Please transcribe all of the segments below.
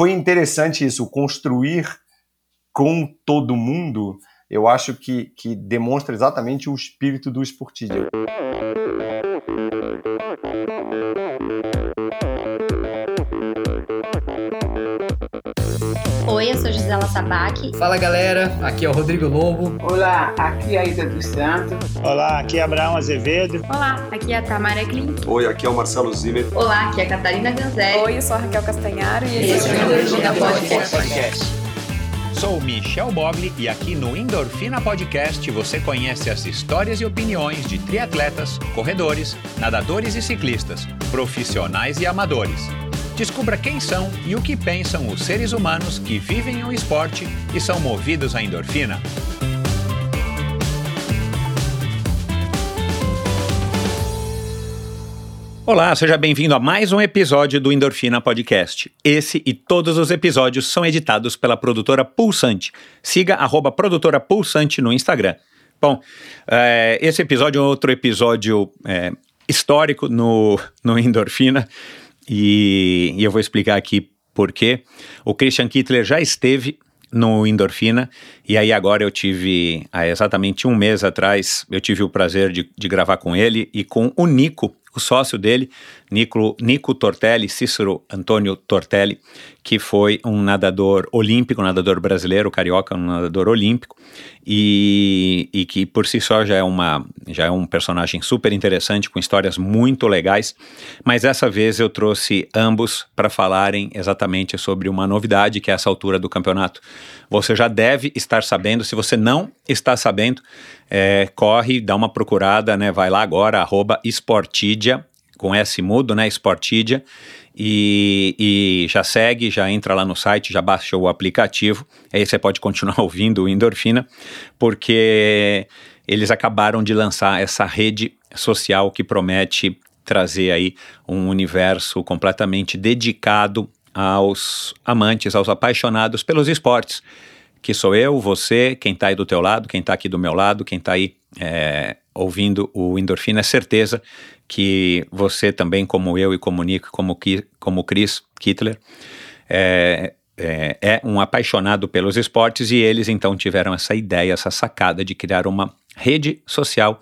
foi interessante isso, construir com todo mundo, eu acho que, que demonstra exatamente o espírito do Sportidia. Gisela Sabac. Fala galera, aqui é o Rodrigo Lobo. Olá, aqui é a Ida dos Santos. Olá, aqui é Abraão Azevedo. Olá, aqui é a Tamara Klink. Oi, aqui é o Marcelo Zimmer. Olá, aqui é a Catarina Ganzelli. Oi, eu sou a Raquel Castanharo e esse é o Endorfina Podcast. Podcast. Sou Michel Bogli e aqui no Endorfina Podcast você conhece as histórias e opiniões de triatletas, corredores, nadadores e ciclistas, profissionais e amadores. Descubra quem são e o que pensam os seres humanos que vivem o esporte e são movidos à endorfina. Olá, seja bem-vindo a mais um episódio do Endorfina Podcast. Esse e todos os episódios são editados pela produtora Pulsante. Siga arroba produtora Pulsante no Instagram. Bom, é, esse episódio é outro episódio é, histórico no, no Endorfina e, e eu vou explicar aqui por quê. O Christian Kittler já esteve no Endorfina. E aí agora eu tive, há exatamente um mês atrás, eu tive o prazer de, de gravar com ele e com o Nico, o sócio dele, Nico, Nico Tortelli, Cícero Antônio Tortelli, que foi um nadador olímpico, um nadador brasileiro, carioca, um nadador olímpico, e, e que por si só já é, uma, já é um personagem super interessante, com histórias muito legais, mas dessa vez eu trouxe ambos para falarem exatamente sobre uma novidade que é essa altura do campeonato. Você já deve estar sabendo, se você não está sabendo, é, corre, dá uma procurada, né? Vai lá agora, arroba Sportidia, com S mudo, né? Sportidia. E, e, já segue, já entra lá no site, já baixa o aplicativo. Aí você pode continuar ouvindo o Endorfina, porque eles acabaram de lançar essa rede social que promete trazer aí um universo completamente dedicado aos amantes, aos apaixonados pelos esportes que sou eu, você, quem está aí do teu lado, quem está aqui do meu lado, quem está aí é, ouvindo o Endorfina, é certeza que você também, como eu e como como, como Chris Kittler, é, é, é um apaixonado pelos esportes e eles então tiveram essa ideia, essa sacada de criar uma rede social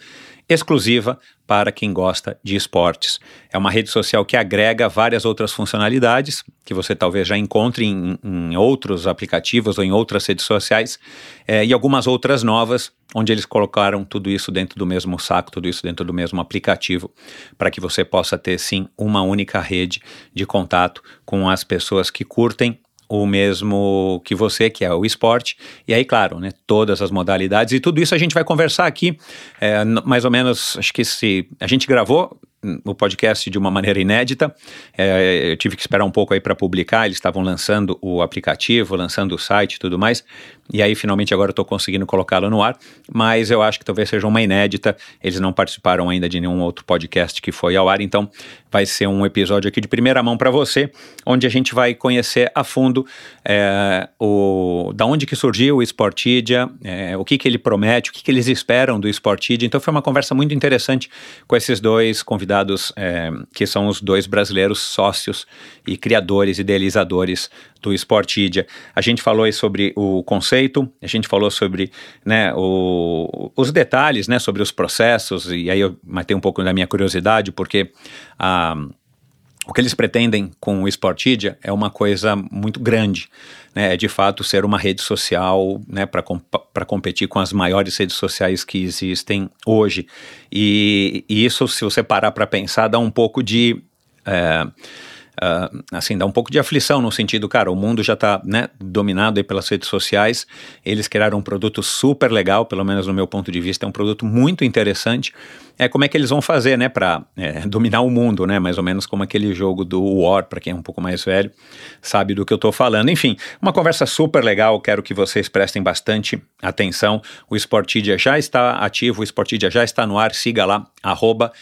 exclusiva para quem gosta de esportes. É uma rede social que agrega várias outras funcionalidades que você talvez já encontre em, em outros aplicativos ou em outras redes sociais é, e algumas outras novas, onde eles colocaram tudo isso dentro do mesmo saco, tudo isso dentro do mesmo aplicativo, para que você possa ter sim uma única rede de contato com as pessoas que curtem o mesmo que você, que é o esporte. E aí, claro, né, todas as modalidades e tudo isso a gente vai conversar aqui, é, mais ou menos, acho que se a gente gravou o podcast de uma maneira inédita. É, eu tive que esperar um pouco aí para publicar. Eles estavam lançando o aplicativo, lançando o site e tudo mais. E aí, finalmente, agora estou conseguindo colocá-lo no ar. Mas eu acho que talvez seja uma inédita. Eles não participaram ainda de nenhum outro podcast que foi ao ar. Então, vai ser um episódio aqui de primeira mão para você, onde a gente vai conhecer a fundo é, o, da onde que surgiu o Sportidia, é, o que, que ele promete, o que, que eles esperam do Sportidia. Então, foi uma conversa muito interessante com esses dois convidados convidados é, que são os dois brasileiros sócios e criadores, idealizadores do Sportidia. A gente falou sobre o conceito, a gente falou sobre né, o, os detalhes, né, sobre os processos, e aí eu matei um pouco da minha curiosidade, porque a. O que eles pretendem com o Sportidia é uma coisa muito grande, né? É de fato ser uma rede social, né, para comp competir com as maiores redes sociais que existem hoje. E, e isso, se você parar para pensar, dá um pouco de é, uh, assim, dá um pouco de aflição no sentido, cara, o mundo já está né, dominado pelas redes sociais, eles criaram um produto super legal, pelo menos no meu ponto de vista, é um produto muito interessante. É como é que eles vão fazer, né, para é, dominar o mundo, né, mais ou menos como aquele jogo do War, para quem é um pouco mais velho, sabe do que eu estou falando. Enfim, uma conversa super legal, quero que vocês prestem bastante atenção. O Sportidia já está ativo, o Sportidia já está no ar, siga lá, arroba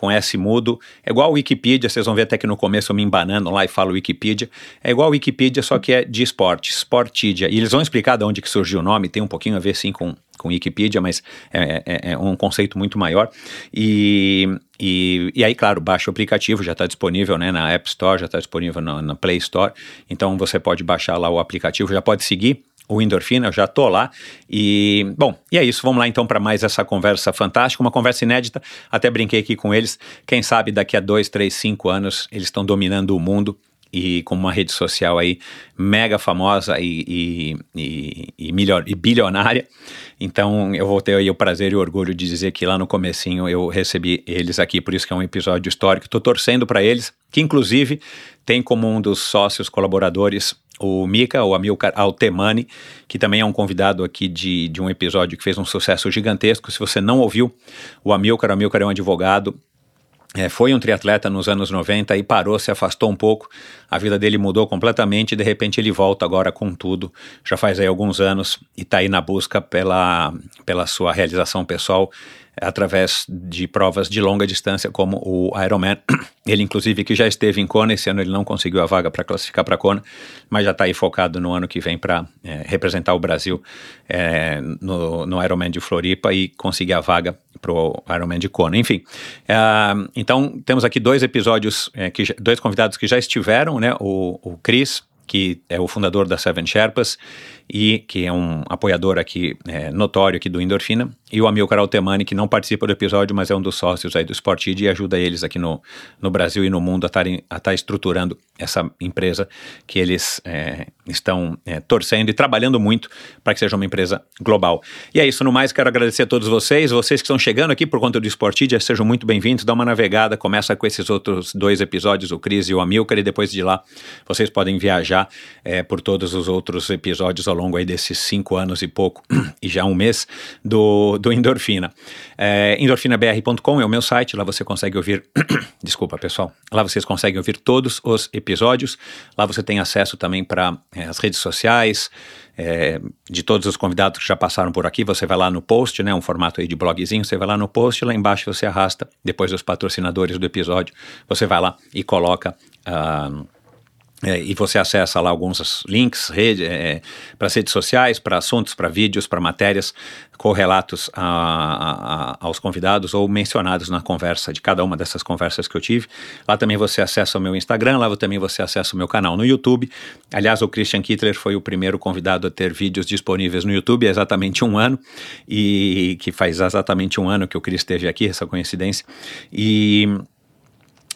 com S mudo. É igual Wikipedia, vocês vão ver até que no começo eu me embanando lá e falo Wikipedia. É igual Wikipedia, só que é de esporte, Sportidia. E eles vão explicar de onde que surgiu o nome, tem um pouquinho a ver sim com, com Wikipedia, mas é, é, é um conceito muito maior. E, e, e aí, claro, baixa o aplicativo, já está disponível né, na App Store, já está disponível na, na Play Store. Então você pode baixar lá o aplicativo, já pode seguir o Endorfina, eu já tô lá. E, bom, e é isso. Vamos lá então para mais essa conversa fantástica, uma conversa inédita. Até brinquei aqui com eles. Quem sabe daqui a dois, três, cinco anos eles estão dominando o mundo e com uma rede social aí mega famosa e, e, e, melhor, e bilionária. Então eu vou ter aí o prazer e o orgulho de dizer que lá no comecinho eu recebi eles aqui, por isso que é um episódio histórico. Estou torcendo para eles, que inclusive tem como um dos sócios colaboradores o Mika, o Amilcar Altemani, que também é um convidado aqui de, de um episódio que fez um sucesso gigantesco. Se você não ouviu, o Amilcar, o Amilcar é um advogado, é, foi um triatleta nos anos 90 e parou, se afastou um pouco. A vida dele mudou completamente e de repente ele volta agora com tudo. Já faz aí alguns anos e está aí na busca pela, pela sua realização pessoal através de provas de longa distância, como o Ironman. Ele, inclusive, que já esteve em Kona, esse ano ele não conseguiu a vaga para classificar para Kona, mas já está aí focado no ano que vem para é, representar o Brasil é, no, no Ironman de Floripa e conseguir a vaga para o Ironman de Kona. Enfim, é, então temos aqui dois episódios, é, que, dois convidados que já estiveram, né? O, o Chris, que é o fundador da Seven Sherpas e que é um apoiador aqui é, notório aqui do Endorfina, e o Amilcar Altemani, que não participa do episódio, mas é um dos sócios aí do Sportid e ajuda eles aqui no, no Brasil e no mundo a estar tá estruturando essa empresa que eles é, estão é, torcendo e trabalhando muito para que seja uma empresa global. E é isso, no mais, quero agradecer a todos vocês, vocês que estão chegando aqui por conta do Sportid, sejam muito bem-vindos, dá uma navegada, começa com esses outros dois episódios, o Cris e o Amilcar, e depois de lá vocês podem viajar é, por todos os outros episódios ao longo aí desses cinco anos e pouco, e já um mês, do, do Endorfina. É, endorfinabr.com é o meu site, lá você consegue ouvir, desculpa pessoal, lá vocês conseguem ouvir todos os episódios, lá você tem acesso também para é, as redes sociais, é, de todos os convidados que já passaram por aqui, você vai lá no post, né, um formato aí de blogzinho, você vai lá no post, lá embaixo você arrasta, depois dos patrocinadores do episódio, você vai lá e coloca... Uh, é, e você acessa lá alguns links rede, é, para redes sociais, para assuntos, para vídeos, para matérias, correlatos a, a, aos convidados ou mencionados na conversa, de cada uma dessas conversas que eu tive. Lá também você acessa o meu Instagram, lá também você acessa o meu canal no YouTube. Aliás, o Christian Kittler foi o primeiro convidado a ter vídeos disponíveis no YouTube há exatamente um ano, e que faz exatamente um ano que o Chris esteve aqui, essa coincidência. E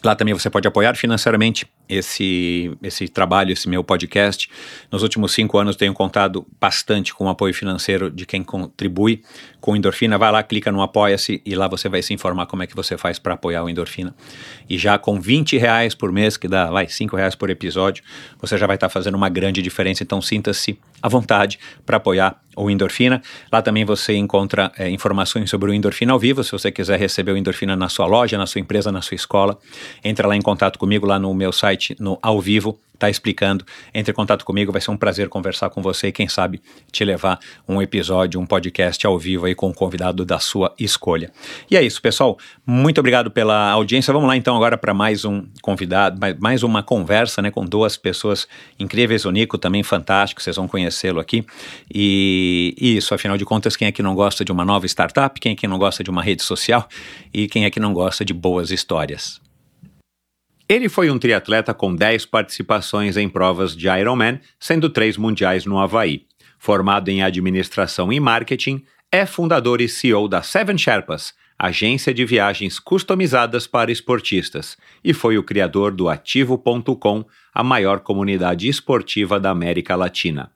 Lá também você pode apoiar financeiramente esse, esse trabalho, esse meu podcast. Nos últimos cinco anos tenho contado bastante com o apoio financeiro de quem contribui com Endorfina. Vai lá, clica no Apoia-se e lá você vai se informar como é que você faz para apoiar o Endorfina. E já com 20 reais por mês, que dá, vai, 5 reais por episódio, você já vai estar tá fazendo uma grande diferença. Então sinta-se à vontade para apoiar o Endorfina. Lá também você encontra é, informações sobre o Endorfina ao vivo. Se você quiser receber o Endorfina na sua loja, na sua empresa, na sua escola, entra lá em contato comigo lá no meu site, no ao vivo está explicando. Entre em contato comigo, vai ser um prazer conversar com você e quem sabe te levar um episódio, um podcast ao vivo aí com um convidado da sua escolha. E é isso, pessoal. Muito obrigado pela audiência. Vamos lá então agora para mais um convidado, mais uma conversa, né, com duas pessoas incríveis, o Nico também fantástico, vocês vão conhecê-lo aqui. E isso, afinal de contas, quem é que não gosta de uma nova startup? Quem é que não gosta de uma rede social? E quem é que não gosta de boas histórias? Ele foi um triatleta com 10 participações em provas de Ironman, sendo três mundiais no Havaí. Formado em administração e marketing, é fundador e CEO da Seven Sherpas, agência de viagens customizadas para esportistas, e foi o criador do Ativo.com, a maior comunidade esportiva da América Latina.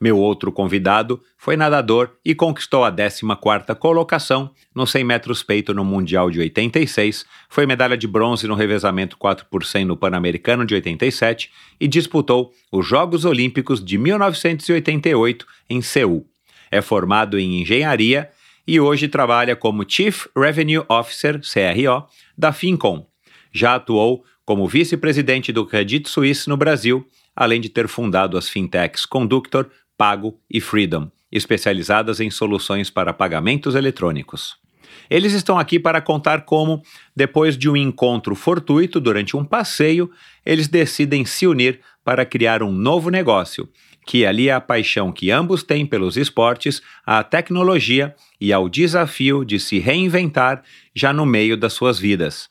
Meu outro convidado foi nadador e conquistou a 14ª colocação no 100 metros peito no Mundial de 86, foi medalha de bronze no revezamento 4 por 100 no Pan-Americano de 87 e disputou os Jogos Olímpicos de 1988 em Seul. É formado em engenharia e hoje trabalha como Chief Revenue Officer, CRO, da Fincom. Já atuou como vice-presidente do Credit Suisse no Brasil, além de ter fundado as fintechs Conductor, Pago e Freedom, especializadas em soluções para pagamentos eletrônicos. Eles estão aqui para contar como, depois de um encontro fortuito durante um passeio, eles decidem se unir para criar um novo negócio, que alia a paixão que ambos têm pelos esportes à tecnologia e ao desafio de se reinventar já no meio das suas vidas.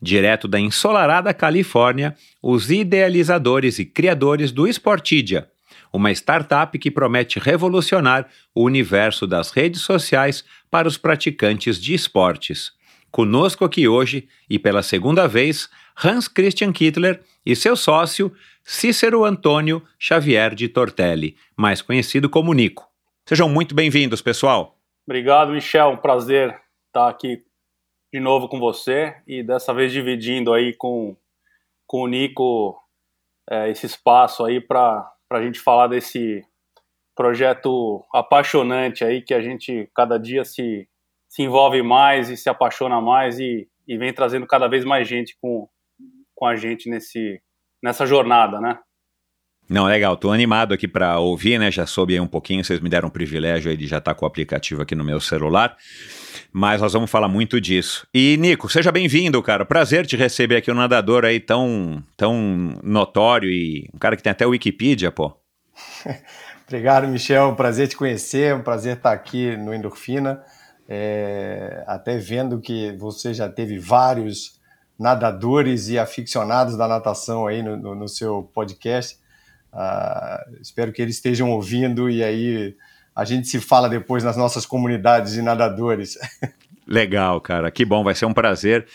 Direto da ensolarada Califórnia, os idealizadores e criadores do Sportidia, uma startup que promete revolucionar o universo das redes sociais para os praticantes de esportes. Conosco aqui hoje, e pela segunda vez, Hans Christian Kittler e seu sócio, Cícero Antônio Xavier de Tortelli, mais conhecido como Nico. Sejam muito bem-vindos, pessoal. Obrigado, Michel. Um prazer estar aqui de novo com você e dessa vez dividindo aí com, com o Nico é, esse espaço aí para a gente falar desse projeto apaixonante aí que a gente cada dia se, se envolve mais e se apaixona mais e, e vem trazendo cada vez mais gente com, com a gente nesse, nessa jornada, né? Não, legal, tô animado aqui para ouvir, né? Já soube aí um pouquinho, vocês me deram o privilégio aí de já estar tá com o aplicativo aqui no meu celular, mas nós vamos falar muito disso. E Nico, seja bem-vindo, cara. Prazer te receber aqui, um nadador aí tão, tão notório e um cara que tem até Wikipedia, pô. Obrigado, Michel. Prazer te conhecer, um prazer estar aqui no Endorfina. É, até vendo que você já teve vários nadadores e aficionados da natação aí no, no, no seu podcast. Uh, espero que eles estejam ouvindo e aí a gente se fala depois nas nossas comunidades de nadadores. Legal, cara. Que bom, vai ser um prazer.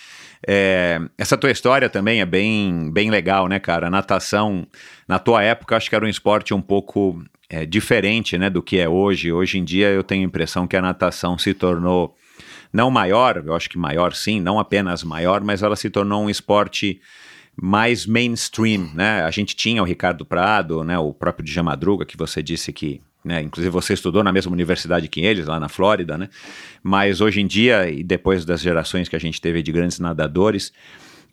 É, essa tua história também é bem, bem legal, né, cara? A natação, na tua época, acho que era um esporte um pouco é, diferente né, do que é hoje. Hoje em dia eu tenho a impressão que a natação se tornou não maior, eu acho que maior sim, não apenas maior, mas ela se tornou um esporte mais mainstream, né? A gente tinha o Ricardo Prado, né, o próprio Dja Madruga, que você disse que, né, inclusive você estudou na mesma universidade que eles, lá na Flórida, né? Mas hoje em dia, e depois das gerações que a gente teve de grandes nadadores,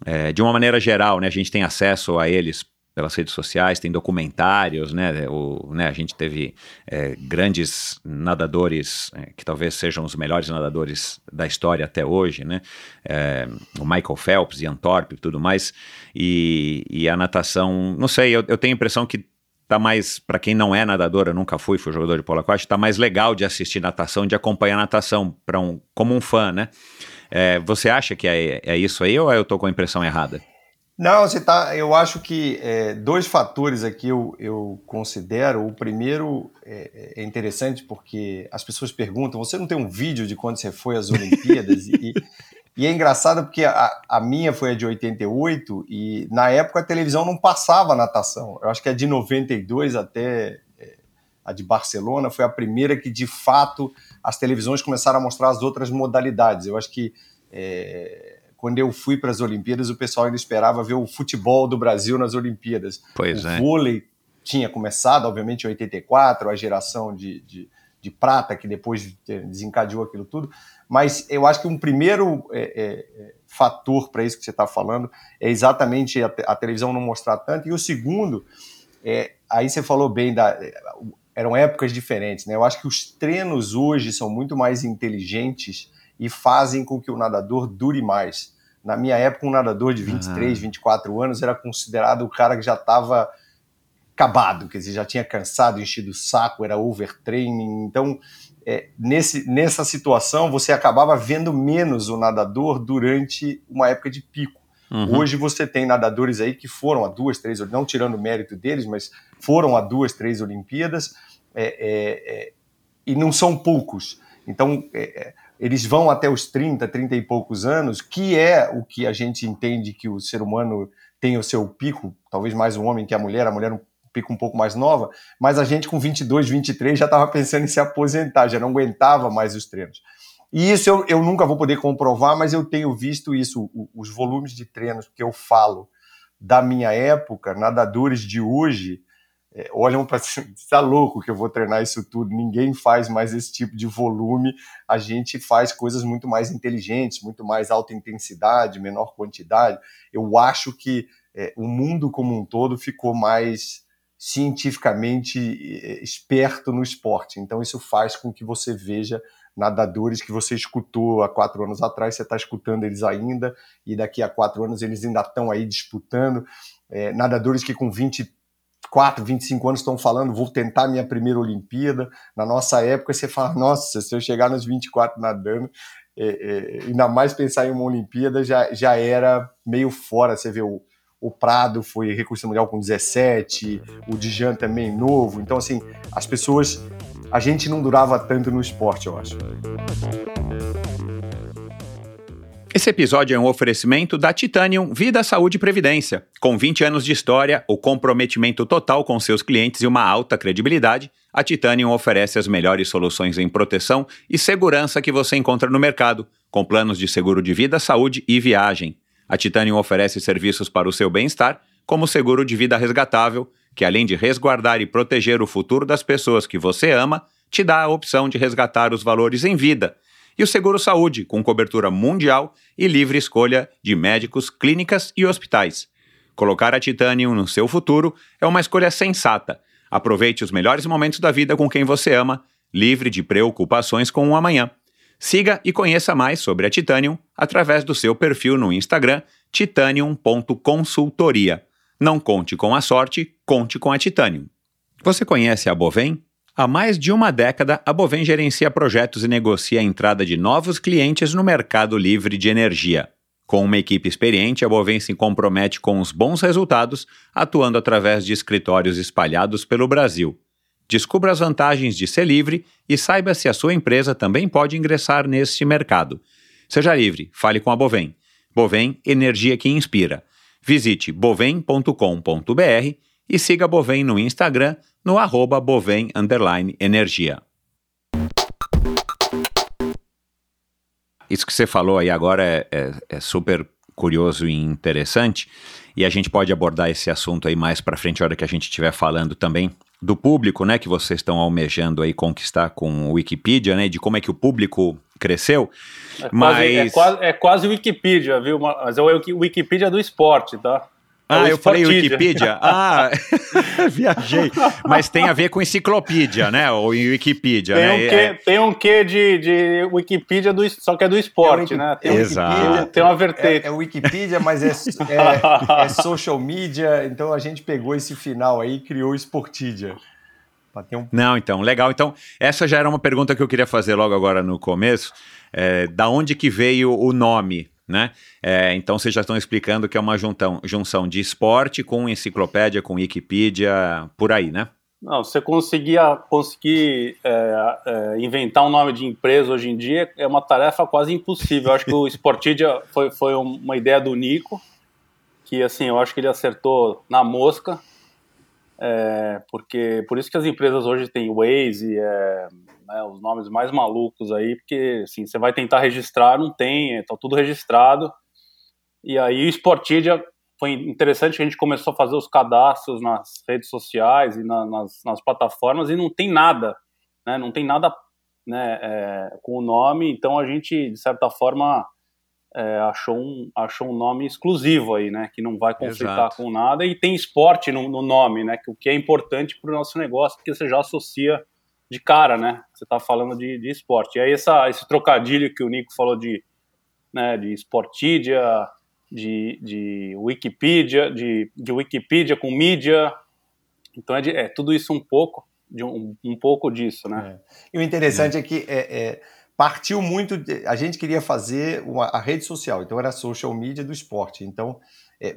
é, de uma maneira geral, né, a gente tem acesso a eles pelas redes sociais, tem documentários, né? O, né a gente teve é, grandes nadadores é, que talvez sejam os melhores nadadores da história até hoje, né? É, o Michael Phelps, Ian Thorpe e tudo mais. E, e a natação, não sei, eu, eu tenho a impressão que tá mais, para quem não é nadador, eu nunca fui, fui jogador de polo aquático, tá mais legal de assistir natação, de acompanhar natação, para um, como um fã, né? É, você acha que é, é isso aí ou eu tô com a impressão errada? Não, você tá. Eu acho que é, dois fatores aqui eu, eu considero. O primeiro é, é, interessante porque as pessoas perguntam: você não tem um vídeo de quando você foi às Olimpíadas? e, e é engraçado porque a, a, minha foi a de 88 e na época a televisão não passava natação. Eu acho que a de 92 até é, a de Barcelona foi a primeira que de fato as televisões começaram a mostrar as outras modalidades. Eu acho que é, quando eu fui para as Olimpíadas, o pessoal ainda esperava ver o futebol do Brasil nas Olimpíadas. Pois o é. vôlei tinha começado, obviamente, em 84, a geração de, de, de prata, que depois desencadeou aquilo tudo. Mas eu acho que um primeiro é, é, é fator para isso que você está falando é exatamente a, a, televisão não mostrar tanto. E o segundo, é, aí você falou bem da. Eram épocas diferentes, né? Eu acho que os treinos hoje são muito mais inteligentes e fazem com que o nadador dure mais. Na minha época, um nadador de 23, uhum. 24 anos era considerado o cara que já estava acabado, quer dizer, já tinha cansado, enchido o saco, era overtraining. Então, é, nesse, nessa situação, você acabava vendo menos o nadador durante uma época de pico. Uhum. Hoje você tem nadadores aí que foram a duas, três, não tirando o mérito deles, mas foram a duas, três Olimpíadas é, é, é e não são poucos. Então, é, é, eles vão até os 30, 30 e poucos anos, que é o que a gente entende que o ser humano tem o seu pico, talvez mais o homem que a mulher, a mulher um pico um pouco mais nova, mas a gente com 22, 23 já estava pensando em se aposentar, já não aguentava mais os treinos. E isso eu, eu nunca vou poder comprovar, mas eu tenho visto isso, os volumes de treinos que eu falo da minha época, nadadores de hoje, é, olham para está louco que eu vou treinar isso tudo. Ninguém faz mais esse tipo de volume. A gente faz coisas muito mais inteligentes, muito mais alta intensidade, menor quantidade. Eu acho que é, o mundo como um todo ficou mais cientificamente é, esperto no esporte. Então isso faz com que você veja nadadores que você escutou há quatro anos atrás, você está escutando eles ainda, e daqui a quatro anos eles ainda estão aí disputando. É, nadadores que com 20 24, 25 anos estão falando, vou tentar minha primeira Olimpíada. Na nossa época, você fala, nossa, se eu chegar nos 24 nadando, é, é, ainda mais pensar em uma Olimpíada, já, já era meio fora. Você vê o, o Prado foi recurso mundial com 17, o Dijan também novo. Então, assim, as pessoas. A gente não durava tanto no esporte, eu acho. Esse episódio é um oferecimento da Titanium Vida, Saúde e Previdência. Com 20 anos de história, o comprometimento total com seus clientes e uma alta credibilidade, a Titanium oferece as melhores soluções em proteção e segurança que você encontra no mercado, com planos de seguro de vida, saúde e viagem. A Titanium oferece serviços para o seu bem-estar, como o seguro de vida resgatável, que além de resguardar e proteger o futuro das pessoas que você ama, te dá a opção de resgatar os valores em vida e o Seguro Saúde, com cobertura mundial e livre escolha de médicos, clínicas e hospitais. Colocar a Titanium no seu futuro é uma escolha sensata. Aproveite os melhores momentos da vida com quem você ama, livre de preocupações com o amanhã. Siga e conheça mais sobre a Titanium através do seu perfil no Instagram titanium.consultoria. Não conte com a sorte, conte com a Titanium. Você conhece a Bovem? Há mais de uma década, a Bovem gerencia projetos e negocia a entrada de novos clientes no mercado livre de energia. Com uma equipe experiente, a Bovem se compromete com os bons resultados, atuando através de escritórios espalhados pelo Brasil. Descubra as vantagens de ser livre e saiba se a sua empresa também pode ingressar neste mercado. Seja livre, fale com a Bovem. Bovem, energia que inspira. Visite bovem.com.br e siga a Bovem no Instagram no arroba bovem energia. Isso que você falou aí agora é, é, é, super curioso e interessante, e a gente pode abordar esse assunto aí mais para frente, a hora que a gente estiver falando também do público, né, que vocês estão almejando aí conquistar com o Wikipedia, né, de como é que o público cresceu. É mas quase, é quase, é quase Wikipedia, viu? Mas é o Wikipedia do esporte, tá? Ah, eu falei Wikipedia? Ah, viajei. Mas tem a ver com enciclopédia, né? Ou Wikipedia, tem né? Um quê, é... Tem um quê de, de Wikipedia, do, só que é do esporte, é né? Tem Exato. Tem uma vertente. É, é Wikipedia, mas é, é, é, social media, então a gente pegou esse final aí e criou Sportidia. Um... Não, então, legal. Então, essa já era uma pergunta que eu queria fazer logo agora no começo. É, da onde que veio o nome né? É, então vocês já estão explicando que é uma juntão, junção de esporte com enciclopédia, com Wikipedia, por aí, né? Não, você conseguia conseguir é, é, inventar um nome de empresa hoje em dia é uma tarefa quase impossível. Eu acho que o Sportidia foi, foi uma ideia do Nico, que assim, eu acho que ele acertou na mosca, é, porque por isso que as empresas hoje têm Waze, é, né, os nomes mais malucos aí, porque assim, você vai tentar registrar, não tem, está tudo registrado. E aí o Sportidia foi interessante que a gente começou a fazer os cadastros nas redes sociais e na, nas, nas, plataformas e não tem nada, né, não tem nada né, é, com o nome, então a gente, de certa forma, é, achou, um, achou um nome exclusivo aí, né, que não vai conflitar Exato. com nada e tem esporte no, no nome, né, que, o que é importante para o nosso negócio, porque você já associa de cara, né? Você tá falando de, de esporte. E aí essa, esse trocadilho que o Nico falou de, né, de Sportidia, de, de Wikipedia, de, de Wikipedia com mídia. Então é, de, é tudo isso um pouco, de um, um pouco disso, né? É. E o interessante é, é que é, partiu muito. A gente queria fazer uma, a rede social, então era social media do esporte. Então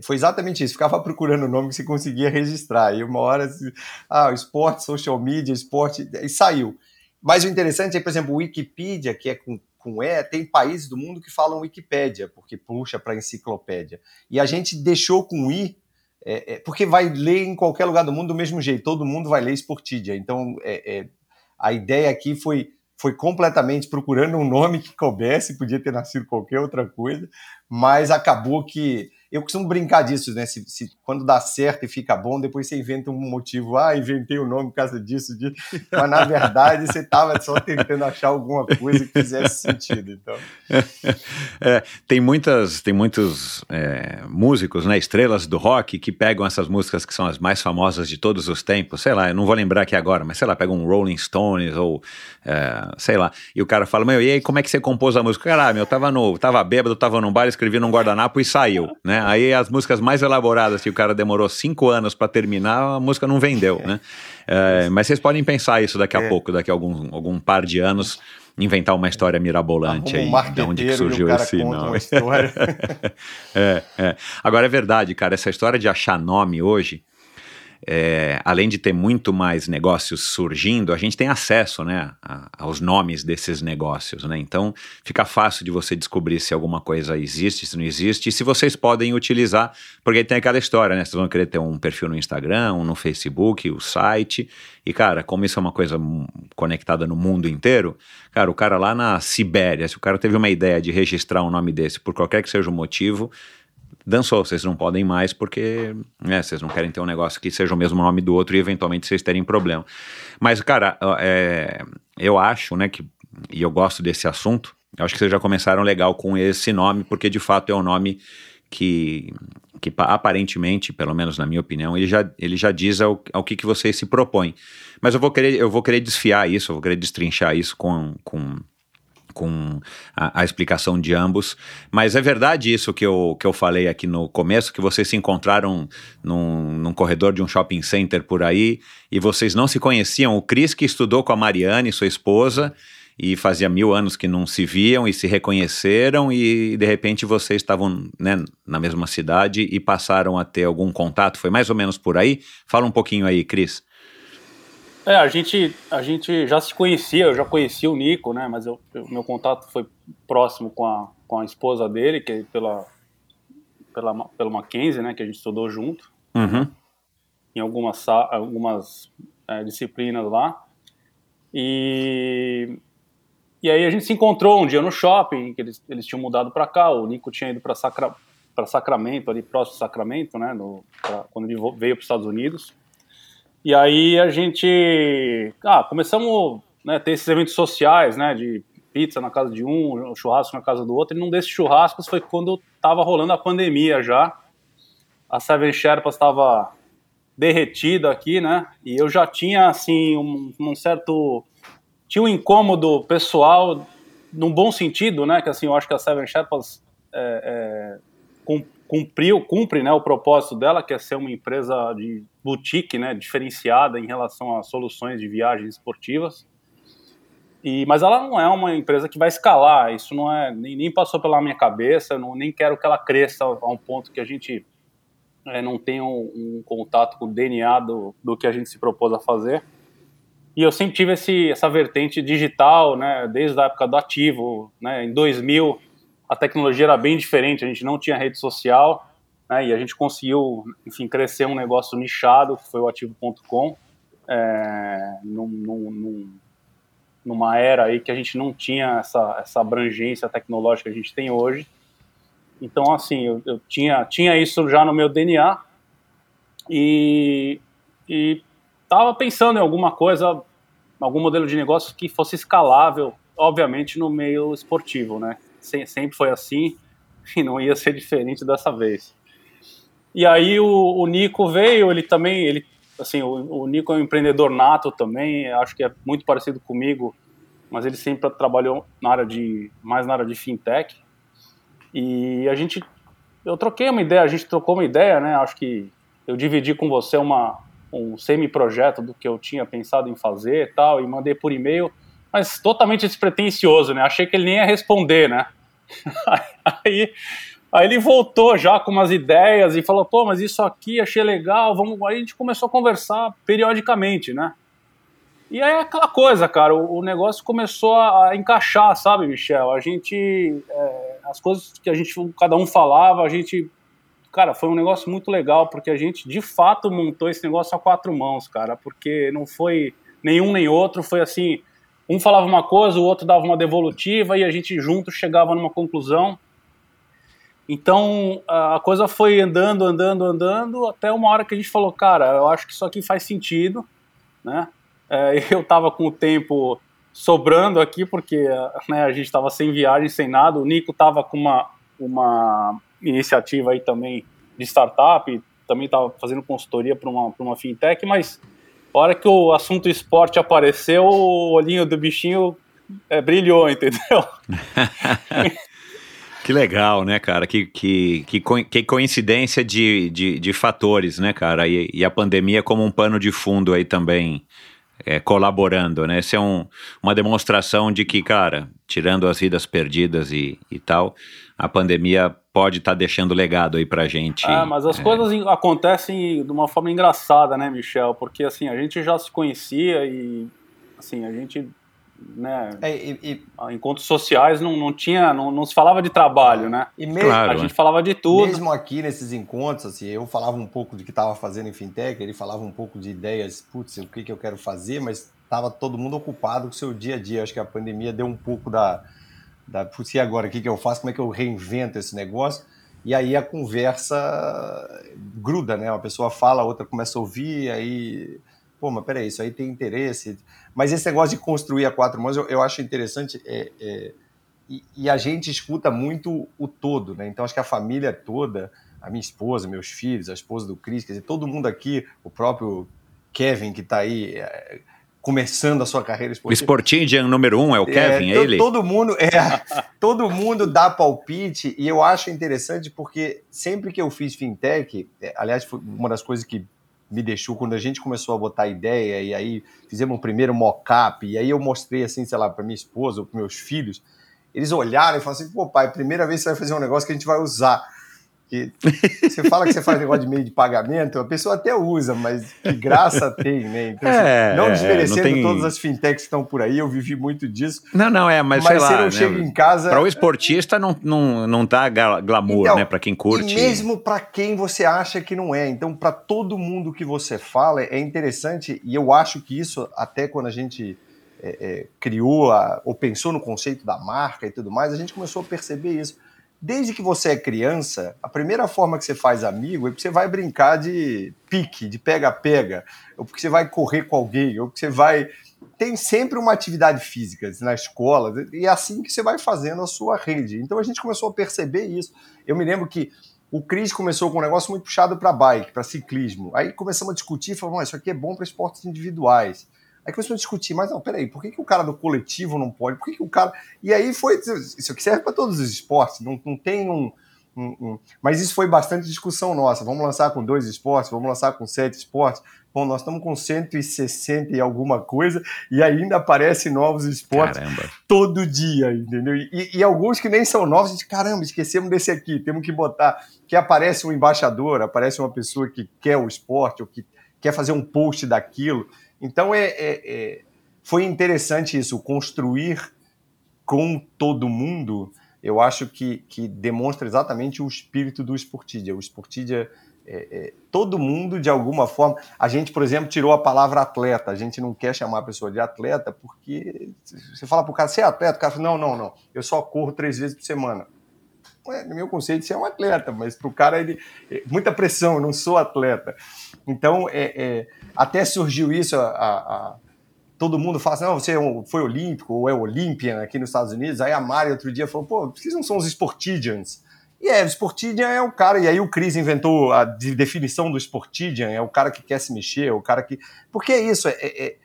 foi exatamente isso. Ficava procurando o nome que você conseguia registrar. E uma hora, assim, ah, esporte, social media, esporte, e saiu. Mas o interessante é, por exemplo, Wikipedia, que é com, com E, tem países do mundo que falam Wikipédia, porque puxa para enciclopédia. E a gente deixou com I, é, é, porque vai ler em qualquer lugar do mundo do mesmo jeito, todo mundo vai ler Sportidia. Então, é, é, a ideia aqui foi foi completamente procurando um nome que coubesse, podia ter nascido qualquer outra coisa, mas acabou que eu costumo brincar disso, né? Se, se, quando dá certo e fica bom, depois você inventa um motivo. Ah, inventei o um nome por causa disso, disso. Mas na verdade você estava só tentando achar alguma coisa que fizesse sentido. Então. É, tem muitas, tem muitos é, músicos, né? Estrelas do rock que pegam essas músicas que são as mais famosas de todos os tempos. Sei lá, eu não vou lembrar aqui agora, mas sei lá, pegam um Rolling Stones ou é, sei lá. E o cara fala, meu, e aí como é que você compôs a música? Caralho, meu, eu tava no, tava bêbado, tava num bar, escrevi num guardanapo e saiu, né? Né? Aí as músicas mais elaboradas que o cara demorou cinco anos para terminar, a música não vendeu, né? É, mas vocês podem pensar isso daqui a É. pouco, daqui a algum, algum par de anos, inventar uma história mirabolante um aí, de onde que surgiu esse nome. é, é. Agora é verdade, cara, essa história de achar nome hoje, é, além de ter muito mais negócios surgindo, a gente tem acesso né, a- aos nomes desses negócios. Né? Então fica fácil de você descobrir se alguma coisa existe, se não existe, e se vocês podem utilizar, porque tem aquela história, né? Vocês vão querer ter um perfil no Instagram, um no Facebook, o site. E, cara, como isso é uma coisa conectada no mundo inteiro, cara, o cara lá na Sibéria, se o cara teve uma ideia de registrar um nome desse por qualquer que seja o motivo, dançou, vocês não podem mais porque né, vocês não querem ter um negócio que seja o mesmo nome do outro e eventualmente vocês terem problema. Mas, cara, é, eu acho, né, que, e eu gosto desse assunto, eu acho que vocês já começaram legal com esse nome, porque de fato é um nome que, que pa- aparentemente, pelo menos na minha opinião, ele já, ele já diz ao, ao que, que vocês se propõem. Mas eu vou querer, eu vou querer desfiar isso, eu vou querer destrinchar isso com, com com a, a explicação de ambos. Mas é verdade isso que eu, que eu falei aqui no começo, que vocês se encontraram num, num corredor de um shopping center por aí e vocês não se conheciam. O Cris que estudou com a Mariane, sua esposa, e fazia mil anos que não se viam e se reconheceram e de repente vocês estavam né, na mesma cidade e passaram a ter algum contato. Foi mais ou menos por aí? Fala um pouquinho aí, Cris. É, a gente, a gente já se conhecia, eu já conhecia o Nico, né? Mas eu- meu contato foi próximo com a, com a esposa dele, que é pela, pela, pela Mackenzie, né? Que a gente estudou junto, Uhum. em algumas, algumas é, disciplinas lá. E, e aí a gente se encontrou um dia no shopping, que eles, eles tinham mudado para cá, o Nico tinha ido para Sacra, pra Sacramento, ali próximo de Sacramento, né? No, pra- quando ele veio para os Estados Unidos. E aí a gente, ah, começamos né, a ter esses eventos sociais, né, de pizza na casa de um, churrasco na casa do outro, e num desses churrascos foi quando estava rolando a pandemia já, a Seven Sherpas estava derretida aqui, né, e eu já tinha, assim, um, um certo, tinha um incômodo pessoal, num bom sentido, né, que assim, eu acho que a Seven Sherpas é, é, cum- cumpriu, cumpre, né, o propósito dela, que é ser uma empresa de boutique, né, diferenciada em relação a soluções de viagens esportivas. E, mas ela não é uma empresa que vai escalar, isso não é nem, nem passou pela minha cabeça, não, nem quero que ela cresça a um ponto que a gente é, não tenha um, um contato com o DNA do, do que a gente se propôs a fazer. E eu sempre tive esse, essa vertente digital, né, desde a época do ativo, né, em 2000 a tecnologia era bem diferente, a gente não tinha rede social, né, e a gente conseguiu, enfim, crescer um negócio nichado, que foi o ativo.com, é, num, num, num, numa era aí que a gente não tinha essa, essa abrangência tecnológica que a gente tem hoje. Então, assim, eu, eu tinha, tinha isso já no meu DNA e, e pensando em alguma coisa, algum modelo de negócio que fosse escalável, obviamente no meio esportivo, né? Sem- sempre foi assim e não ia ser diferente dessa vez. E aí o, o Nico veio, ele também, ele, assim, o, o Nico é um empreendedor nato também, acho que é muito parecido comigo, mas ele sempre trabalhou na área de, mais na área de fintech. E a gente, eu troquei uma ideia, a gente trocou uma ideia, né? Acho que eu dividi com você uma, um semi-projeto do que eu tinha pensado em fazer e tal, e mandei por e-mail, mas totalmente despretensioso, né? Achei que ele nem ia responder, né? Aí, aí ele voltou já com umas ideias e falou, pô, mas isso aqui achei legal, vamos. Aí a gente começou a conversar periodicamente, né? E aí é aquela coisa, cara, o, o negócio começou a, a encaixar, sabe, Michel? A gente. é, as coisas que a gente, cada um falava, a gente. Cara, foi um negócio muito legal, porque a gente de fato montou esse negócio a quatro mãos, cara, porque não foi nenhum nem outro, foi assim. Um falava uma coisa, o outro dava uma devolutiva e a gente junto chegava numa conclusão. Então a coisa foi andando, andando, andando, até uma hora que a gente falou, cara, eu acho que isso aqui faz sentido, né? É, eu estava com o tempo sobrando aqui, porque né, a gente estava sem viagem, sem nada. O Nico estava com uma, uma iniciativa aí também de startup, também estava fazendo consultoria para uma, uma fintech, mas a hora que o assunto esporte apareceu, o olhinho do bichinho é, brilhou, entendeu? Que legal, né, cara? Que, que, que, que coincidência de, de, de fatores, né, cara? E, e, a pandemia como um pano de fundo aí também é, colaborando, né? Essa é um, uma demonstração de que, cara, tirando as vidas perdidas e, e tal, a pandemia pode estar tá deixando legado aí pra gente. Ah, mas as é... coisas acontecem de uma forma engraçada, né, Michel? Porque, assim, a gente já se conhecia e, assim, a gente né? É, e, e, encontros sociais não, não tinha, não, não se falava de trabalho, né? E mesmo, claro, a gente falava de tudo. Mesmo aqui nesses encontros, assim, eu falava um pouco do que estava fazendo em fintech, ele falava um pouco de ideias, putz, o que, que eu quero fazer, mas estava todo mundo ocupado com o seu dia a dia. Acho que a pandemia deu um pouco da, da putz, e agora, o que, que eu faço? Como é que eu reinvento esse negócio? E aí a conversa gruda, né? Uma pessoa fala, a outra começa a ouvir, aí pô, mas peraí, isso aí tem interesse. Mas esse negócio de construir a quatro mãos eu, eu acho interessante. É, é, e, e, a gente escuta muito o todo, né? Então acho que a família toda, a minha esposa, meus filhos, a esposa do Cris, quer dizer, todo mundo aqui, o próprio Kevin que está aí. É, começando a sua carreira esportiva. O Sportingian número um é o é, Kevin, é, é ele? Todo mundo, é, todo mundo dá palpite e eu acho interessante porque sempre que eu fiz fintech, é, aliás, foi uma das coisas que me deixou quando a gente começou a botar ideia e aí fizemos um primeiro mock-up e aí eu mostrei assim, sei lá, para minha esposa ou para meus filhos, eles olharam e falaram assim, pô pai, primeira vez você vai fazer um negócio que a gente vai usar. Que você fala que você faz negócio de meio de pagamento, a pessoa até usa, mas que graça tem, né? Então, é, assim, não desmerecendo é, não tem... todas as fintechs que estão por aí, eu vivi muito disso. Não, não, é, mas, mas sei lá, não né? chega em casa. Para o esportista não, não, não tá glamour, então, né? Para quem curte. E mesmo para quem você acha que não é. Então, para todo mundo que você fala, é interessante, e eu acho que isso, até quando a gente. É, é, criou a, ou pensou no conceito da marca e tudo mais, a gente começou a perceber isso Desde que você é criança, a primeira forma que você faz amigo é porque você vai brincar de pique, de pega-pega, ou porque você vai correr com alguém, ou porque você vai. Tem sempre uma atividade física na escola, e é assim que você vai fazendo a sua rede. Então a gente começou a perceber isso. Eu me lembro que o Cris começou com um negócio muito puxado para bike, para ciclismo. Aí começamos a discutir, falamos, isso aqui é bom para esportes individuais. Aí começou a discutir, mas não, peraí, por que, que o cara do coletivo não pode? Por que, que o cara. E aí foi. Isso aqui serve para todos os esportes, não, não tem um, um, um, Mas isso foi bastante discussão nossa. Vamos lançar com dois esportes, vamos lançar com sete esportes. Bom, nós estamos com 160 e alguma coisa e ainda aparecem novos esportes caramba. todo dia, entendeu? E, e, alguns que nem são novos, a gente, caramba, esquecemos desse aqui, temos que botar. Que aparece um embaixador, aparece uma pessoa que quer o esporte ou que quer fazer um post daquilo. Então é, é, é, foi interessante isso, construir com todo mundo. Eu acho que, que demonstra exatamente o espírito do Sportidia. O Sportidia, é, é, todo mundo, de alguma forma. A gente, por exemplo, tirou a palavra atleta. A gente não quer chamar a pessoa de atleta porque você fala para o cara, você é atleta? O cara fala, não, não, não. Eu só corro três vezes por semana. No meu conceito, você é um atleta, mas para o cara, ele, é, muita pressão, eu não sou atleta. Então, é, é, até surgiu isso, a, a, todo mundo fala assim, não, você é foi olímpico ou é Olympian aqui nos Estados Unidos. Aí a Mari outro dia falou, pô, vocês não são os Sportidians? E é, o Sportidian é o cara, e aí o Chris inventou a definição do Sportidian, é o cara que quer se mexer, é o cara que... Porque é isso, é, é, é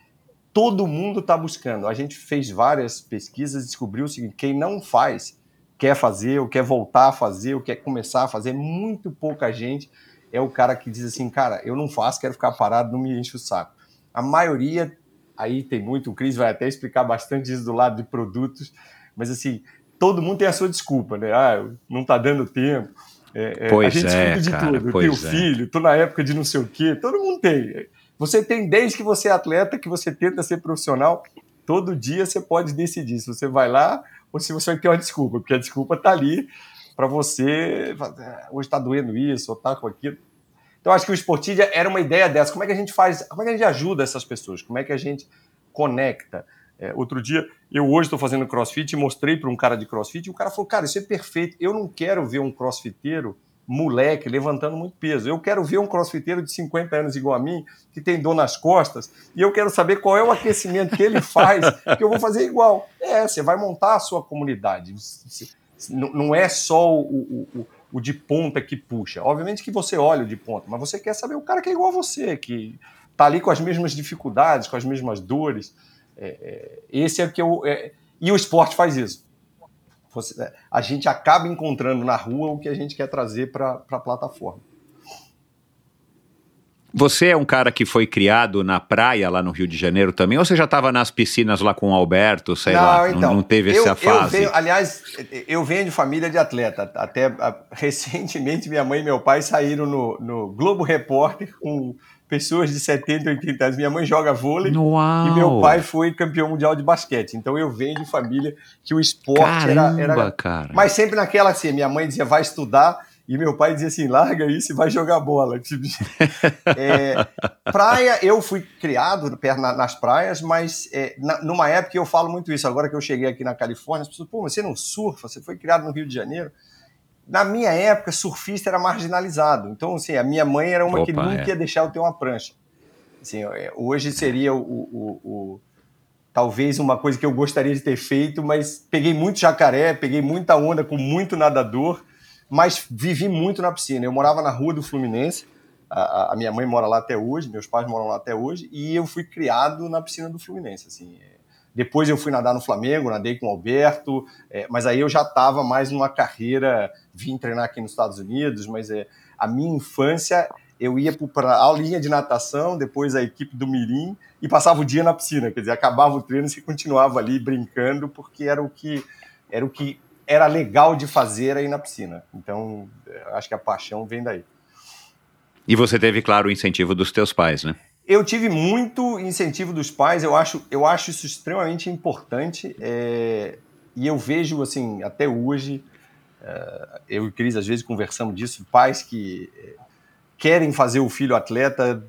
todo mundo está buscando. A gente fez várias pesquisas descobriu o seguinte, quem não faz, quer fazer, ou quer voltar a fazer, ou quer começar a fazer, muito pouca gente é o cara que diz assim, cara, eu não faço, quero ficar parado, não me enche o saco. A maioria, aí tem muito, o Cris vai até explicar bastante isso do lado de produtos, mas assim, todo mundo tem a sua desculpa, né? Ah, não tá dando tempo. É, é pois a gente é, de cara, tudo. Tem o é. filho, tô na época de não sei o quê, todo mundo tem. Você tem desde que você é atleta, que você tenta ser profissional, todo dia você pode decidir se você vai lá ou se você vai ter uma desculpa, porque a desculpa tá ali para você. É, hoje está doendo isso, ou tá com aquilo. Então, acho que o Sportidia era uma ideia dessa. Como é que a gente faz? Como é que a gente ajuda essas pessoas? Como é que a gente conecta? É, outro dia, eu hoje estou fazendo crossfit e mostrei para um cara de crossfit e o cara falou: Cara, isso é perfeito. Eu não quero ver um crossfiteiro moleque levantando muito peso. Eu quero ver um crossfiteiro de 50 anos igual a mim, que tem dor nas costas, e eu quero saber qual é o aquecimento que ele faz, que eu vou fazer igual. É, você vai montar a sua comunidade não é só o, o, o, de ponta que puxa. Obviamente que você olha o de ponta, mas você quer saber o cara que é igual a você, que está ali com as mesmas dificuldades, com as mesmas dores. É, é, esse é o que eu. É, e o esporte faz isso. Você, a gente acaba encontrando na rua o que a gente quer trazer para a plataforma. Você é um cara que foi criado na praia lá no Rio de Janeiro também, ou você já estava nas piscinas lá com o Alberto, sei não, lá, então, não, não teve eu, essa fase? Eu venho, aliás, eu venho de família de atleta. Até a, recentemente minha mãe e meu pai saíram no, no Globo Repórter com pessoas de 70, 80 anos. Minha mãe joga vôlei Uau. e meu pai foi campeão mundial de basquete. Então eu venho de família que o esporte Caramba, era, era... Cara. Mas sempre naquela assim, minha mãe dizia, vai estudar e meu pai dizia assim: larga isso e vai jogar bola. É, praia, eu fui criado nas praias, mas é, na, numa época eu falo muito isso. Agora que eu cheguei aqui na Califórnia, as pessoas, pô, você não surfa? Você foi criado no Rio de Janeiro? Na minha época, surfista era marginalizado. Então, assim, a minha mãe era uma Opa, que nunca é. ia deixar eu ter uma prancha. Assim, é, hoje seria o, o, o talvez uma coisa que eu gostaria de ter feito, mas peguei muito jacaré, peguei muita onda com muito nadador mas vivi muito na piscina. Eu morava na rua do Fluminense, a, a, minha mãe mora lá até hoje, meus pais moram lá até hoje, e eu fui criado na piscina do Fluminense. Assim, é. Depois eu fui nadar no Flamengo, nadei com o Alberto, é, mas aí eu já estava mais numa carreira, vim treinar aqui nos Estados Unidos, mas é, a minha infância eu ia para a aulinha de natação, depois a equipe do Mirim e passava o dia na piscina, quer dizer, acabava o treino e continuava ali brincando, porque era o que era o que era legal de fazer aí na piscina. Então, acho que a paixão vem daí. E você teve, claro, o incentivo dos teus pais, né? Eu tive muito incentivo dos pais, eu acho, eu acho isso extremamente importante. É, e eu vejo, assim, até hoje, é, eu e Cris às vezes conversamos disso, pais que é, querem fazer o filho atleta,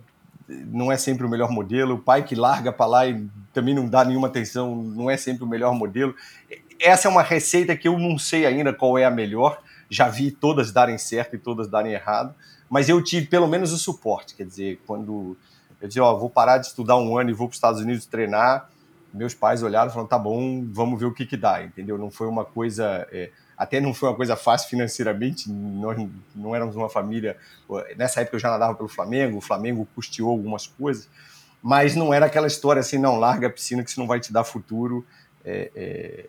não é sempre o melhor modelo, o pai que larga para lá e também não dá nenhuma atenção, não é sempre o melhor modelo essa é uma receita que eu não sei ainda qual é a melhor. Já vi todas darem certo e todas darem errado, mas eu tive pelo menos o suporte. Quer dizer, quando eu dizia, ó, vou parar de estudar um ano e vou para os Estados Unidos treinar, meus pais olharam e falaram, tá bom, vamos ver o que que dá, entendeu? Não foi uma coisa, é, até não foi uma coisa fácil financeiramente, nós não éramos uma família, nessa época eu já nadava pelo Flamengo, o Flamengo custeou algumas coisas, mas não era aquela história assim, não, larga a piscina que isso não vai te dar futuro, é, é,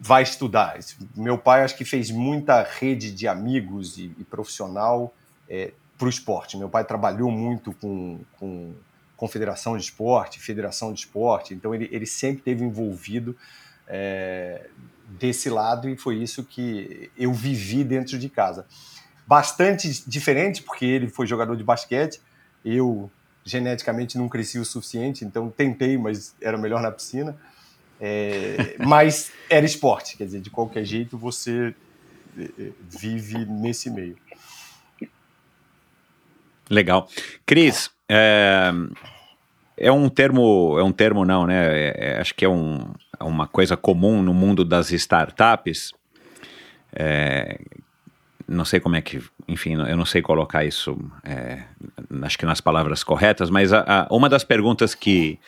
vai estudar. Meu pai acho que fez muita rede de amigos e, e profissional é, para o esporte. Meu pai trabalhou muito com, com confederação de esporte, federação de esporte, então ele, ele sempre teve envolvido é, desse lado e foi isso que eu vivi dentro de casa. Bastante diferente, porque ele foi jogador de basquete, eu geneticamente não cresci o suficiente, então tentei, mas era melhor na piscina. É, mas era esporte, quer dizer, de qualquer jeito você é, vive nesse meio. Legal. Cris, é, é, um termo, é um termo não, né? É, é acho que é, um, é uma coisa comum no mundo das startups. não sei como é que, enfim, eu não sei colocar isso, acho que nas palavras corretas, mas a, a, uma das perguntas que,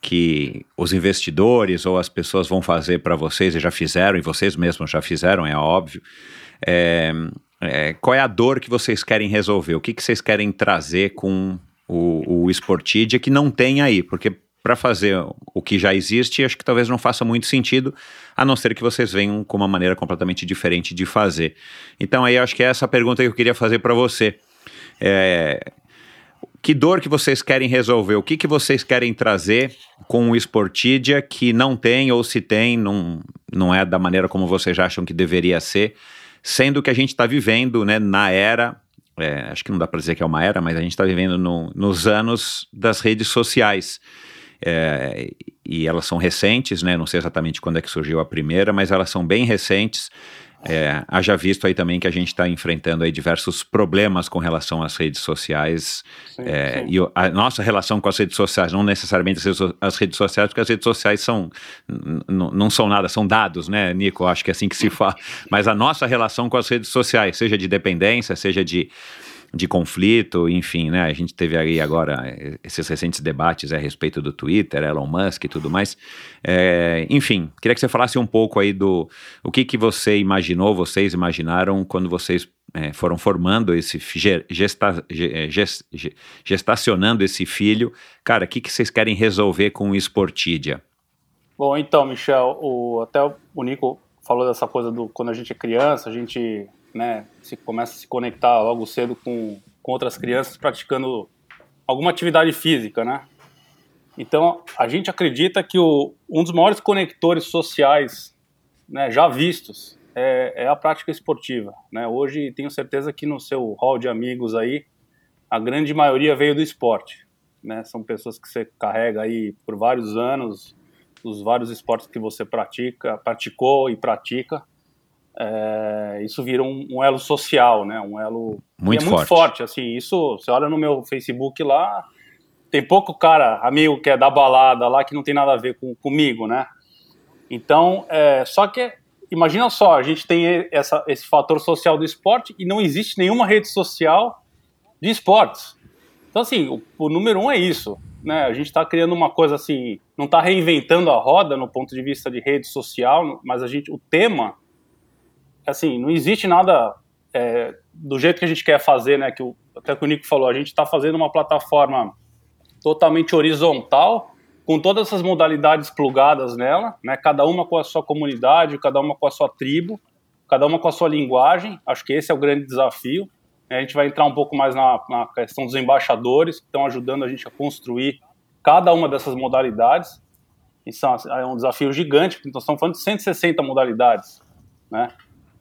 que os investidores ou as pessoas vão fazer para vocês, e já fizeram, e vocês mesmos já fizeram, é óbvio, é, é, qual é a dor que vocês querem resolver? O que, que vocês querem trazer com o, o Sportidia que não tem aí? Porque para fazer o que já existe, acho que talvez não faça muito sentido, a não ser que vocês venham com uma maneira completamente diferente de fazer. Então aí acho que é essa pergunta que eu queria fazer para você. É, que dor que vocês querem resolver? O que, que vocês querem trazer com o Sportidia que não tem ou se tem, não, não é da maneira como vocês acham que deveria ser, sendo que a gente está vivendo né, na era, é, acho que não dá para dizer que é uma era, mas a gente está vivendo no, nos anos das redes sociais. É, e elas são recentes, né? Não sei exatamente quando é que surgiu a primeira, mas elas são bem recentes. É, haja visto aí também que a gente está enfrentando aí diversos problemas com relação às redes sociais sim, é, sim. e a nossa relação com as redes sociais, não necessariamente as redes sociais, porque as redes sociais são não são nada, são dados, né, Nico? Acho que é assim que se fala. Mas a nossa relação com as redes sociais, seja de dependência, seja de de conflito, enfim, né? A gente teve aí agora eh, esses recentes debates a respeito do Twitter, Elon Musk e tudo mais. É, enfim, queria que você falasse um pouco aí do o que, que você imaginou, vocês imaginaram quando vocês é, foram formando esse gesta, gest, gestacionando esse filho. Cara, o que, que vocês querem resolver com o Sportidia? Bom, então, Michel, o, até o Nico falou dessa coisa do quando a gente é criança, a gente né, se começa a se conectar logo cedo com, com outras crianças praticando alguma atividade física, né? Então, a gente acredita que o, um dos maiores conectores sociais né, já vistos é, é, a prática esportiva. Né? Hoje, tenho certeza que no seu hall de amigos aí, a grande maioria veio do esporte. Né? São pessoas que você carrega aí por vários anos, os vários esportes que você pratica, praticou e pratica. É, isso vira um, um, elo social, né? Um elo muito, é muito forte. forte. Assim, isso você olha no meu Facebook lá, tem pouco cara, amigo que é da balada lá, que não tem nada a ver com, comigo, né? Então, é, só que, imagina só, a gente tem essa, esse fator social do esporte e não existe nenhuma rede social de esportes. Então, assim, o, o número um é isso, né? A gente está criando uma coisa assim, não está reinventando a roda no ponto de vista de rede social, mas a gente, o tema, assim, não existe nada é, do jeito que a gente quer fazer, né? Que o, até que o Nico falou, a gente está fazendo uma plataforma totalmente horizontal, com todas essas modalidades plugadas nela, né? Cada uma com a sua comunidade, cada uma com a sua tribo, cada uma com a sua linguagem. Acho que esse é o grande desafio. A gente vai entrar um pouco mais na, na questão dos embaixadores que estão ajudando a gente a construir cada uma dessas modalidades. Isso é um desafio gigante, porque nós estamos falando de 160 modalidades, né?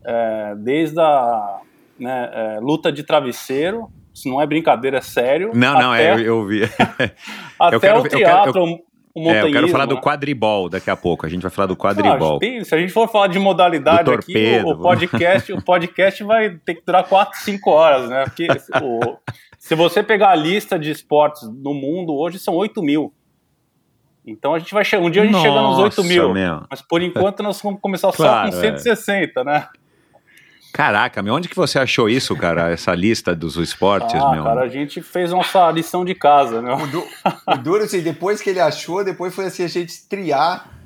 É, desde a né, é, luta de travesseiro isso não é brincadeira, é sério. Não, não, é, eu, eu vi. até eu quero, o teatro, eu quero, o é, eu quero falar do né? quadribol daqui a pouco. A gente vai falar do quadribol. Ah, tem, se a gente for falar de modalidade aqui, o, o, podcast, o podcast vai ter que durar 4, 5 horas, né? Porque o, se você pegar a lista de esportes no mundo, hoje são 8 mil. Então a gente vai chegar. Um dia a gente Nossa, chega nos 8 mil. Meu. Mas por enquanto nós vamos começar claro, só com 160, é. né? Caraca, meu, onde que você achou isso, cara? Essa lista dos esportes, ah, meu? cara, a gente fez nossa lição de casa, né? O, du o duro, assim, depois que ele achou, depois foi assim, a gente triar.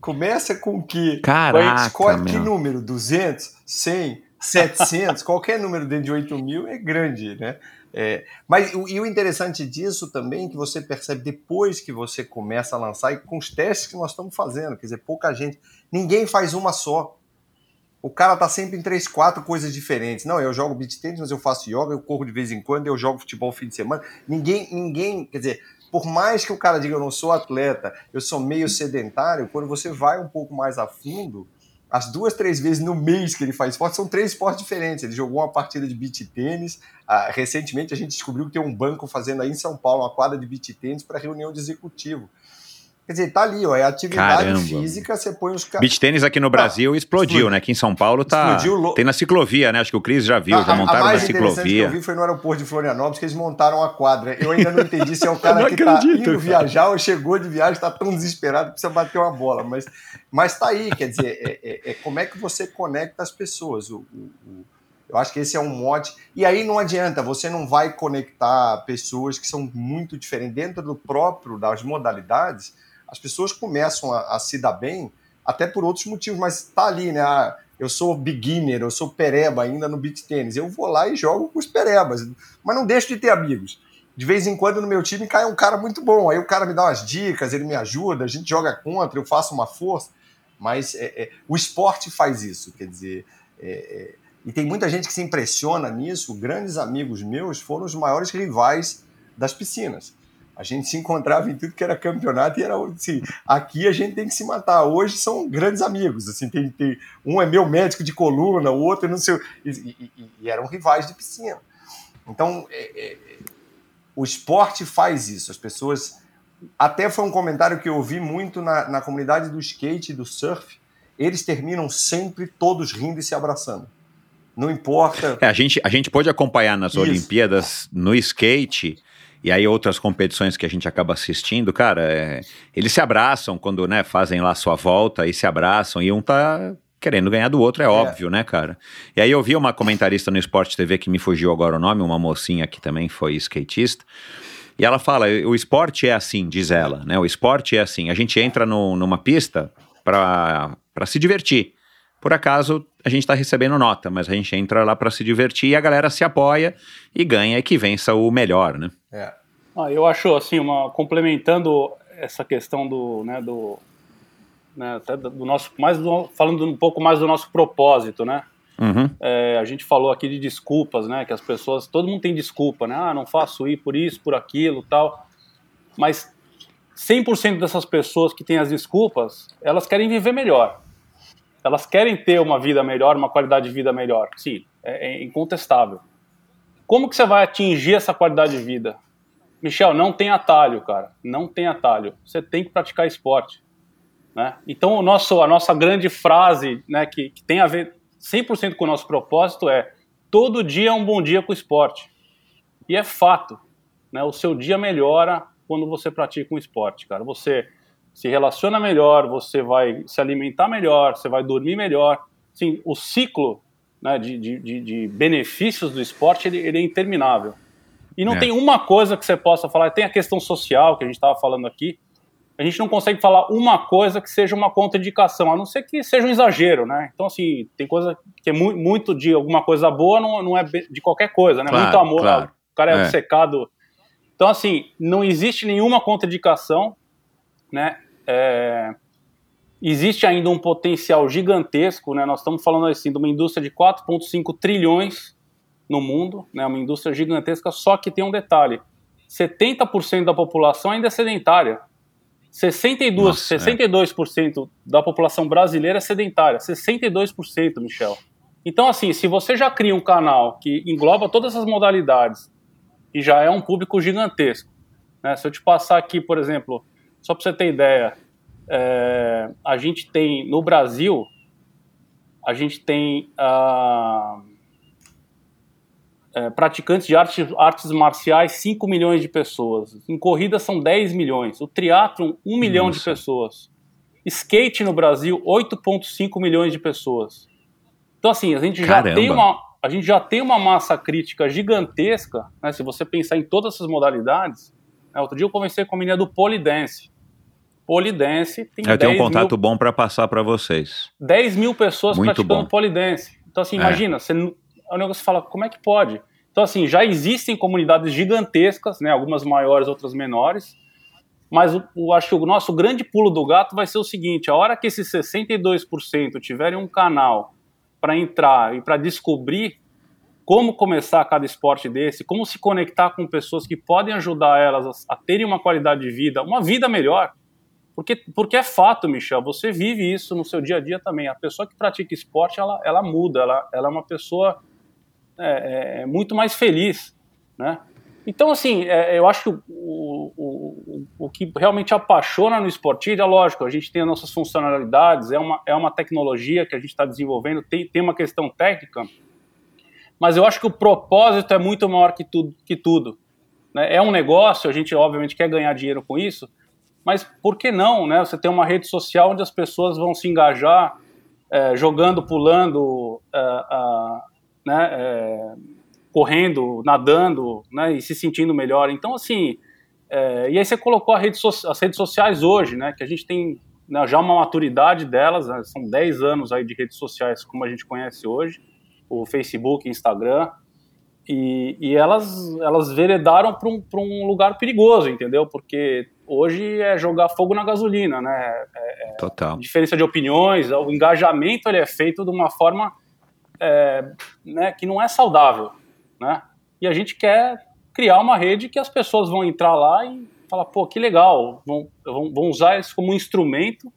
Começa com que? Caraca, Escolhe que número? 200? 100? 700? qualquer número dentro de 8 mil é grande, né? É, mas e o interessante disso também é que você percebe depois que você começa a lançar e com os testes que nós estamos fazendo, quer dizer, pouca gente, ninguém faz uma só o cara tá sempre em três, quatro coisas diferentes. Não, eu jogo beat tênis, mas eu faço yoga, eu corro de vez em quando, eu jogo futebol fim de semana. Ninguém, ninguém, quer dizer, por mais que o cara diga eu não sou atleta, eu sou meio sedentário, quando você vai um pouco mais a fundo, as duas, três vezes no mês que ele faz esporte, são três esportes diferentes. Ele jogou uma partida de beat tênis. Ah, recentemente a gente descobriu que tem um banco fazendo aí em São Paulo uma quadra de beat tênis para reunião de executivo. Quer dizer, tá ali, ó, é atividade Caramba. física, você põe os caras. Beach tênis aqui no Brasil ah, explodiu, explodiu, né? Aqui em São Paulo tá. Explodiu. Tem na ciclovia, né? Acho que o Cris já viu, já montaram a mais na ciclovia. que eu vi foi no aeroporto de Florianópolis que eles montaram a quadra. Eu ainda não entendi se é o cara que tá acredito, tá indo cara. viajar ou chegou de viagem, tá tão desesperado que precisa bater uma bola. Mas, mas tá aí, quer dizer, é, é, é como é que você conecta as pessoas. O, o, o, eu acho que esse é um mote. E aí não adianta, você não vai conectar pessoas que são muito diferentes dentro do próprio das modalidades as pessoas começam a, a se dar bem até por outros motivos, mas tá ali, né? Ah, eu sou beginner, eu sou pereba ainda no beat tênis. Eu vou lá e jogo com os perebas, mas não deixo de ter amigos. De vez em quando no meu time cai um cara muito bom, aí o cara me dá umas dicas, ele me ajuda, a gente joga contra, eu faço uma força. Mas é, é, o esporte faz isso, quer dizer. É, é e tem muita gente que se impressiona nisso. Grandes amigos meus foram os maiores rivais das piscinas. A gente se encontrava em tudo que era campeonato e era assim, aqui a gente tem que se matar. Hoje são grandes amigos, assim, tem, tem um é meu médico de coluna, o outro não sei, e, e, e eram rivais de piscina. Então, é, é, o esporte faz isso. As pessoas, até foi um comentário que eu ouvi muito na, na comunidade do skate e do surf. Eles terminam sempre todos rindo e se abraçando. Não importa. É, a gente a gente pode acompanhar nas isso. Olimpíadas no skate e aí outras competições que a gente acaba assistindo, cara, é, eles se abraçam quando, né, fazem lá a sua volta e se abraçam e um tá querendo ganhar do outro, é, é óbvio, né, cara? E aí eu vi uma comentarista no Esporte TV que me fugiu agora o nome, uma mocinha que também foi skatista, e ela fala, o esporte é assim, diz ela, né, o esporte é assim, a gente entra no, numa pista para se divertir, por acaso a gente está recebendo nota, mas a gente entra lá para se divertir e a galera se apoia e ganha e que vença o melhor, né? É. Ah, eu acho assim, uma, complementando essa questão do, né, do, né, do nosso, mais do, falando um pouco mais do nosso propósito, né? Uhum. É, a gente falou aqui de desculpas, né? Que as pessoas, todo mundo tem desculpa, né? Ah, não faço ir por isso, por aquilo, tal. Mas 100% dessas pessoas que têm as desculpas, elas querem viver melhor. Elas querem ter uma vida melhor, uma qualidade de vida melhor. Sim, é, é incontestável. Como que você vai atingir essa qualidade de vida? Michel, não tem atalho, cara. Não tem atalho. Você tem que praticar esporte. Né? Então, o nosso, a nossa grande frase, né, que, que tem a ver 100% com o nosso propósito é todo dia é um bom dia com esporte. E é fato. Né? O seu dia melhora quando você pratica um esporte, cara. Você se relaciona melhor, você vai se alimentar melhor, você vai dormir melhor. Sim, o ciclo né, de, de, de, benefícios do esporte ele, ele é interminável. E não é. tem uma coisa que você possa falar. Tem a questão social que a gente estava falando aqui. A gente não consegue falar uma coisa que seja uma contraindicação, a não ser que seja um exagero, né? Então, assim, tem coisa que é mu muito de alguma coisa boa, não, não é de qualquer coisa, né? Claro, muito amor, claro. o cara é, É. obcecado. Então, assim, não existe nenhuma contraindicação, né? É, existe ainda um potencial gigantesco, né? Nós estamos falando assim de uma indústria de 4,5 trilhões no mundo, né? Uma indústria gigantesca, só que tem um detalhe: 70% da população ainda é sedentária. 62, Nossa, é. 62% da população brasileira é sedentária. 62%, Michel. Então, assim, se você já cria um canal que engloba todas essas modalidades e já é um público gigantesco, né? Se eu te passar aqui, por exemplo, só para você ter ideia, é, a gente tem no Brasil, a gente tem ah, é, praticantes de artes, artes marciais 5 milhões de pessoas. Em corrida são 10 milhões. O triatlon, 1 milhão de Nossa. pessoas. Skate no Brasil, 8,5 milhões de pessoas. Então, assim, a gente, já tem uma, a gente já tem uma massa crítica gigantesca, né, se você pensar em todas essas modalidades. né, outro dia eu conversei com a menina do Polidense. Polidense tem Eu tenho um 10 contato mil, bom para passar para vocês. 10 mil pessoas Muito praticando bom. polidense. Então, assim, É. imagina, você, não- é um negócio que fala, como é que pode? Então, assim, já existem comunidades gigantescas, né, algumas maiores, outras menores, mas o, o- acho que o nosso grande pulo do gato vai ser o seguinte: a hora que esses 62% tiverem um canal para entrar e para descobrir como começar cada esporte desse, como se conectar com pessoas que podem ajudar elas a, a terem uma qualidade de vida, uma vida melhor. Porque, porque é fato, Michel, você vive isso no seu dia a dia também. A pessoa que pratica esporte, ela, ela muda, ela, ela é uma pessoa é, é, muito mais feliz, né? Então, assim, é, eu acho que o, o, o, o que realmente apaixona no esportivo é lógico, a gente tem as nossas funcionalidades, é uma, é uma tecnologia que a gente está desenvolvendo, tem, tem uma questão técnica, mas eu acho que o propósito é muito maior que tudo. Que tudo né? É um negócio, a gente obviamente quer ganhar dinheiro com isso, mas por que não, né? Você tem uma rede social onde as pessoas vão se engajar é, jogando, pulando, é, né? é, correndo, nadando, né? E se sentindo melhor. Então, assim, é, e aí você colocou rede so- as redes sociais hoje, né? Que a gente tem né, já uma maturidade delas, né, são 10 anos aí de redes sociais como a gente conhece hoje, o Facebook, Instagram, e, e elas, elas veredaram para um, pra um lugar perigoso, entendeu? Porque hoje é jogar fogo na gasolina, né? Total. diferença de opiniões, o engajamento ele é feito de uma forma é, né, que não é saudável, né? E a gente quer criar uma rede que as pessoas vão entrar lá e falar, pô, que legal, vão, vão, usar isso como um instrumento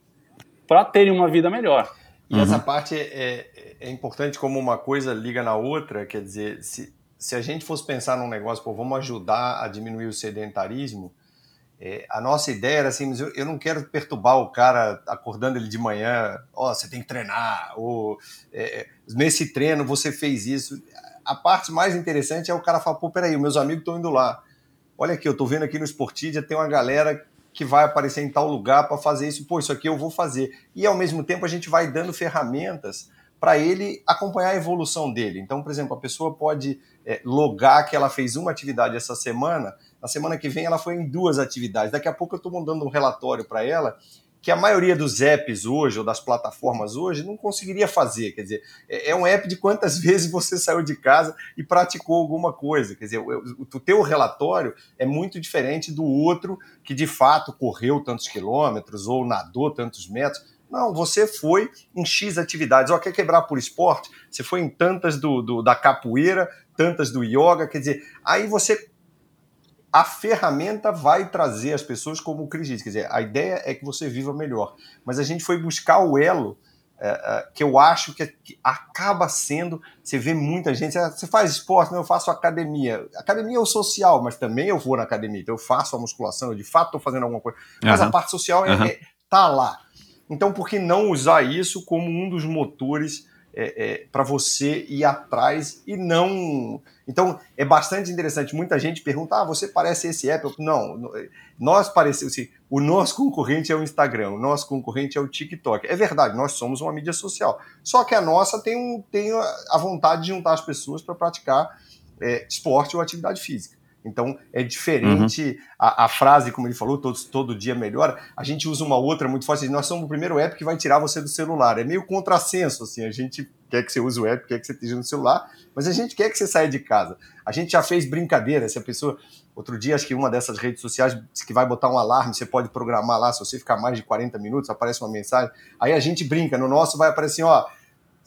para terem uma vida melhor. E essa parte é, é- é importante como uma coisa liga na outra, quer dizer, se, se a gente fosse pensar num negócio, pô, vamos ajudar a diminuir o sedentarismo, é, a nossa ideia era assim, mas eu, eu não quero perturbar o cara acordando ele de manhã, ó, você tem que treinar, ou é, nesse treino você fez isso. A parte mais interessante é o cara falar, pô, peraí, meus amigos estão indo lá. Olha aqui, eu tô vendo aqui no Sportidia, tem uma galera que vai aparecer em tal lugar para fazer isso, pô, isso aqui eu vou fazer. E ao mesmo tempo a gente vai dando ferramentas para ele acompanhar a evolução dele. Então, por exemplo, a pessoa pode é, logar que ela fez uma atividade essa semana, na semana que vem ela foi em duas atividades. Daqui a pouco eu estou mandando um relatório para ela que a maioria dos apps hoje, ou das plataformas hoje, não conseguiria fazer. Quer dizer, é é um app de quantas vezes você saiu de casa e praticou alguma coisa. Quer dizer, o, teu relatório é muito diferente do outro que de fato correu tantos quilômetros ou nadou tantos metros. Não, você foi em X atividades. Ó, quer quebrar por esporte? Você foi em tantas do, do, da capoeira, tantas do yoga, quer dizer, aí você. A ferramenta vai trazer as pessoas como o Cris diz, quer dizer, a ideia é que você viva melhor. Mas a gente foi buscar o elo é, é, que eu acho que, que, acaba sendo. Você vê muita gente. Você faz esporte, não, eu faço academia. Academia é o social, mas também eu vou na academia. Então eu faço a musculação, eu de fato estou fazendo alguma coisa. Mas uhum. a parte social é, uhum. é, tá lá. Então, por que não usar isso como um dos motores é, é, para você ir atrás e não. Então, é bastante interessante. Muita gente pergunta: ah, você parece esse app? Não, nós parecemos. Assim, o nosso concorrente é o Instagram, o nosso concorrente é o TikTok. É verdade, nós somos uma mídia social. Só que a nossa tem, um, tem a vontade de juntar as pessoas para praticar é, esporte ou atividade física. Então é diferente uhum. a, a, frase, como ele falou, todo, todo dia melhora. A gente usa uma outra muito forte. Nós somos o primeiro app que vai tirar você do celular. É meio contrassenso, assim. A gente quer que você use o app, quer que você esteja no celular, mas a gente quer que você saia de casa. A gente já fez brincadeira. Se a pessoa. Outro dia, acho que uma dessas redes sociais disse que vai botar um alarme, você pode programar lá. Se você ficar mais de 40 minutos, aparece uma mensagem. Aí a gente brinca. No nosso vai aparecer, ó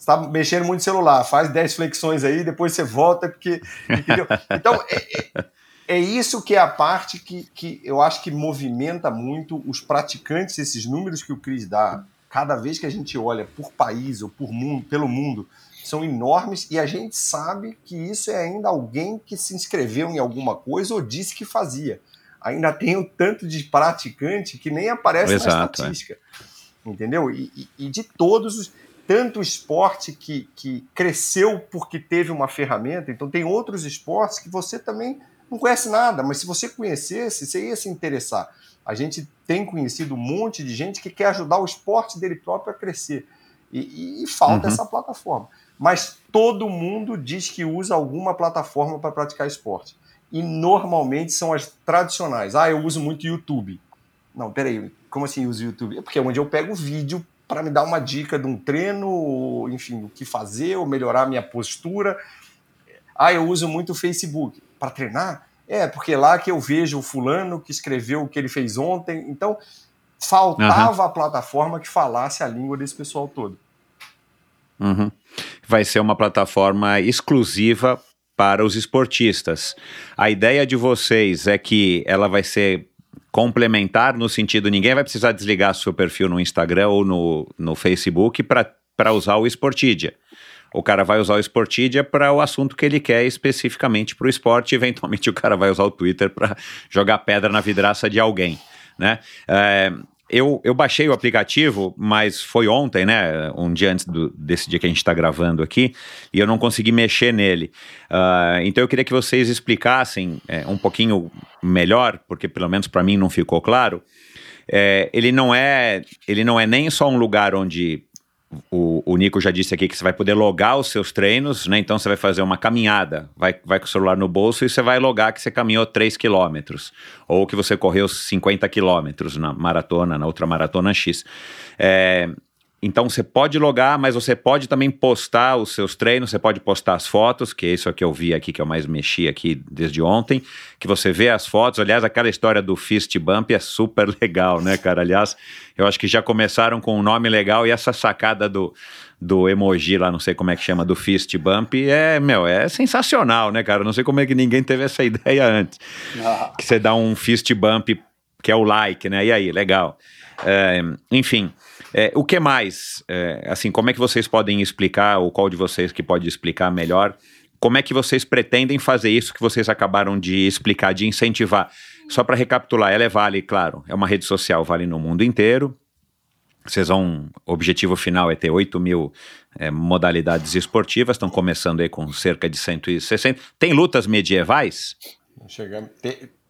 está mexendo muito no celular, faz 10 flexões aí, depois você volta, porque. Entendeu? Então, é, é, é isso que é a parte que, que eu acho que movimenta muito os praticantes, esses números que o Cris dá, cada vez que a gente olha por país ou por mundo, pelo mundo, são enormes e a gente sabe que isso é ainda alguém que se inscreveu em alguma coisa ou disse que fazia. Ainda tem o tanto de praticante que nem aparece Exato, na é. estatística. É. Entendeu? E, e, e, de todos os. Tanto esporte que, que cresceu porque teve uma ferramenta, então tem outros esportes que você também não conhece nada, mas se você conhecesse, você ia se interessar. A gente tem conhecido um monte de gente que quer ajudar o esporte dele próprio a crescer. E, e falta uhum. essa plataforma. Mas todo mundo diz que usa alguma plataforma para praticar esporte. E normalmente são as tradicionais. Ah, eu uso muito YouTube. Não, peraí, como assim uso YouTube? É porque é onde eu pego vídeo para me dar uma dica de um treino, enfim, o que fazer, ou melhorar a minha postura. Ah, eu uso muito o Facebook para treinar? É, porque lá que eu vejo o fulano que escreveu o que ele fez ontem. Então, faltava uhum. a plataforma que falasse a língua desse pessoal todo. Uhum. Vai ser uma plataforma exclusiva para os esportistas. A ideia de vocês é que ela vai ser complementar no sentido ninguém vai precisar desligar seu perfil no Instagram ou no, no Facebook para usar o Sportidia. O cara vai usar o Sportidia para o assunto que ele quer especificamente para o esporte. Eventualmente o cara vai usar o Twitter para jogar pedra na vidraça de alguém, né? É, eu, eu baixei o aplicativo, mas foi ontem, né? Um dia antes do, desse dia que a gente está gravando aqui, e eu não consegui mexer nele. Uh, então eu queria que vocês explicassem é, um pouquinho melhor, porque pelo menos para mim não ficou claro. É, ele não é ele não é nem só um lugar onde o, o, Nico já disse aqui que você vai poder logar os seus treinos, né? Então você vai fazer uma caminhada, vai, vai com o celular no bolso e você vai logar que você caminhou 3 quilômetros, ou que você correu 50 quilômetros na maratona, na outra maratona X. É, então você pode logar, mas você pode também postar os seus treinos, você pode postar as fotos, que é isso que eu vi aqui, que eu mais mexi aqui desde ontem, que você vê as fotos. Aliás, aquela história do fist bump é super legal, né, cara? Aliás, eu acho que já começaram com um nome legal e essa sacada do, do emoji lá, não sei como é que chama, do fist bump, é, meu, é sensacional, né, cara? Não sei como é que ninguém teve essa ideia antes. Ah. Que você dá um fist bump, que é o like, né? E aí, legal. É, enfim. É, o que mais? É, assim, como é que vocês podem explicar, ou qual de vocês que pode explicar melhor, como é que vocês pretendem fazer isso que vocês acabaram de explicar, de incentivar? Só para recapitular, ela é Vale, claro, é uma rede social, vale no mundo inteiro. Vocês vão. O objetivo final é ter 8 mil é, modalidades esportivas, estão começando aí com cerca de 160. Tem lutas medievais? Chegamos.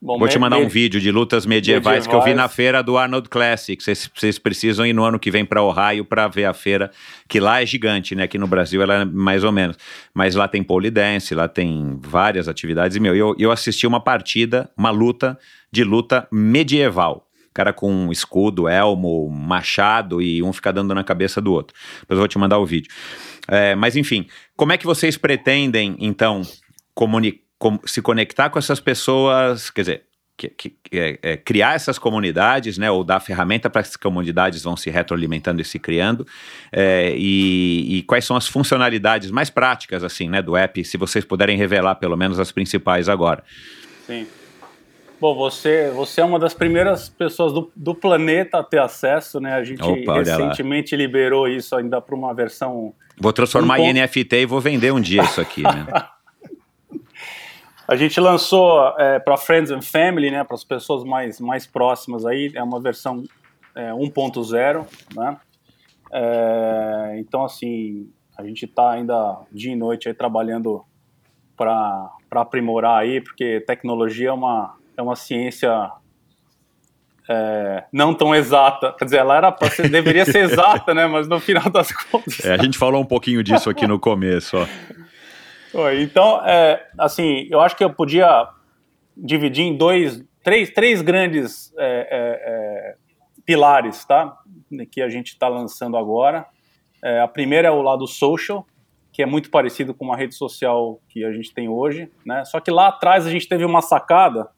Bom, Vou te mandar um vídeo de lutas medievais, medievais, que eu vi na feira do Arnold Classic. Vocês precisam ir no ano que vem para Ohio para ver a feira, que lá é gigante, né? Aqui no Brasil ela é mais ou menos. Mas lá tem pole dance, lá tem várias atividades. E, meu, eu, eu assisti uma partida, uma luta de luta medieval. Cara com escudo, elmo, machado e um fica dando na cabeça do outro. Depois eu vou te mandar o vídeo. É, mas enfim, como é que vocês pretendem, então, comunicar? Se conectar com essas pessoas, quer dizer, que, que é, é, criar essas comunidades, né, ou dar ferramenta para que essas comunidades vão se retroalimentando e se criando, é, e, e, quais são as funcionalidades mais práticas, assim, né, do app, se vocês puderem revelar pelo menos as principais agora. Sim. Bom, você, você é uma das primeiras pessoas do, do planeta a ter acesso, né? A gente Opa, recentemente liberou isso ainda para uma versão. Vou transformar em NFT e vou vender um dia isso aqui, né? A gente lançou é, para Friends and Family, né, para as pessoas mais, mais próximas aí, é uma versão é, 1.0, né? É, então, assim, a gente está ainda dia e noite aí trabalhando para aprimorar aí, porque tecnologia é uma, é uma ciência é, não tão exata. Quer dizer, ela era ser, deveria ser exata, né? Mas no final das contas. É, a gente falou um pouquinho disso aqui no começo, ó. Então, é, assim, eu acho que eu podia dividir em dois, três, três grandes é, é, é pilares, tá? Que a gente está lançando agora. É, a primeira é o lado social, que é muito parecido com uma rede social que a gente tem hoje, né? Só que lá atrás a gente teve uma sacada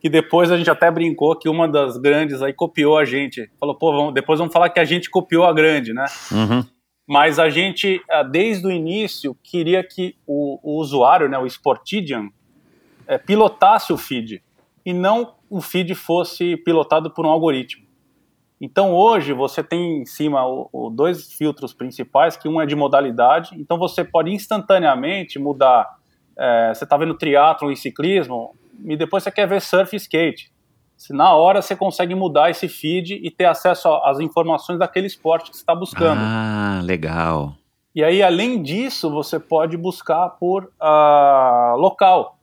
que depois a gente até brincou que uma das grandes aí copiou a gente. Falou, pô, vamos, depois vamos falar que a gente copiou a grande, né? Uhum. Mas a gente, ah, desde o início, queria que o, o usuário, né, o Sportidian, é, pilotasse o feed e não o feed fosse pilotado por um algoritmo. Então hoje você tem em cima o, o dois filtros principais, que um é de modalidade, então você pode instantaneamente mudar. É, você está vendo triatlo e ciclismo, e depois você quer ver surf e skate. Se na hora você consegue mudar esse feed e ter acesso às informações daquele esporte que você está buscando. Ah, legal. E aí, além disso, você pode buscar por uh, local.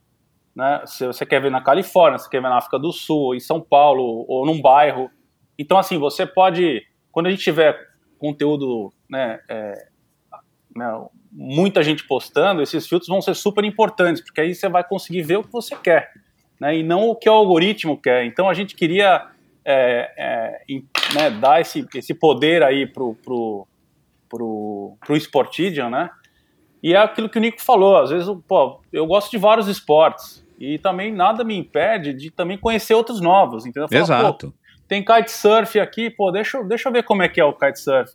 Né? Se você quer ver na Califórnia, se quer ver na África do Sul, em São Paulo, ou num bairro. Então, assim, você pode, quando a gente tiver conteúdo, né, é, né, muita gente postando, esses filtros vão ser super importantes, porque aí você vai conseguir ver o que você quer né, e não o que o algoritmo quer. Então a gente queria é, é, né, dar esse, esse poder aí pro, pro, pro, pro Sportidian, né? E é aquilo que o Nico falou, às vezes, pô, eu gosto de vários esportes e também nada me impede de também conhecer outros novos, entendeu? Falo, Exato. tem kitesurf aqui, pô, deixa, deixa eu ver como é que é o kitesurf.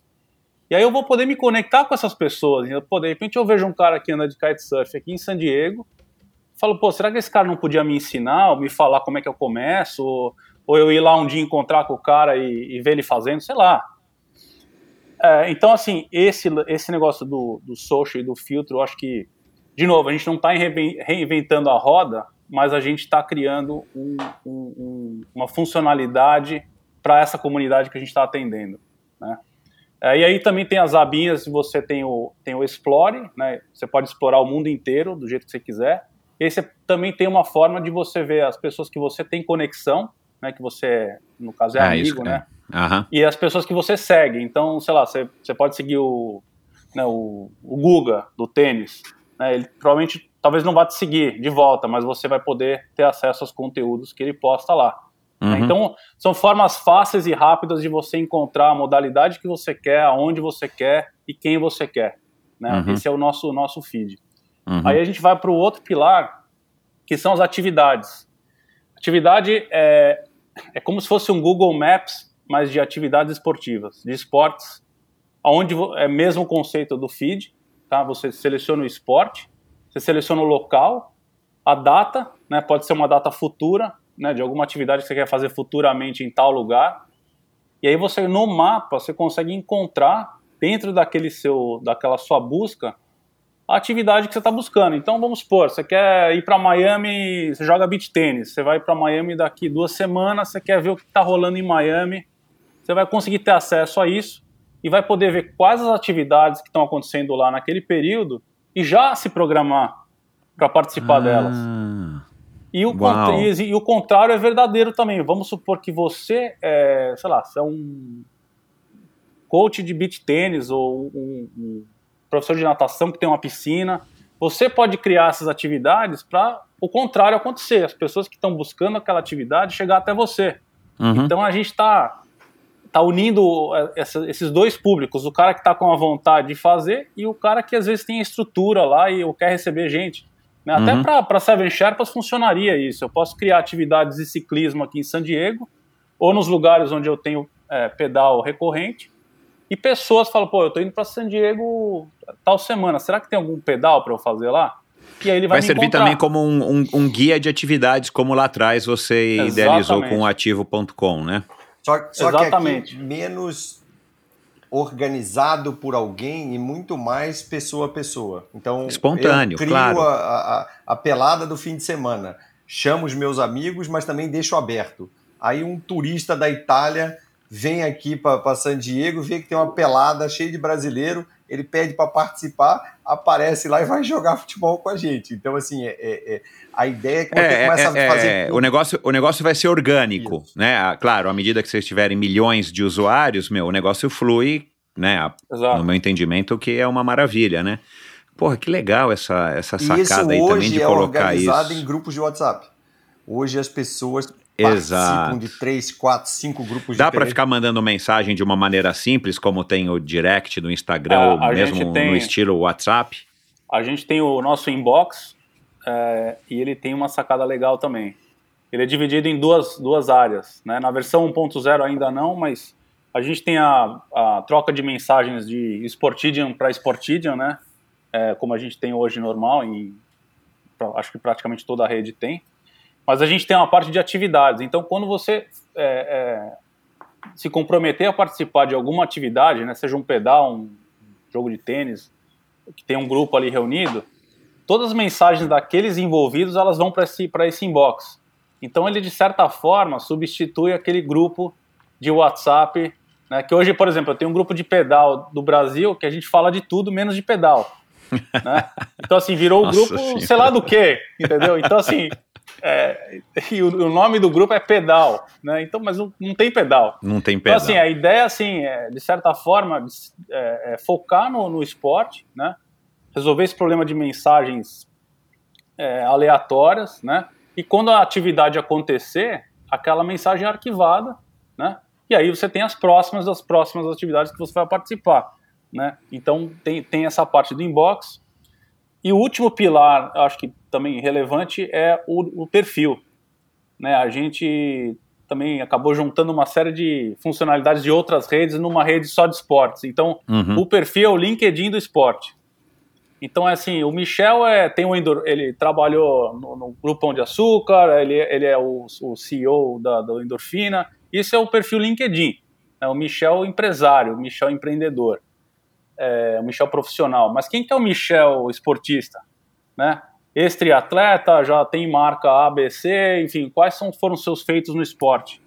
E aí eu vou poder me conectar com essas pessoas. Pô, de repente eu vejo um cara que anda de kitesurf aqui em San Diego, falo, pô, será que esse cara não podia me ensinar, ou me falar como é que eu começo, ou, ou eu ir lá um dia encontrar com o cara e, e ver ele fazendo, sei lá. É, então, assim, esse, esse negócio do, do social e do filtro, eu acho que, de novo, a gente não está reinventando a roda, mas a gente está criando um, um, uma funcionalidade para essa comunidade que a gente está atendendo, né? É, e aí também tem as abinhas, você tem o, tem o Explore, né? Você pode explorar o mundo inteiro do jeito que você quiser. Esse também tem uma forma de você ver as pessoas que você tem conexão, né, que você, no caso, é, é amigo, isso, né? É. Uhum. E as pessoas que você segue. Então, sei lá, você, você pode seguir o, né, o, o Guga do tênis. Né, ele provavelmente, talvez não vá te seguir de volta, mas você vai poder ter acesso aos conteúdos que ele posta lá. Né. Uhum. Então, são formas fáceis e rápidas de você encontrar a modalidade que você quer, aonde você quer e quem você quer. Né? Uhum. Esse é o nosso, nosso feed. Uhum. Aí a gente vai para o outro pilar, que são as atividades. Atividade é, é como se fosse um Google Maps, mas de atividades esportivas, de esportes, onde é mesmo o conceito do feed, tá? Você seleciona o esporte, você seleciona o local, a data, né? Pode ser uma data futura, né? De alguma atividade que você quer fazer futuramente em tal lugar. E aí você no mapa você consegue encontrar dentro daquele seu, daquela sua busca a atividade que você está buscando. Então, vamos supor, você quer ir para Miami, você joga beach tênis, você vai para Miami daqui duas semanas, você quer ver o que está rolando em Miami, você vai conseguir ter acesso a isso e vai poder ver quais as atividades que estão acontecendo lá naquele período e já se programar para participar ah, delas. E o, e, e o, contrário é verdadeiro também. Vamos supor que você, é, sei lá, você é um coach de beach tênis ou um, um professor de natação que tem uma piscina. Você pode criar essas atividades para o contrário acontecer, as pessoas que estão buscando aquela atividade chegar até você. Uhum. Então a gente está tá unindo é, essa, esses dois públicos, o cara que está com a vontade de fazer e o cara que às vezes tem a estrutura lá e quer receber gente. Né? Até uhum. para Seven Sherpas funcionaria isso. Eu posso criar atividades de ciclismo aqui em San Diego, ou nos lugares onde eu tenho é, pedal recorrente, e pessoas falam, pô, eu tô indo para San Diego tal semana, será que tem algum pedal para eu fazer lá? E aí ele vai, vai servir encontrar. também como um, um, um, guia de atividades, como lá atrás você Exatamente. idealizou com o ativo.com, né? Só, só Exatamente. que aqui, menos organizado por alguém e muito mais pessoa a pessoa. Então, espontâneo, eu crio claro. a, a, a pelada do fim de semana. Chamo os meus amigos, mas também deixo aberto. Aí um turista da Itália vem aqui para San Diego, vê que tem uma pelada cheia de brasileiro, ele pede para participar, aparece lá e vai jogar futebol com a gente. Então, assim, é, é, é a ideia é que você é, começa é, a fazer. O negócio, o negócio vai ser orgânico, Isso. né? Ah, claro, à medida que vocês tiverem milhões de usuários, meu, o negócio flui, né? Exato. No meu entendimento, que é uma maravilha, né? Porra, que legal essa, essa sacada aí também de é colocar isso. organizado em grupos de WhatsApp. Hoje as pessoas Exato. de três, quatro, cinco grupos Dá para ficar mandando mensagem de uma maneira simples, como tem o direct no Instagram, é, ou mesmo tem, no estilo WhatsApp? A gente tem o nosso inbox é, e ele tem uma sacada legal também. Ele é dividido em duas, duas áreas. Né? Na versão 1.0 ainda não, mas a gente tem a, a troca de mensagens de Sportidian para Sportidian, né? É, como a gente tem hoje normal, em, acho que praticamente toda a rede tem. Mas a gente tem uma parte de atividades. Então, quando você é, é, se comprometer a participar de alguma atividade, né, seja um pedal, um jogo de tênis, que tem um grupo ali reunido, todas as mensagens daqueles envolvidos elas vão para esse, esse inbox. Então, ele, de certa forma, substitui aquele grupo de WhatsApp. Né, que hoje, por exemplo, eu tenho um grupo de pedal do Brasil que a gente fala de tudo menos de pedal. Né? Então, assim, virou o grupo, sei lá do que, entendeu? Então, assim, é, e o, o, nome do grupo é Pedal, né? Então, mas não, não tem pedal. Não tem pedal. Então, assim, a ideia, assim, é, de certa forma, é, é, focar no, no esporte, né? Resolver esse problema de mensagens é, aleatórias, né? E quando a atividade acontecer, aquela mensagem é arquivada, né? E aí você tem as próximas das próximas atividades que você vai participar, né? Então tem, tem essa parte do inbox. E o último pilar, acho que também relevante é o, o perfil. Né? A gente também acabou juntando uma série de funcionalidades de outras redes numa rede só de esportes. Então, uhum. o perfil é o LinkedIn do esporte. Então, é assim, o Michel é, tem um, ele trabalhou no, no Grupo Pão de Açúcar, ele, ele é o, o CEO da, da Endorfina. Isso é o perfil LinkedIn. Né? O Michel empresário, o Michel empreendedor, é, o Michel profissional. Mas quem que é o Michel esportista? Né? ex-triatleta, já tem marca ABC, enfim, quais são, foram seus feitos no esporte?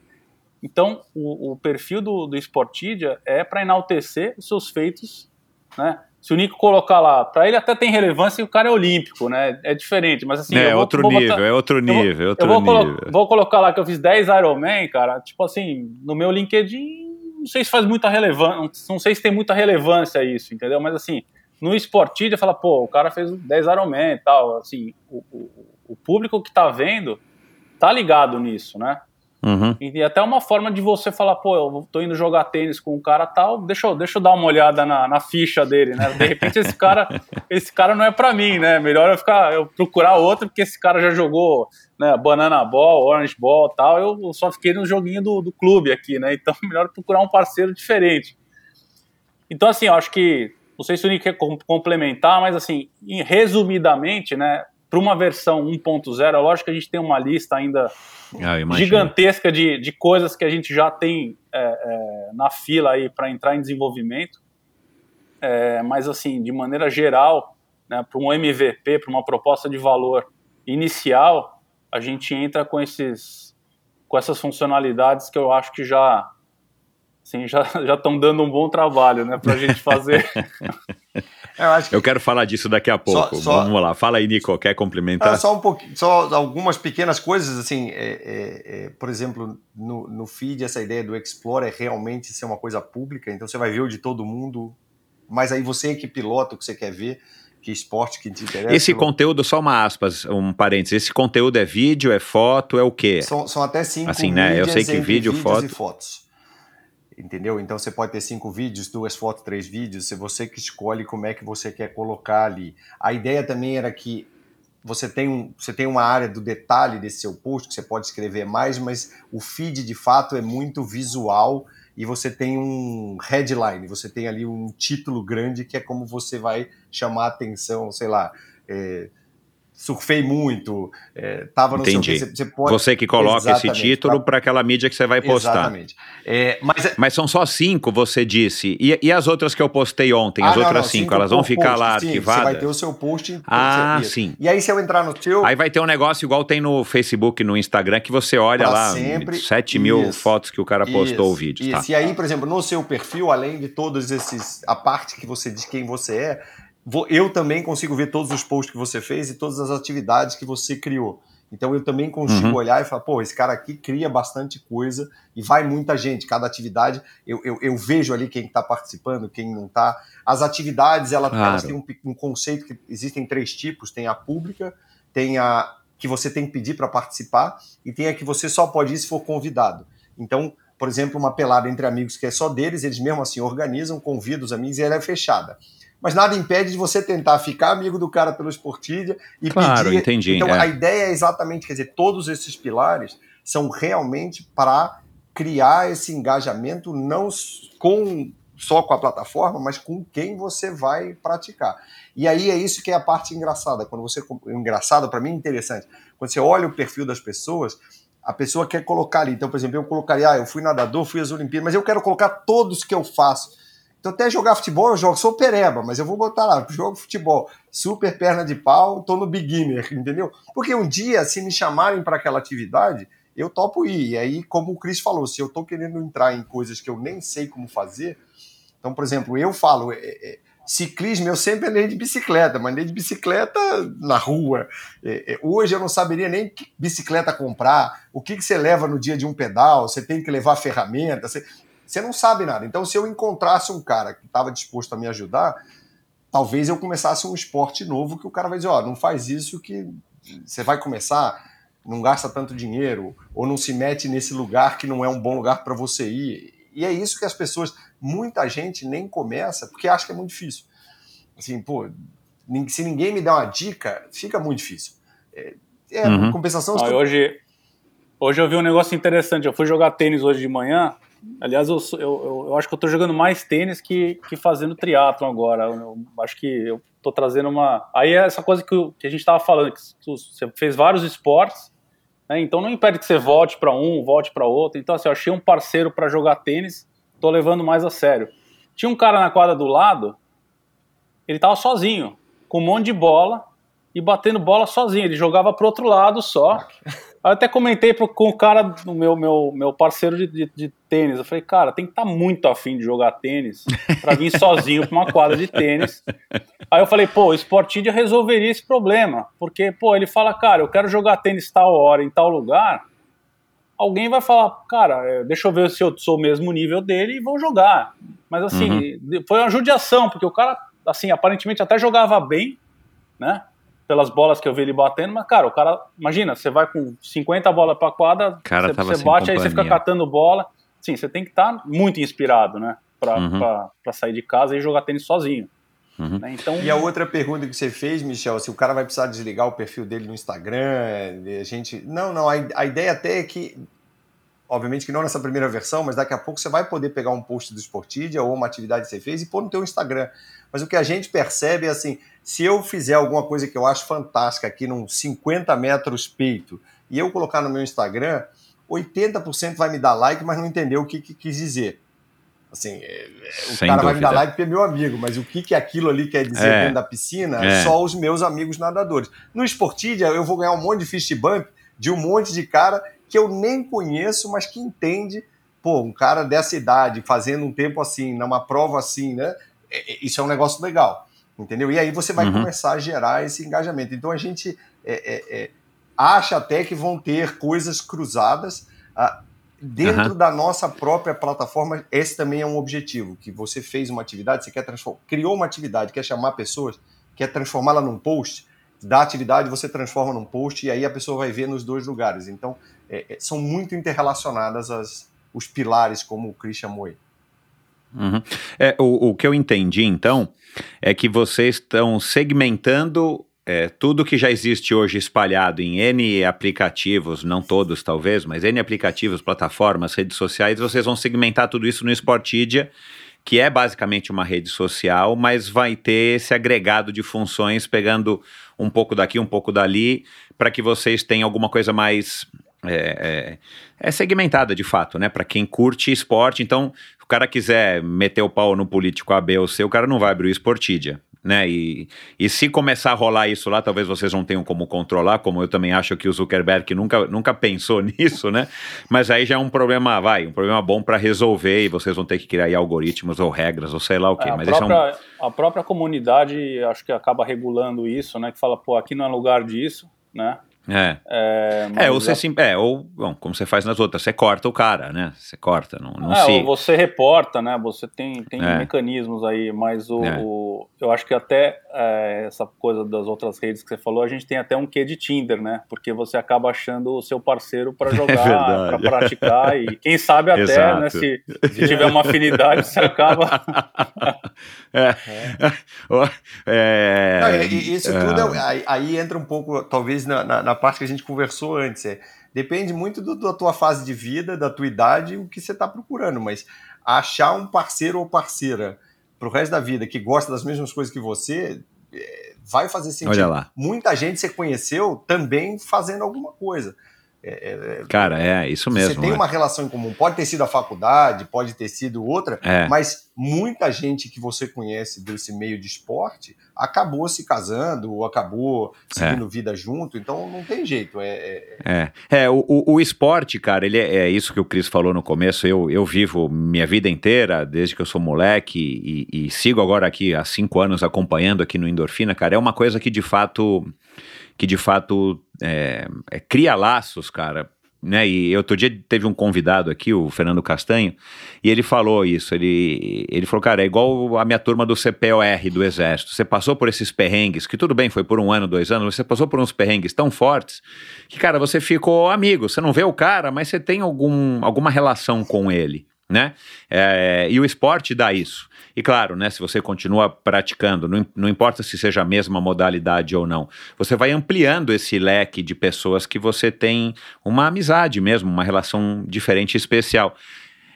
Então, o, o perfil do, do Sportidia é para enaltecer os seus feitos, né? Se o Nico colocar lá, para ele até tem relevância e o cara é olímpico, né? É diferente, mas assim. É, vou, outro vou nível, botar, é outro nível, vou, é outro nível. Colo vou colocar lá que eu fiz 10 Ironman, cara. Tipo assim, no meu LinkedIn, não sei se faz muita relevância, não sei se tem muita relevância isso, entendeu? Mas assim, no Sportidia fala, pô, o cara fez 10 Ironman e tal, assim, o, o, o público que tá vendo tá ligado nisso, né? Uhum. E, até uma forma de você falar, pô, eu tô indo jogar tênis com um cara tal, deixa eu, deixa eu dar uma olhada na, na ficha dele, né? De repente esse cara, esse cara não é para mim, né? Melhor eu ficar, eu procurar outro, porque esse cara já jogou né, Banana Ball, Orange Ball tal, eu só fiquei no joguinho do, do clube aqui, né? Então melhor procurar um parceiro diferente. Então, assim, eu acho que não sei se o Nick quer complementar, mas assim, resumidamente, né, para uma versão 1.0, é lógico que a gente tem uma lista ainda ah, gigantesca de, de coisas que a gente já tem é, é, na fila aí para entrar em desenvolvimento. É, mas assim, de maneira geral, né, para um MVP, para uma proposta de valor inicial, a gente entra com esses com essas funcionalidades que eu acho que já Sim, já estão dando um bom trabalho, né, para a gente fazer. Eu, acho que... Eu quero falar disso daqui a pouco. Só, só... Vamos lá, fala aí, Nico, quer complementar? Ah, só um pouquinho, só algumas pequenas coisas, assim, é, é, é, por exemplo, no, no feed, essa ideia do Explore é realmente ser uma coisa pública, então você vai ver o de todo mundo, mas aí você é que pilota o que você quer ver, que esporte que te interessa. Esse conteúdo, só uma aspas, um parênteses, esse conteúdo é vídeo, é foto, é o quê? São, são até cinco assim, né? Eu sei que vídeo, foto... e fotos entendeu? Então você pode ter cinco vídeos, duas fotos, três vídeos, se você que escolhe como é que você quer colocar ali. A ideia também era que você tem, um, você tem uma área do detalhe desse seu post que você pode escrever mais, mas o feed de fato é muito visual e você tem um headline, você tem ali um título grande que é como você vai chamar a atenção, sei lá, é, surfei muito, é, tava no Entendi. seu você, pode... você que coloca Exatamente, esse título para aquela mídia que você vai postar. Exatamente. É, mas... é mas, são só cinco, você disse. E, e, as outras que eu postei ontem, as ah, outras não, cinco, cinco, elas vão ficar post, lá sim, arquivadas? Você vai ter o seu post. Ah, sim. E aí, se eu entrar no seu. Aí vai ter um negócio igual tem no Facebook, no Instagram, que você olha pra lá sempre, 7 mil isso, fotos que o cara postou isso, o vídeo. Isso. Tá. E aí, por exemplo, no seu perfil, além de todos esses. a parte que você diz quem você é eu também consigo ver todos os posts que você fez e todas as atividades que você criou. Então eu também consigo uhum. olhar e falar, pô, esse cara aqui cria bastante coisa e vai muita gente. Cada atividade, eu, eu, eu vejo ali quem está participando, quem não está. As atividades, ela, claro. elas têm um, um, conceito que existem três tipos: tem a pública, tem a que você tem que pedir para participar, e tem a que você só pode ir se for convidado. Então, por exemplo, uma pelada entre amigos que é só deles, eles mesmo assim organizam, convidam os amigos e ela é fechada mas nada impede de você tentar ficar amigo do cara pelo Sportidia e claro, pedir. entendi. Então é. a ideia é exatamente, quer dizer, todos esses pilares são realmente para criar esse engajamento não com só com a plataforma, mas com quem você vai praticar. E aí é isso que é a parte engraçada. Quando você engraçado para mim é interessante. Quando você olha o perfil das pessoas, a pessoa quer colocar ali. Então, por exemplo, eu colocaria, ah, eu fui nadador, fui às Olimpíadas, mas eu quero colocar todos que eu faço. Então, até jogar futebol, eu jogo, sou pereba, mas eu vou botar lá, jogo futebol, super perna de pau, tô no beginner, entendeu? Porque um dia, se me chamarem para aquela atividade, eu topo ir. E aí, como o Cris falou, se eu tô querendo entrar em coisas que eu nem sei como fazer, então, por exemplo, eu falo, é, é, ciclismo, eu sempre andei de bicicleta, mas andei de bicicleta na rua. É, é, hoje eu não saberia nem que bicicleta comprar, o que, que você leva no dia de um pedal, você tem que levar ferramenta. Você você não sabe nada. Então, se eu encontrasse um cara que estava disposto a me ajudar, talvez eu começasse um esporte novo que o cara vai dizer: Ó, oh, não faz isso que você vai começar, não gasta tanto dinheiro, ou não se mete nesse lugar que não é um bom lugar para você ir. E é isso que as pessoas, muita gente nem começa porque acha que é muito difícil. Assim, pô, se ninguém me der uma dica, fica muito difícil. É, é uhum. compensação. Ah, hoje, hoje eu vi um negócio interessante. Eu fui jogar tênis hoje de manhã Aliás, eu, eu, eu, acho que eu estou jogando mais tênis que, que fazendo triatlon agora. Eu, acho que eu estou trazendo uma. Aí é essa coisa que, que a gente estava falando, que você fez vários esportes, né? então não impede que você volte para um, volte para outro. Então, assim, eu achei um parceiro para jogar tênis, estou levando mais a sério. Tinha um cara na quadra do lado, ele estava sozinho, com um monte de bola e batendo bola sozinho. Ele jogava para outro lado só. Eu até comentei pro, com o cara, do meu, meu, meu parceiro de, de, de, tênis. Eu falei, cara, tem que estar tá muito afim de jogar tênis para vir sozinho para uma quadra de tênis. Aí eu falei, pô, o Sportidia resolveria esse problema. Porque, pô, ele fala, cara, eu quero jogar tênis tal hora, em tal lugar. Alguém vai falar, cara, é, deixa eu ver se eu sou o mesmo nível dele e vou jogar. Mas assim, uhum. foi uma judiação, porque o cara, assim, aparentemente até jogava bem, né? Pelas bolas que eu vi ele batendo, mas, cara, o cara, imagina, você vai com 50 bolas pra quadra, cara você, você bate, aí você fica catando bola. Sim, você tem que estar tá muito inspirado, né? Pra, uhum. Pra, pra, sair de casa e jogar tênis sozinho. Uhum. Né? Então, e a outra pergunta que você fez, Michel, se o cara vai precisar desligar o perfil dele no Instagram, a gente. Não, não, a, a ideia até é que obviamente que não nessa primeira versão, mas daqui a pouco você vai poder pegar um post do Sportidia ou uma atividade que você fez e pôr no teu Instagram. Mas o que a gente percebe é assim, se eu fizer alguma coisa que eu acho fantástica aqui num 50 metros peito e eu colocar no meu Instagram, 80% vai me dar like, mas não entendeu o que, que quis dizer. Assim, é, é, o Sem cara dúvida. vai me dar like porque é meu amigo, mas o que, que aquilo ali quer dizer é. dentro da piscina, é. só os meus amigos nadadores. No Sportidia, eu vou ganhar um monte de fist bump de um monte de cara que eu nem conheço, mas que entende, pô, um cara dessa idade fazendo um tempo assim, numa prova assim, né? É, isso é um negócio legal, entendeu? E aí você vai uhum. começar a gerar esse engajamento. Então a gente é, é, é acha até que vão ter coisas cruzadas. Ah, dentro uhum. da nossa própria plataforma, esse também é um objetivo, que você fez uma atividade, você quer transformar, criou uma atividade, quer chamar pessoas, quer transformá-la num post, da atividade você transforma num post e aí a pessoa vai ver nos dois lugares. Então, é, é são muito interrelacionadas as, os pilares, como o Chris chamou aí. Uhum. É, o, o que eu entendi, então, é que vocês estão segmentando é, tudo que já existe hoje espalhado em N aplicativos, não todos talvez, mas N aplicativos, plataformas, redes sociais, vocês vão segmentar tudo isso no Sportidia, que é basicamente uma rede social, mas vai ter esse agregado de funções pegando um pouco daqui, um pouco dali, para que vocês tenham alguma coisa mais é, é, é segmentada de fato, né? Para quem curte esporte, então, cara quiser meter o pau no político A, B ou C, o cara não vai abrir o Sportidia né? E, e se começar a rolar isso lá, talvez vocês não tenham como controlar, como eu também acho que o Zuckerberg nunca, nunca pensou nisso, né? Mas aí já é um problema, vai, um problema bom para resolver e vocês vão ter que criar algoritmos ou regras ou sei lá o quê. É, a, Mas própria, é um... a própria comunidade acho que acaba regulando isso, né? Que fala, pô, aqui não é lugar disso, né? É. É, é ou você sim, é, ou bom, como você faz nas outras, você corta o cara, né? Você corta, não, não é, se... ou você reporta, né? Você tem, tem é. mecanismos aí, mas o, é. o, eu acho que até é, essa coisa das outras redes que você falou, a gente tem até um quê de Tinder, né? Porque você acaba achando o seu parceiro para jogar, para praticar e quem sabe até, né? Se, se, tiver uma afinidade, você acaba. é. é. isso tudo aí, aí, entra um pouco, talvez na, na, na parte que a gente conversou antes. É, depende muito do, da tua fase de vida, da tua idade, o que você está procurando, mas achar um parceiro ou parceira para o resto da vida que gosta das mesmas coisas que você é, vai fazer sentido. Olha lá. Muita gente você conheceu também fazendo alguma coisa. É, é, é, Cara, é isso mesmo. Você tem é. uma relação em comum. Pode ter sido a faculdade, pode ter sido outra, é. mas muita gente que você conhece desse meio de esporte acabou se casando ou acabou seguindo vida junto, então não tem jeito. É, é, é. o, o, o, esporte, cara, ele é, isso que o Cris falou no começo. Eu, eu vivo minha vida inteira, desde que eu sou moleque, e, e sigo agora aqui há cinco anos acompanhando aqui no Endorfina, cara. É uma coisa que de fato que de fato é, é, cria laços, cara. Né? E outro dia teve um convidado aqui, o Fernando Castanho, e ele falou isso. Ele, ele falou, cara, é igual a minha turma do CPOR do Exército. Você passou por esses perrengues, que tudo bem, foi por um ano, dois anos, você passou por uns perrengues tão fortes que, cara, você ficou amigo. Você não vê o cara, mas você tem algum, alguma relação com ele né? É, e o esporte dá isso. E claro, né, se você continua praticando, não, não importa se seja a mesma modalidade ou não, você vai ampliando esse leque de pessoas que você tem uma amizade mesmo, uma relação diferente e especial.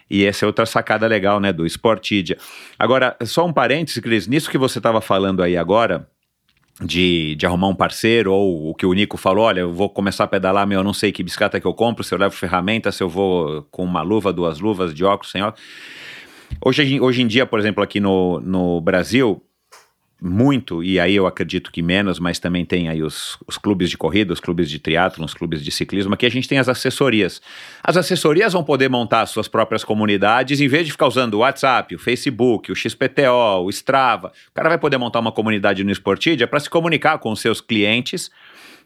E essa é outra sacada legal, né, do Sportidia. Agora, só um parêntese, Cris, nisso que você estava falando aí agora, de, de arrumar um parceiro, ou o que o Nico falou, olha, eu vou começar a pedalar, mas eu não sei que bicicleta que eu compro, se eu levo ferramenta, se eu vou com uma luva, duas luvas, de óculos, sem óculos. Hoje, hoje em dia, por exemplo, aqui no, no Brasil, muito, e aí eu acredito que menos, mas também tem aí os, os clubes de corrida, os clubes de triatlo, os clubes de ciclismo, aqui a gente tem as assessorias. As assessorias vão poder montar suas próprias comunidades, em vez de ficar usando o WhatsApp, o Facebook, o XPTO, o Strava, o cara vai poder montar uma comunidade no Sportidia para se comunicar com os seus clientes,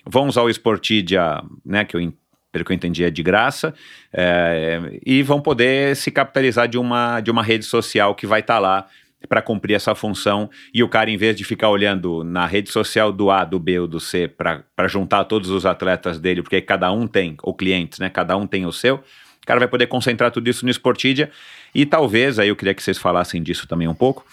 vão usar o Sportidia, né, que eu pelo que eu entendi, é de graça, é, e vão poder se capitalizar de uma, de uma rede social que vai estar tá lá para cumprir essa função e o cara, em vez de ficar olhando na rede social do A, do B ou do C para juntar todos os atletas dele, porque cada um tem, ou clientes, né? Cada um tem o seu, o cara vai poder concentrar tudo isso no Sportidia e talvez, aí eu queria que vocês falassem disso também um pouco,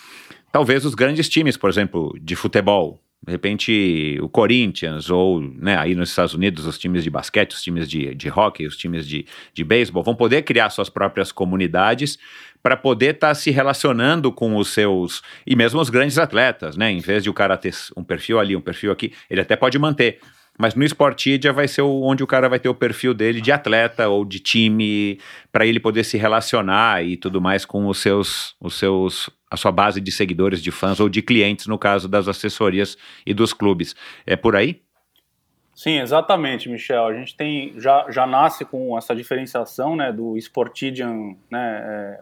talvez os grandes times, por exemplo, de futebol, de repente o Corinthians ou né, aí nos Estados Unidos os times de basquete, os times de, de hockey, os times de, de beisebol vão poder criar suas próprias comunidades para poder estar tá se relacionando com os seus e mesmo os grandes atletas, né? Em vez de o cara ter um perfil ali, um perfil aqui, ele até pode manter. Mas no Sportidia vai ser onde o cara vai ter o perfil dele de atleta ou de time para ele poder se relacionar e tudo mais com os seus, os seus, a sua base de seguidores, de fãs ou de clientes no caso das assessorias e dos clubes. É por aí? Sim, exatamente, Michel. A gente tem já, já nasce com essa diferenciação, né, do Sportidian, né, é,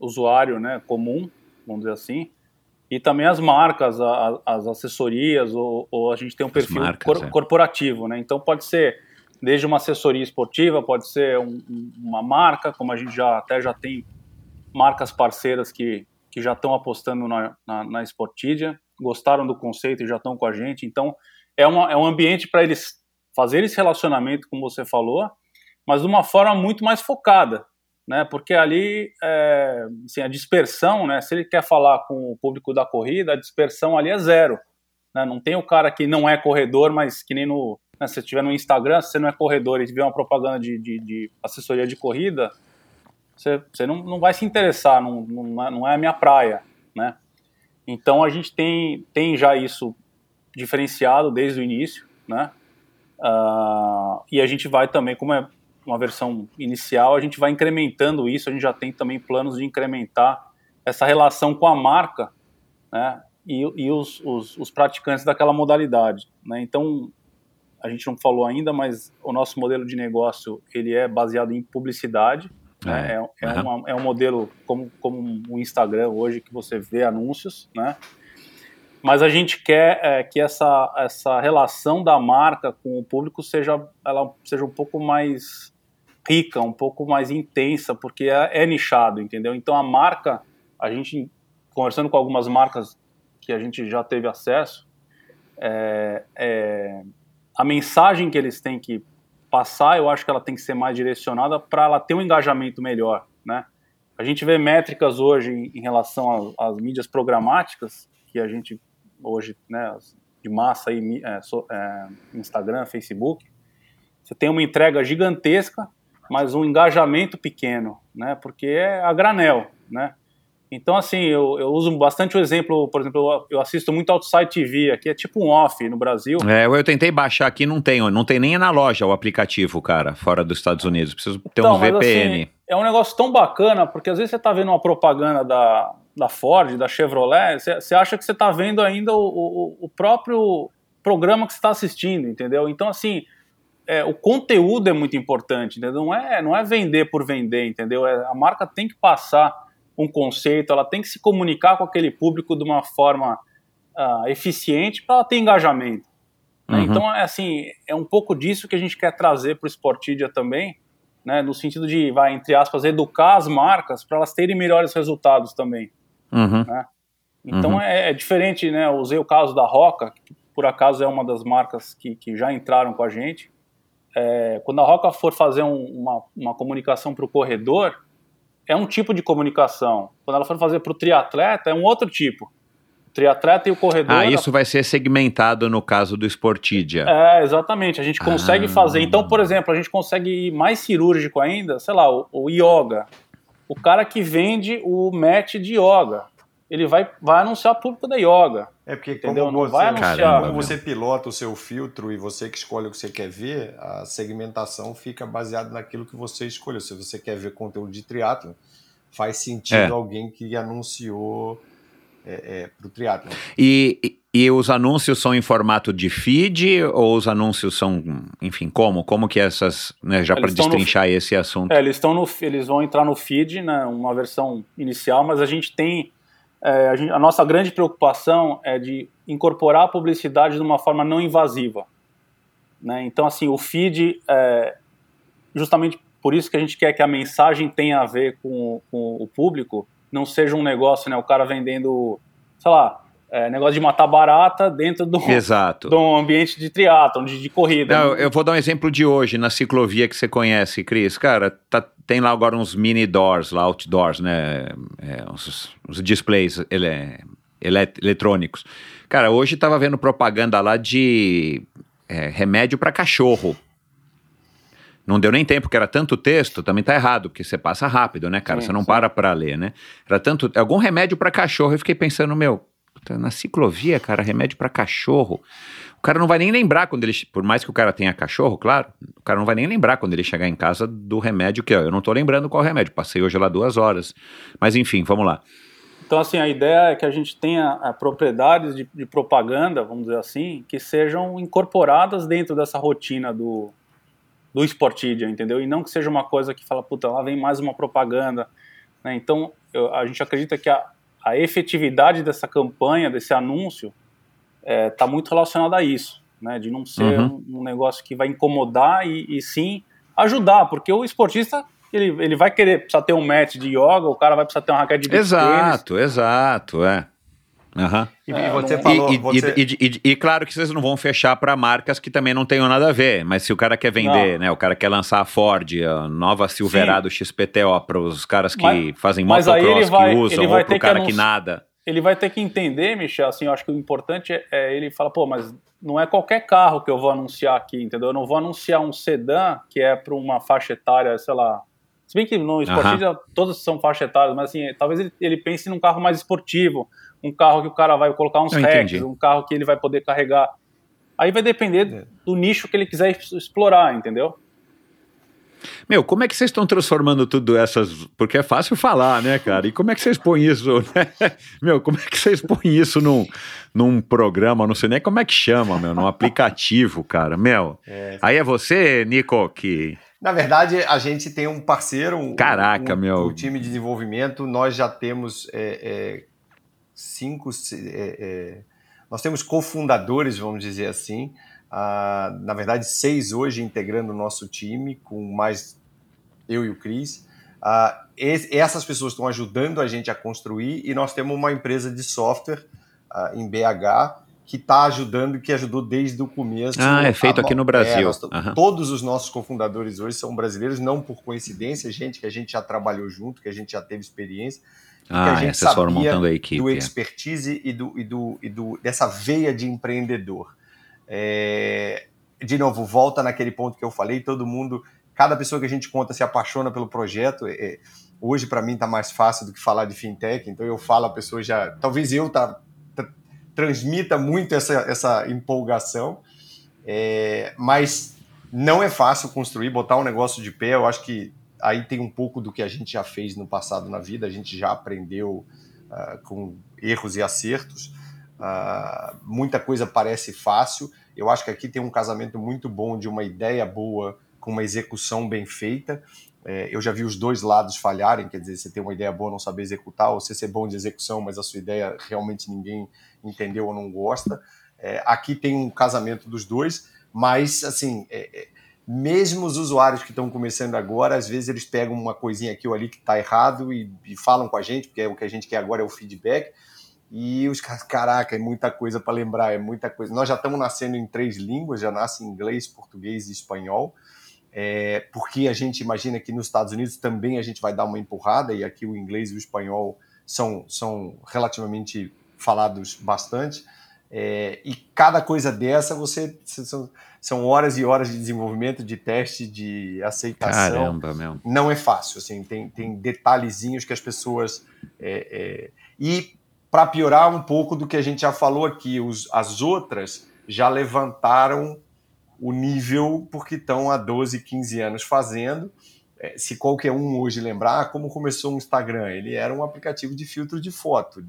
usuário né, comum, vamos dizer assim, e também as marcas, a, as assessorias, ou, ou, a gente tem um perfil marcas, cor, é. corporativo, né? Então pode ser desde uma assessoria esportiva, pode ser um, uma marca, como a gente já até já tem marcas parceiras que, que já estão apostando na, na, na Sportidia, gostaram do conceito e já estão com a gente. Então é, uma, é um ambiente para eles fazerem esse relacionamento, como você falou, mas de uma forma muito mais focada né? Porque ali, é, assim, a dispersão, né? Se ele quer falar com o público da corrida, a dispersão ali é zero, Né? Não tem o cara que não é corredor, mas que nem no. Né, se estiver no Instagram, se você não é corredor e vê uma propaganda de, de, de assessoria de corrida, você, você não, não vai se interessar, não, não, não é a minha praia, né? Então a gente tem, tem já isso diferenciado desde o início, né? Uh, e a gente vai também, como é uma versão inicial, a gente vai incrementando isso, a gente já tem também planos de incrementar essa relação com a marca, né? E, e os, os, os, praticantes daquela modalidade, né? Então, a gente não falou ainda, mas o nosso modelo de negócio, ele é baseado em publicidade, né? É, é, é, uma, é um modelo como, como o Instagram hoje, que você vê anúncios, né? Mas a gente quer é, que essa, essa relação da marca com o público seja, ela seja um pouco mais rica, um pouco mais intensa, porque é, é nichado, entendeu? Então a marca, a gente, conversando com algumas marcas que a gente já teve acesso, é, é, a mensagem que eles têm que passar, eu acho que ela tem que ser mais direcionada para ela ter um engajamento melhor, né? A gente vê métricas hoje em, em relação às mídias programáticas, que a gente hoje, né, de massa aí, é, so, é, Instagram, Facebook, você tem uma entrega gigantesca, mas um engajamento pequeno, né? Porque é a granel, né? Então, assim, eu, eu uso bastante o exemplo, por exemplo, eu, assisto muito Outside TV, aqui é tipo um off no Brasil. É, eu tentei baixar aqui, não tem, não tem nem na loja o aplicativo, cara, fora dos Estados Unidos, preciso ter então, um VPN. Assim, é um negócio tão bacana, porque às vezes você tá vendo uma propaganda da, da Ford, da Chevrolet, você, você acha que você tá vendo ainda o, o, o próprio programa que você está assistindo, entendeu? Então, assim, é, o conteúdo é muito importante, entendeu? Não é, não é vender por vender, entendeu? É, a marca tem que passar um conceito, ela tem que se comunicar com aquele público de uma forma uh, eficiente para ela ter engajamento. Né? Uhum. Então, é assim, é um pouco disso que a gente quer trazer para o Sportidia também, né? no sentido de, vai, entre aspas, educar as marcas para elas terem melhores resultados também. Uhum. Né? Então, uhum. é, é, diferente, né? Eu usei o caso da Roca, que por acaso é uma das marcas que, que já entraram com a gente. É, quando a Roca for fazer um, uma, uma comunicação para o corredor, é um tipo de comunicação. Quando ela for fazer para o triatleta, é um outro tipo. O triatleta e o corredor. Ah, isso vai ser segmentado no caso do Sportidia. É, exatamente. A gente consegue ah. fazer. Então, por exemplo, a gente consegue ir mais cirúrgico ainda, sei lá, o, o yoga. O cara que vende o match de yoga ele vai, vai anunciar público da yoga. É porque entendeu? como, você, anunciar... como você pilota o seu filtro e você que escolhe o que você quer ver, a segmentação fica baseada naquilo que você escolheu. Se você quer ver conteúdo de triatlo, faz sentido é. alguém que anunciou é, é, para o triatlo. E, e, e, os anúncios são em formato de feed ou os anúncios são, enfim, como? Como que essas, né, já para destrinchar no, esse assunto? É, eles, estão no, eles vão entrar no feed, né, uma versão inicial, mas a gente tem é, a, gente, a, nossa grande preocupação é de incorporar a publicidade de uma forma não invasiva. Né? Então, assim, o feed, é, justamente por isso que a gente quer que a mensagem tenha a ver com, com o público, não seja um negócio, né, o cara vendendo, sei lá, é, negócio de matar barata dentro do, Exato. do ambiente de triatlon, de, de corrida. Não, eu vou dar um exemplo de hoje, na ciclovia que você conhece, Cris. Cara, tá, tem lá agora uns mini doors, lá, outdoors, né? É, uns, uns, displays ele, ele, eletrônicos. Cara, hoje tava vendo propaganda lá de é, remédio para cachorro. Não deu nem tempo, que era tanto texto, também tá errado, porque você passa rápido, né, cara? Sim, você não sim. para para ler, né? Era tanto. Algum remédio para cachorro. Eu fiquei pensando, meu, na ciclovia, cara, remédio para cachorro. O cara não vai nem lembrar quando ele. Por mais que o cara tenha cachorro, claro, o cara não vai nem lembrar quando ele chegar em casa do remédio que, ó, eu não tô lembrando qual remédio, passei hoje lá duas horas. Mas enfim, vamos lá. Então, assim, a ideia é que a gente tenha a, propriedades de, de, propaganda, vamos dizer assim, que sejam incorporadas dentro dessa rotina do, do Sportidia, entendeu? E não que seja uma coisa que fala, puta, lá vem mais uma propaganda. Né? Então, eu, a gente acredita que a, a efetividade dessa campanha, desse anúncio, está é, tá muito relacionada a isso, né? De não ser uhum. um, um, negócio que vai incomodar e, e, sim ajudar, porque o esportista ele, ele vai querer precisar ter um match de yoga, o cara vai precisar ter uma raquete de Exato, exato, é. Uhum. E, é, você falou. E, você... E, e, claro que vocês não vão fechar para marcas que também não tenham nada a ver, mas se o cara quer vender, não. né? O cara quer lançar a Ford, a nova Silverado Sim. XPTO para os caras que mas, fazem motocross, vai, que usam, ou para o cara que nada. ele vai ter que entender, Michel, assim, eu acho que o importante é, é ele falar, pô, mas não é qualquer carro que eu vou anunciar aqui, entendeu? Eu não vou anunciar um sedã que é para uma faixa etária, sei lá. Se bem que no esportivo uh -huh. todos são faixa etária, mas assim, talvez ele, ele, pense num carro mais esportivo, um carro que o cara vai colocar uns racks, um carro que ele vai poder carregar. Aí vai depender é. do nicho que ele quiser explorar, entendeu? Meu, como é que vocês estão transformando tudo essas. Porque é fácil falar, né, cara? E como é que vocês põem isso, né? Meu, como é que vocês põem isso num, num programa, não sei nem como é que chama, meu, num aplicativo, cara? Meu. É. Aí é você, Nico, que. Na verdade, a gente tem um parceiro. Um, Caraca, um, meu. Um time de desenvolvimento, nós já temos é, é, cinco. É, é, nós temos cofundadores, vamos dizer assim. Uh, na verdade, seis hoje integrando o nosso time, com mais eu e o Cris. Uh, essas pessoas estão ajudando a gente a construir e nós temos uma empresa de software uh, em BH que está ajudando, que ajudou desde o começo. Ah, é feito a, aqui no Brasil. É, uhum. Todos os nossos cofundadores hoje são brasileiros, não por coincidência, gente que a gente já trabalhou junto, que a gente já teve experiência. Ah, que a gente vocês foram montando a equipe. Do expertise e, do, e, do, e do, dessa veia de empreendedor. É, de novo, volta naquele ponto que eu falei, todo mundo, cada pessoa que a gente conta se apaixona pelo projeto. É, hoje, para mim, está mais fácil do que falar de fintech, então eu falo, a pessoa já. Talvez eu tá, tá transmita muito essa, essa empolgação, é, mas não é fácil construir, botar um negócio de pé. Eu acho que aí tem um pouco do que a gente já fez no passado na vida, a gente já aprendeu uh, com erros e acertos. Uh, muita coisa parece fácil. Eu acho que aqui tem um casamento muito bom de uma ideia boa com uma execução bem feita. É, eu já vi os dois lados falharem, quer dizer, você tem uma ideia boa, não saber executar, ou você ser bom de execução, mas a sua ideia realmente ninguém entendeu ou não gosta. É, aqui tem um casamento dos dois, mas assim, é, mesmo os usuários que estão começando agora, às vezes eles pegam uma coisinha aqui ou ali que está errado e, e falam com a gente, porque é o que a gente quer agora é o feedback e os caras, caraca, é muita coisa para lembrar, é muita coisa. Nós já estamos nascendo em três línguas, já nasce em inglês, português e espanhol, é, porque a gente imagina que nos Estados Unidos também a gente vai dar uma empurrada, e aqui o inglês e o espanhol são, são relativamente falados bastante. É, e cada coisa dessa você são, são horas e horas de desenvolvimento, de teste, de aceitação. Caramba, meu. Não é fácil, assim, tem, tem detalhezinhos que as pessoas. É, é e para piorar um pouco do que a gente já falou aqui, os, as outras já levantaram o nível porque estão há 12, 15 anos fazendo. É, se qualquer um hoje lembrar como começou o Instagram, ele era um aplicativo de filtro de foto.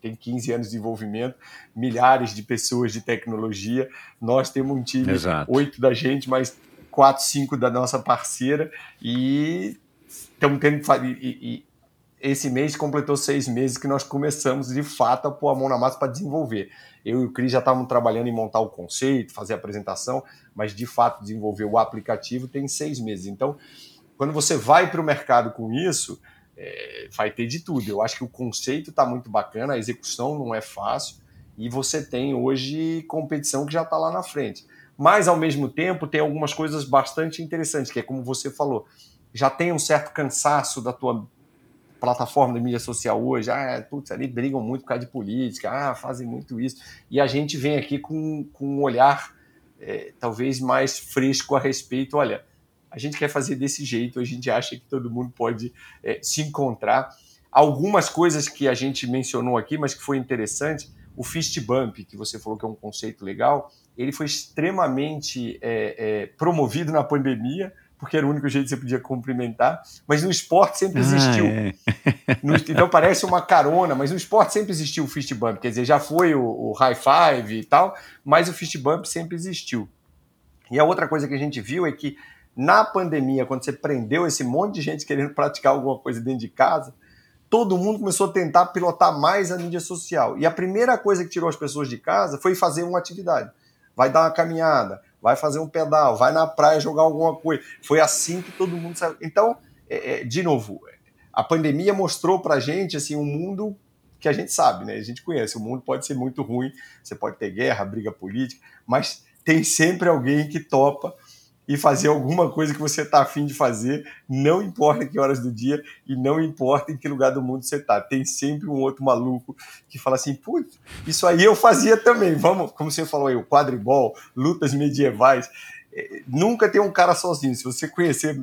Tem 15 anos de desenvolvimento, milhares de pessoas de tecnologia. Nós temos um time, oito da gente, mais quatro, cinco da nossa parceira, e estamos tendo. E, e, esse mês completou seis meses que nós começamos de fato a pôr a mão na massa para desenvolver. Eu e o Cris já estávamos trabalhando em montar o conceito, fazer a apresentação, mas de fato desenvolver o aplicativo tem seis meses. Então, quando você vai para o mercado com isso, é, vai ter de tudo. Eu acho que o conceito está muito bacana, a execução não é fácil e você tem hoje competição que já está lá na frente. Mas, ao mesmo tempo, tem algumas coisas bastante interessantes, que é como você falou, já tem um certo cansaço da tua plataforma de mídia social hoje, ah, putz, ali brigam muito por causa de política, ah, fazem muito isso. E a gente vem aqui com, com um olhar é, talvez mais fresco a respeito. Olha, a gente quer fazer desse jeito, a gente acha que todo mundo pode é, se encontrar. Algumas coisas que a gente mencionou aqui, mas que foi interessante, o fist bump, que você falou que é um conceito legal, ele foi extremamente é, é promovido na pandemia porque era o único jeito que você podia cumprimentar, mas no esporte sempre existiu. Ah, é. no, então parece uma carona, mas no esporte sempre existiu o fist bump, quer dizer, já foi o, o high five e tal, mas o fist bump sempre existiu. E a outra coisa que a gente viu é que na pandemia, quando você prendeu esse monte de gente querendo praticar alguma coisa dentro de casa, todo mundo começou a tentar pilotar mais a mídia social. E a primeira coisa que tirou as pessoas de casa foi fazer uma atividade. Vai dar uma caminhada, vai fazer um pedal, vai na praia jogar alguma coisa. Foi assim que todo mundo saiu. Então, é, é, de novo, a pandemia mostrou para gente assim, um mundo que a gente sabe, né? A gente conhece. O mundo pode ser muito ruim, você pode ter guerra, briga política, mas tem sempre alguém que topa e fazer alguma coisa que você está afim de fazer, não importa que horas do dia e não importa em que lugar do mundo você está. Tem sempre um outro maluco que fala assim, putz, isso aí eu fazia também. Vamos, como você falou aí, o quadribol, lutas medievais. É, nunca tem um cara sozinho. Se você conhecer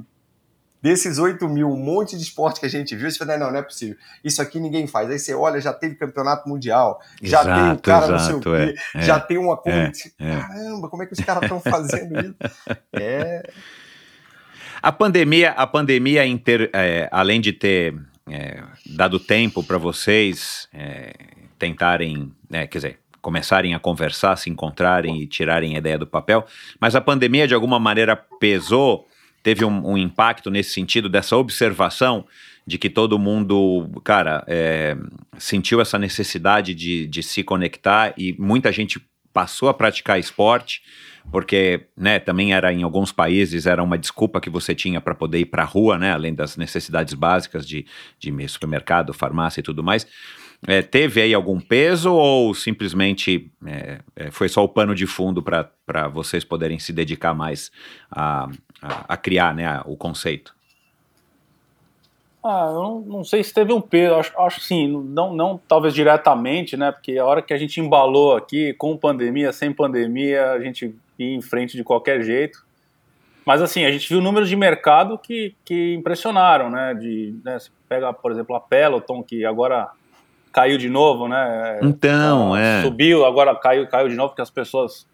desses 8 mil, um monte de esporte que a gente viu, você fala, não, não é possível. Isso aqui ninguém faz. Aí você olha, já teve campeonato mundial, já Exato, tem o cara exato, não sei o quê, é, já é, tem uma coisa. é. Caramba, como é que os caras estão fazendo isso? É. A pandemia, a pandemia inter, é, além de ter é, dado tempo para vocês é, tentarem, né, quer dizer, começarem a conversar, se encontrarem e tirarem a ideia do papel, mas a pandemia de alguma maneira pesou, teve um, um impacto nesse sentido dessa observação de que todo mundo, cara, é, sentiu essa necessidade de, de se conectar e muita gente passou a praticar esporte porque, né, também era em alguns países era uma desculpa que você tinha para poder ir para a rua, né, além das necessidades básicas de, de supermercado, farmácia e tudo mais. É, teve aí algum peso ou simplesmente é, é, foi só o pano de fundo para vocês poderem se dedicar mais a, a, a criar né, a, o conceito? Ah, eu não, não, sei se teve um peso, acho, acho sim, não, não talvez diretamente, né? Porque a hora que a gente embalou aqui, com pandemia, sem pandemia, a gente ia em frente de qualquer jeito. Mas assim, a gente viu números de mercado que, que impressionaram, né? De, né, você pega, por exemplo, a Peloton, que agora caiu de novo, né? Então, é. Subiu, agora caiu, caiu de novo, porque as pessoas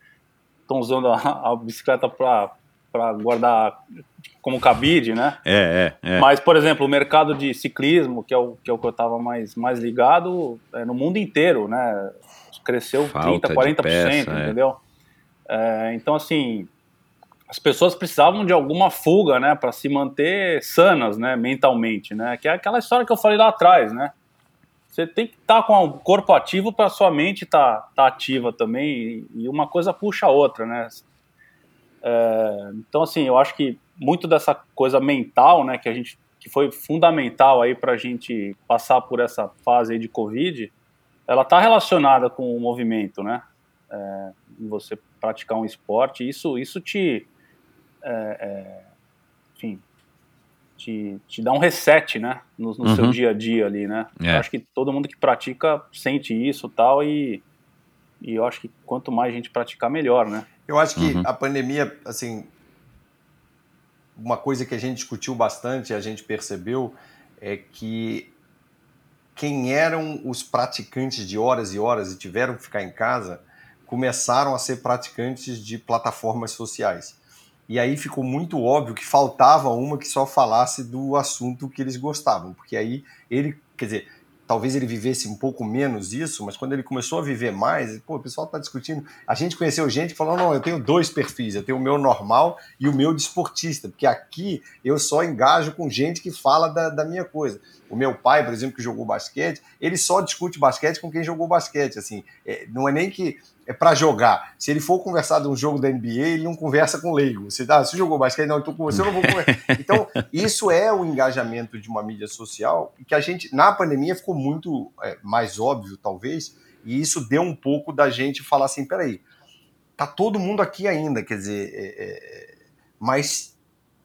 estão usando a, a bicicleta para guardar como cabide, né? É, é, é. Mas, por exemplo, o mercado de ciclismo, que é o que, é o que eu estava mais, mais ligado, é no mundo inteiro, né? Cresceu Falta 30%, 40%, peça, é. entendeu? É, então, assim, as pessoas precisavam de alguma fuga, né, para se manter sanas, né, mentalmente, né? Que é aquela história que eu falei lá atrás, né? Você tem que estar tá com o corpo ativo para sua mente estar tá, tá ativa também e uma coisa puxa a outra, né? É, então, assim, eu acho que muito dessa coisa mental, né, que a gente que foi fundamental aí para a gente passar por essa fase de Covid, ela está relacionada com o movimento, né? É, você praticar um esporte, isso, isso te, é, é, enfim, te, te dá um reset, né, no, no uhum. seu dia a dia ali, né? É. Eu acho que todo mundo que pratica sente isso tal e e eu acho que quanto mais a gente praticar, melhor, né? Eu acho que uhum. a pandemia, assim, uma coisa que a gente discutiu bastante, a gente percebeu, é que quem eram os praticantes de horas e horas e tiveram que ficar em casa, começaram a ser praticantes de plataformas sociais. E aí ficou muito óbvio que faltava uma que só falasse do assunto que eles gostavam, porque aí ele, quer dizer, talvez ele vivesse um pouco menos isso, mas quando ele começou a viver mais, pô, o pessoal está discutindo. A gente conheceu gente que falou: não, eu tenho dois perfis, eu tenho o meu normal e o meu desportista, porque aqui eu só engajo com gente que fala da, da minha coisa. O meu pai, por exemplo, que jogou basquete, ele só discute basquete com quem jogou basquete. Assim, é, não é nem que é para jogar. Se ele for conversar de um jogo da NBA, ele não conversa com leigo. Você, ah, você jogou basquete? Não, eu tô com você, eu não vou conversar. Então, isso é o engajamento de uma mídia social que a gente, na pandemia, ficou muito é, mais óbvio, talvez, e isso deu um pouco da gente falar assim, peraí, tá todo mundo aqui ainda, quer dizer, é, é, mas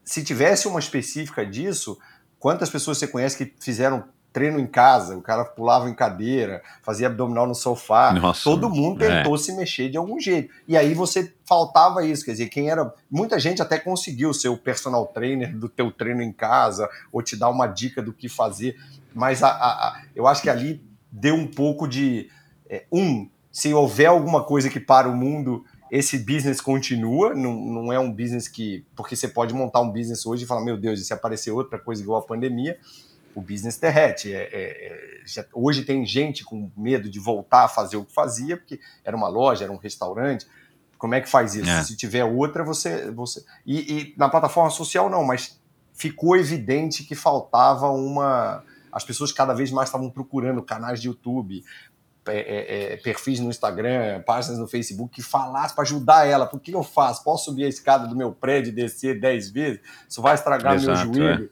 se tivesse uma específica disso, quantas pessoas você conhece que fizeram treino em casa, o cara pulava em cadeira, fazia abdominal no sofá. Nossa, Todo mundo é. tentou é. se mexer de algum jeito. E aí você faltava isso, quer dizer, quem era. Muita gente até conseguiu ser o personal trainer do teu treino em casa, ou te dar uma dica do que fazer. Mas a, a, a, eu acho que ali deu um pouco de. É, um, se houver alguma coisa que para o mundo, esse business continua, não, não é um business que. Porque você pode montar um business hoje e falar, meu Deus, e se aparecer outra coisa igual a pandemia o business derrete. É, é, é, já, hoje tem gente com medo de voltar a fazer o que fazia, porque era uma loja, era um restaurante. Como é que faz isso? É. Se tiver outra, você. você... E, e, na plataforma social, não, mas ficou evidente que faltava uma. As pessoas cada vez mais estavam procurando canais de YouTube, é, é, é, perfis no Instagram, páginas no Facebook que falasse para ajudar ela. Por que eu faço? Posso subir a escada do meu prédio e descer 10 vezes? Isso vai estragar Exato, meu joelho.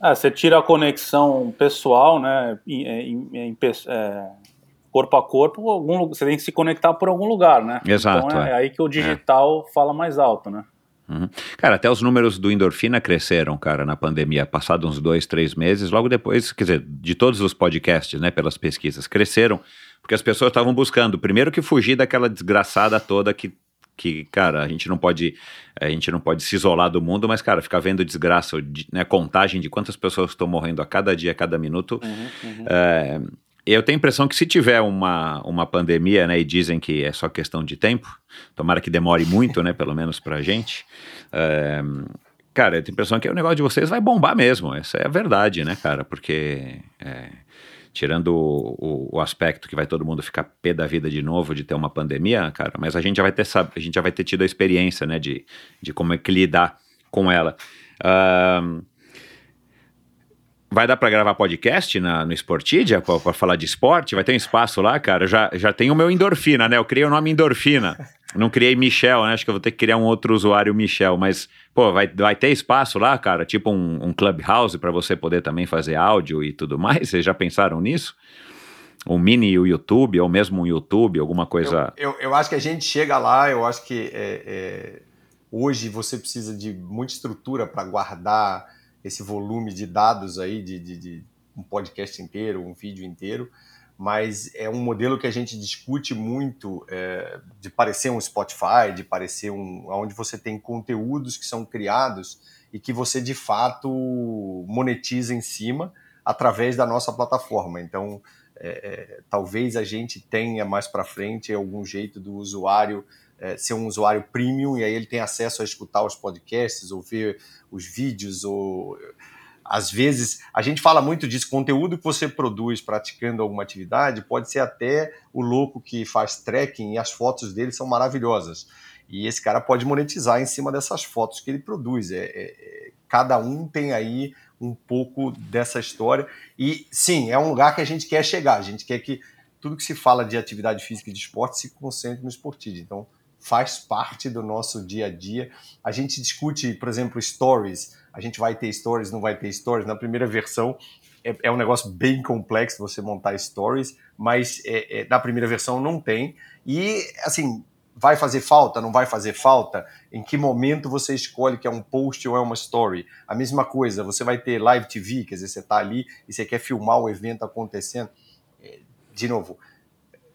Ah, você tira a conexão pessoal, né? Em, em, em, corpo a corpo, algum, você tem que se conectar por algum lugar, né? Exato. Então é, aí que o digital fala mais alto, né? Uhum. Cara, até os números do endorfina cresceram, cara, na pandemia, passado uns dois, três meses, logo depois, quer dizer, de todos os podcasts, né, pelas pesquisas, cresceram, porque as pessoas estavam buscando, primeiro que fugir daquela desgraçada toda que que, cara, a gente não pode a gente não pode se isolar do mundo, mas, cara, ficar vendo desgraça, né, contagem de quantas pessoas estão morrendo a cada dia, a cada minuto. Uhum, uhum. É, eu tenho a impressão que se tiver uma, uma pandemia, né, e dizem que é só questão de tempo, tomara que demore muito, né, pelo menos pra gente, é, cara, eu tenho a impressão que o negócio de vocês vai bombar mesmo, essa é a verdade, né, cara, porque é, tirando o, o, aspecto que vai todo mundo ficar pé da vida de novo de ter uma pandemia, cara, mas a gente já vai ter, a gente já vai ter tido a experiência, né, de, de como é que lidar com ela. Uh, Vai dar para gravar podcast na, no Sportidia para falar de esporte? Vai ter um espaço lá, cara? Já, já tem o meu Endorfina, né? Eu criei o nome Endorfina. Não criei Michel, né? Acho que eu vou ter que criar um outro usuário Michel. Mas, pô, vai, vai ter espaço lá, cara? Tipo um, um Clubhouse para você poder também fazer áudio e tudo mais? Vocês já pensaram nisso? Um mini YouTube, ou mesmo um YouTube, alguma coisa. Eu, eu, eu acho que a gente chega lá, eu acho que é, é, hoje você precisa de muita estrutura para guardar esse volume de dados aí, de, de, de, um podcast inteiro, um vídeo inteiro, mas é um modelo que a gente discute muito é, de parecer um Spotify, de parecer um. onde você tem conteúdos que são criados e que você de fato monetiza em cima através da nossa plataforma. Então, é, é, talvez a gente tenha mais para frente algum jeito do usuário é, ser um usuário premium e aí ele tem acesso a escutar os podcasts ou ver os vídeos ou às vezes a gente fala muito disso conteúdo que você produz praticando alguma atividade pode ser até o louco que faz trekking e as fotos dele são maravilhosas. E esse cara pode monetizar em cima dessas fotos que ele produz. É, é, é cada um tem aí um pouco dessa história. E sim é um lugar que a gente quer chegar. A gente quer que tudo que se fala de atividade física e de esporte se concentre no esportivo então faz parte do nosso dia a dia. A gente discute, por exemplo, stories. A gente vai ter stories, não vai ter stories. Na primeira versão é, é um negócio bem complexo você montar stories, mas é, é, na primeira versão não tem. E assim, vai fazer falta, não vai fazer falta? Em que momento você escolhe que é um post ou é uma story? A mesma coisa, você vai ter live TV, quer dizer, você está ali e você quer filmar o evento acontecendo. É, de novo,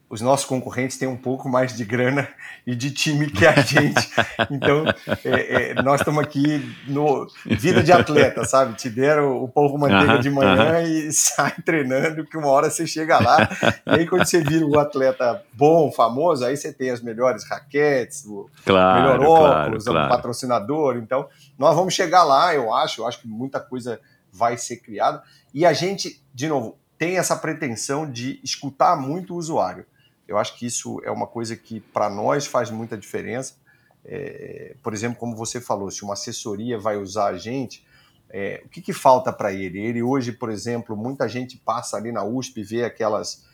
os nossos concorrentes têm um pouco mais de grana e de time que a gente. Então, é, é, nós estamos aqui no vida de atleta, sabe? Te deram o povo manteiga uh -huh, de manhã uh -huh. e sai treinando, que uma hora você chega lá. E aí, quando você vira um atleta bom, famoso, aí você tem as melhores raquetes, o claro, melhor óculos, claro, claro. patrocinador. Então, nós vamos chegar lá, eu acho. Eu acho que muita coisa vai ser criada. E a gente, de novo, tem essa pretensão de escutar muito o usuário. Eu acho que isso é uma coisa que para nós faz muita diferença. É, por exemplo, como você falou, se uma assessoria vai usar a gente, é, o que, que falta para ele? Ele hoje, por exemplo, muita gente passa ali na USP, vê aquelas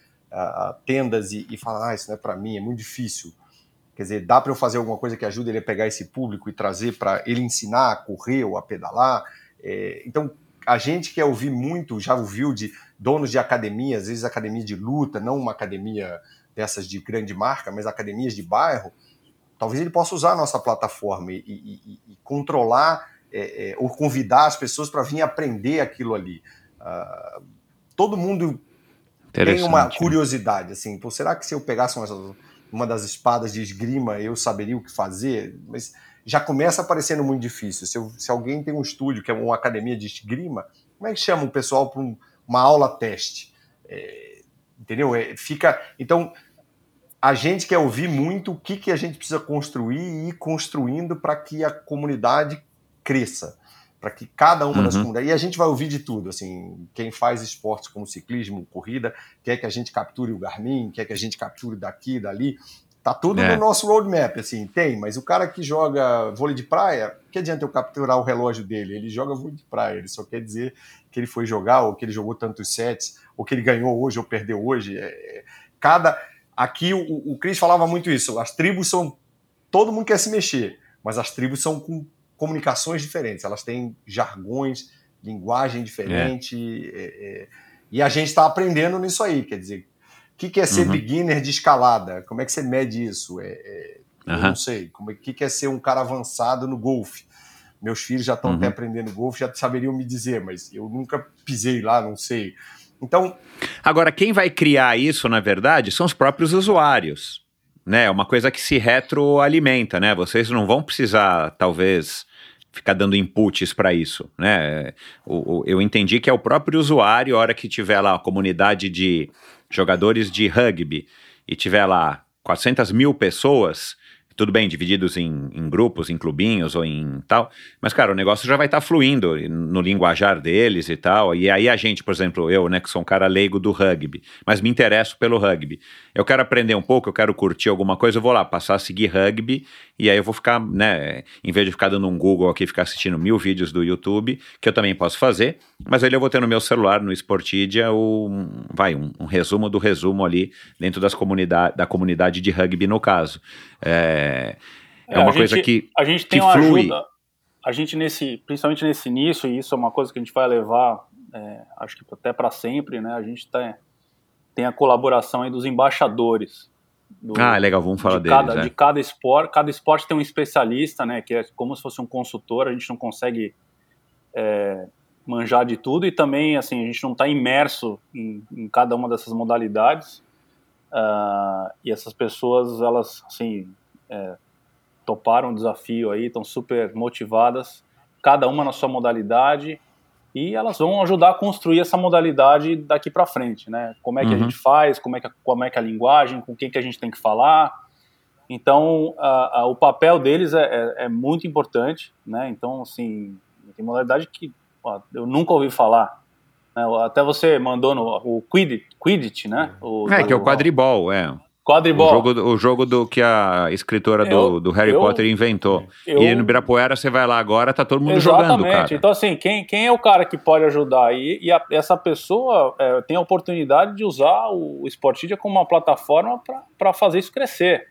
tendas e, e fala: ah, isso não é para mim, é muito difícil. Quer dizer, dá para eu fazer alguma coisa que ajude ele a pegar esse público e trazer para ele ensinar a correr ou a pedalar? É, então, a gente quer ouvir muito, já ouviu de donos de academia, às vezes academia de luta, não uma academia dessas de grande marca, mas academias de bairro, talvez ele possa usar a nossa plataforma e, e, e controlar é, é, ou convidar as pessoas para vir aprender aquilo ali. Uh, todo mundo tem uma curiosidade, assim, Pô, será que se eu pegasse uma, uma das espadas de esgrima eu saberia o que fazer? Mas já começa parecendo muito difícil. Se, eu, se alguém tem um estúdio que é uma academia de esgrima, como é que chama o pessoal para um, uma aula teste? É, entendeu? É, fica. Então, a gente quer ouvir muito o que, que a gente precisa construir e ir construindo para que a comunidade cresça, para que cada uma uhum. das comunidades. E a gente vai ouvir de tudo, assim, quem faz esportes como ciclismo, corrida, quer que a gente capture o Garmin, quer que a gente capture daqui, dali. Tá tudo é. no nosso roadmap, assim, tem, mas o cara que joga vôlei de praia, que adianta eu capturar o relógio dele? Ele joga vôlei de praia, ele só quer dizer que ele foi jogar, ou que ele jogou tantos sets, ou que ele ganhou hoje ou perdeu hoje. É, é cada. Aqui o, o Cris falava muito isso, as tribos são. Todo mundo quer se mexer, mas as tribos são com comunicações diferentes, elas têm jargões, linguagem diferente, é. É, e a gente está aprendendo nisso aí, quer dizer, o que, que é ser uhum. beginner de escalada? Como é que você mede isso? É, é, Eu não sei. Como é que é ser um cara avançado no golfe? Meus filhos já estão Uhum. até aprendendo golfe, já saberiam me dizer, mas eu nunca pisei lá, não sei. Então, Agora, quem vai criar isso, na verdade, são os próprios usuários. Né? É uma coisa que se retroalimenta, né? Vocês não vão precisar, talvez, ficar dando inputs para isso, né? O, o- eu entendi que é o próprio usuário, a hora que tiver lá a comunidade de jogadores de rugby e tiver lá 400 mil pessoas, tudo bem, divididos em, em grupos, em clubinhos ou em tal, mas, cara, o negócio já vai estar fluindo no linguajar deles e tal. E aí a gente, por exemplo, eu, né, que sou um cara leigo do rugby, mas me interesso pelo rugby. Eu quero aprender um pouco, eu quero curtir alguma coisa, eu vou lá passar a seguir rugby e aí eu vou ficar, né, em vez de ficar dando um Google aqui, ficar assistindo mil vídeos do YouTube, que eu também posso fazer, mas aí eu vou ter no meu celular, no Sportidia, um, vai, um, um resumo do resumo ali dentro das comunidade, da comunidade de rugby no caso. É, é, É, uma a coisa gente- que, A gente tem uma flui. ajuda, a gente nesse, principalmente nesse início, e isso é uma coisa que a gente vai levar, é, acho que até para sempre, né? A gente tá, tem a colaboração aí dos embaixadores. do- Ah, legal, vamos falar de deles. cada, é. de cada esporte. Cada esporte tem um especialista, né? Que é como se fosse um consultor. A gente não consegue é, manjar de tudo e também, assim, a gente não está imerso em, em cada uma dessas modalidades. Ah, e essas pessoas, elas, assim, é, toparam o desafio aí, estão super motivadas, cada uma na sua modalidade. E elas vão ajudar a construir essa modalidade daqui para frente, né? Como é que Uhum. a gente faz, como é que, como é que a linguagem, com quem que a gente tem que falar. Então, a- a- o papel deles é, é- é muito importante, né? Então, assim, tem modalidade que ó, eu nunca ouvi falar. Né? Até você mandou no o Quidditch, Quidditch né? O, É, que é o do- quadribol, é. O quadribol. jogo, do- o jogo do que a escritora do, Eu- do Harry eu- Potter inventou. eu- E no Ibirapuera você vai lá agora, tá todo mundo jogando, cara. Então, assim, quem, quem é o cara que pode ajudar? E, e a- essa pessoa é, tem a oportunidade de usar o Sportidia como uma plataforma para fazer isso crescer,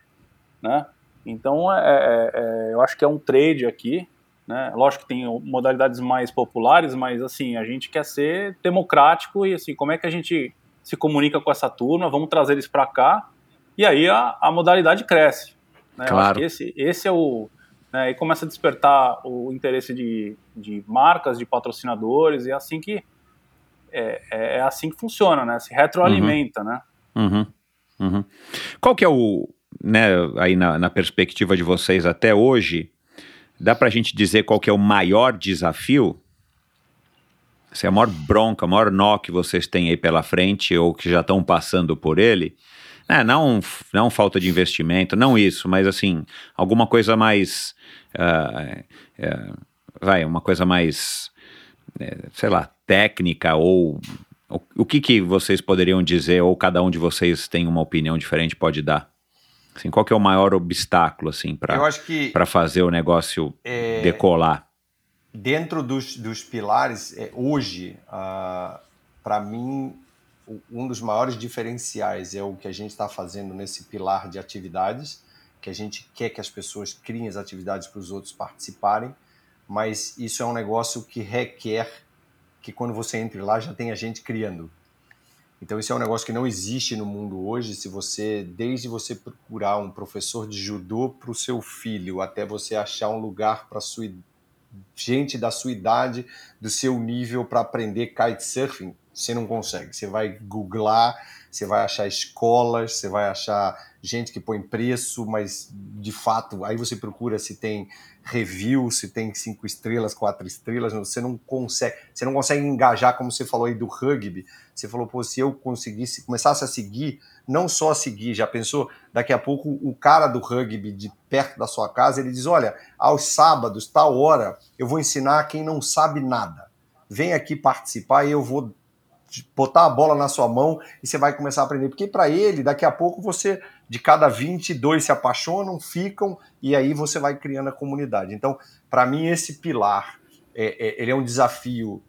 né? Então, é, é- é- eu acho que é um trade aqui, né? Lógico que tem modalidades mais populares, mas, assim, a gente quer ser democrático e, assim, como é que a gente se comunica com essa turma? Vamos trazer eles para cá e aí a, a modalidade cresce. Né? Claro. esse, esse é o né, e começa a despertar o interesse de, de marcas, de patrocinadores, e é assim que é, é assim que funciona, né? Se retroalimenta, né? Uhum, uhum. Qual que é o, né, aí na, na perspectiva de vocês até hoje, dá pra gente dizer qual que é o maior desafio? Se é a maior bronca, a maior nó que vocês têm aí pela frente ou que já estão passando por ele? É, não, não falta de investimento, não isso, mas assim, alguma coisa mais. é, vai, uma coisa mais. é, sei lá, técnica ou. O, o que, que vocês poderiam dizer, ou cada um de vocês tem uma opinião diferente, pode dar? Assim, qual que é o maior obstáculo, assim, para fazer o negócio é, decolar? dentro dos, dos pilares, é, hoje, para mim, um dos maiores diferenciais é o que a gente está fazendo nesse pilar de atividades, que a gente quer que as pessoas criem as atividades para os outros participarem, mas isso é um negócio que requer que quando você entre lá já tenha gente criando. Então isso é um negócio que não existe no mundo hoje. Se você, desde você procurar um professor de judô para o seu filho, até você achar um lugar para sua gente da sua idade, do seu nível para aprender kitesurfing, você não consegue. Você vai googlar, você vai achar escolas, você vai achar gente que põe preço, mas de fato, aí você procura se tem review, se tem cinco estrelas, quatro estrelas, você não consegue, você não consegue engajar, como você falou aí do rugby. Você falou, pô, se eu conseguisse, começasse a seguir, não só a seguir, já pensou? Daqui a pouco o cara do rugby de perto da sua casa, ele diz, olha, aos sábados, tal hora, eu vou ensinar quem não sabe nada. Vem aqui participar e eu vou botar a bola na sua mão e você vai começar a aprender. Porque para ele, daqui a pouco você, de cada 20, dois se apaixonam, ficam e aí você vai criando a comunidade. Então, para mim, esse pilar, é, é, ele é um desafio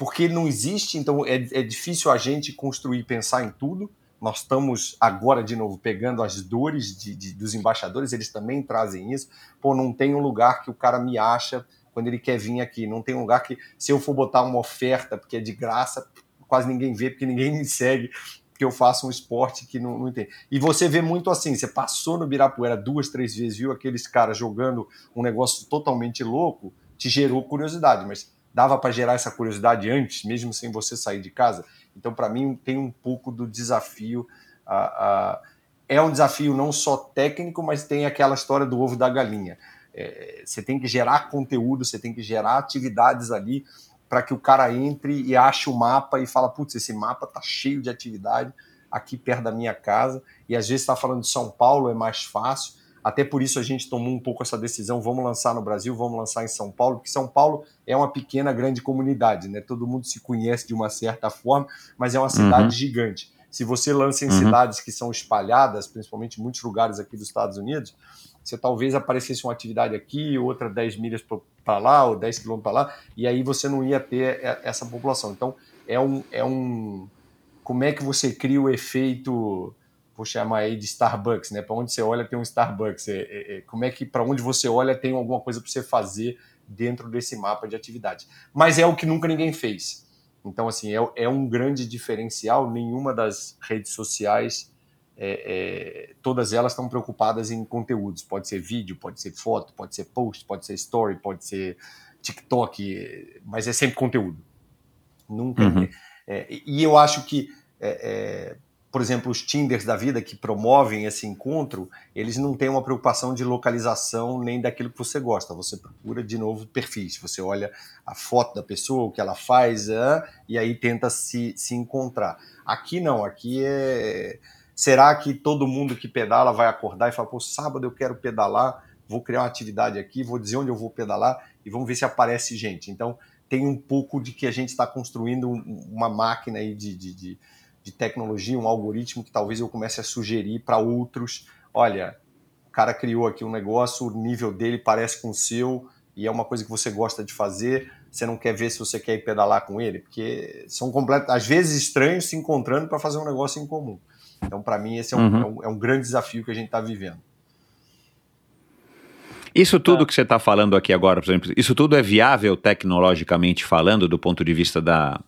porque não existe, então é, é difícil a gente construir, pensar em tudo. Nós estamos agora, de novo, pegando as dores de, de, dos embaixadores, eles também trazem isso. Pô, não tem um lugar que o cara me acha quando ele quer vir aqui. Não tem um lugar que, se eu for botar uma oferta, porque é de graça, quase ninguém vê, porque ninguém me segue. porque eu faço um esporte que não, não entende. E você vê muito assim, você passou no Birapuera duas, três vezes, viu aqueles caras jogando um negócio totalmente louco, te gerou curiosidade, mas dava para gerar essa curiosidade antes, mesmo sem você sair de casa. Então, para mim, tem um pouco do desafio. A, a, é um desafio não só técnico, mas tem aquela história do ovo da galinha. É, você tem que gerar conteúdo, você tem que gerar atividades ali para que o cara entre e ache o mapa e fala, putz, esse mapa tá cheio de atividade aqui perto da minha casa, e às vezes está falando de São Paulo, é mais fácil, até por isso a gente tomou um pouco essa decisão, vamos lançar no Brasil, vamos lançar em São Paulo, porque São Paulo é uma pequena, grande comunidade, né? Todo mundo se conhece de uma certa forma, mas é uma cidade uhum. gigante. Se você lança em uhum. cidades que são espalhadas, principalmente em muitos lugares aqui dos Estados Unidos, você talvez aparecesse uma atividade aqui, outra 10 milhas para lá, ou 10 quilômetros para lá, e aí você não ia ter essa população. Então, é um, é um. Como é que você cria o efeito, vou chamar aí de Starbucks, né? Para onde você olha tem um Starbucks. É, é, é como é que para onde você olha tem alguma coisa para você fazer dentro desse mapa de atividade. Mas é o que nunca ninguém fez. Então, assim, é, é um grande diferencial. Nenhuma das redes sociais é, é, todas elas estão preocupadas em conteúdos. Pode ser vídeo, pode ser foto, pode ser post, pode ser story, pode ser TikTok, mas é sempre conteúdo. Nunca. Uhum. É, e eu acho que, é, é, por exemplo, os Tinders da vida que promovem esse encontro, eles não têm uma preocupação de localização nem daquilo que você gosta. Você procura de novo perfis. Você olha a foto da pessoa, o que ela faz, é, e aí tenta se, se encontrar. Aqui não, aqui é Será que todo mundo que pedala vai acordar e falar, pô, sábado eu quero pedalar, vou criar uma atividade aqui, vou dizer onde eu vou pedalar e vamos ver se aparece gente. Então, tem um pouco de que a gente está construindo uma máquina aí de, de, de, de tecnologia, um algoritmo que talvez eu comece a sugerir para outros. Olha, o cara criou aqui um negócio, o nível dele parece com o seu e é uma coisa que você gosta de fazer. Você não quer ver se você quer ir pedalar com ele, porque são completos, às vezes estranhos se encontrando para fazer um negócio em comum. Então, para mim, esse é um, uhum. é, um, é um, grande desafio que a gente está vivendo. Isso tudo é. que você está falando aqui agora, por exemplo, isso tudo é viável tecnologicamente falando, do ponto de vista da.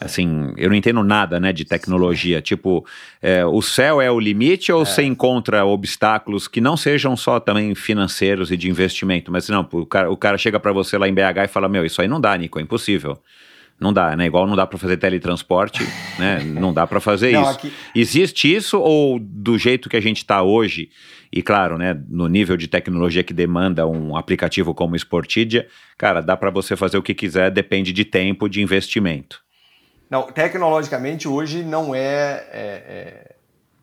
Assim, eu não entendo nada, né, de tecnologia. Tipo, é, o céu é o limite ou é. você encontra obstáculos que não sejam só também financeiros e de investimento? Mas não, o cara, o cara chega para você lá em BH e fala: Meu, isso aí não dá, Nico, é impossível. Não dá, né? Igual não dá para fazer teletransporte, né? Não dá para fazer não, isso. Aqui... Existe isso ou do jeito que a gente está hoje, e claro, né, no nível de tecnologia que demanda um aplicativo como o Sportidia, cara, dá para você fazer o que quiser, depende de tempo, de investimento. Não, tecnologicamente hoje não é, é, é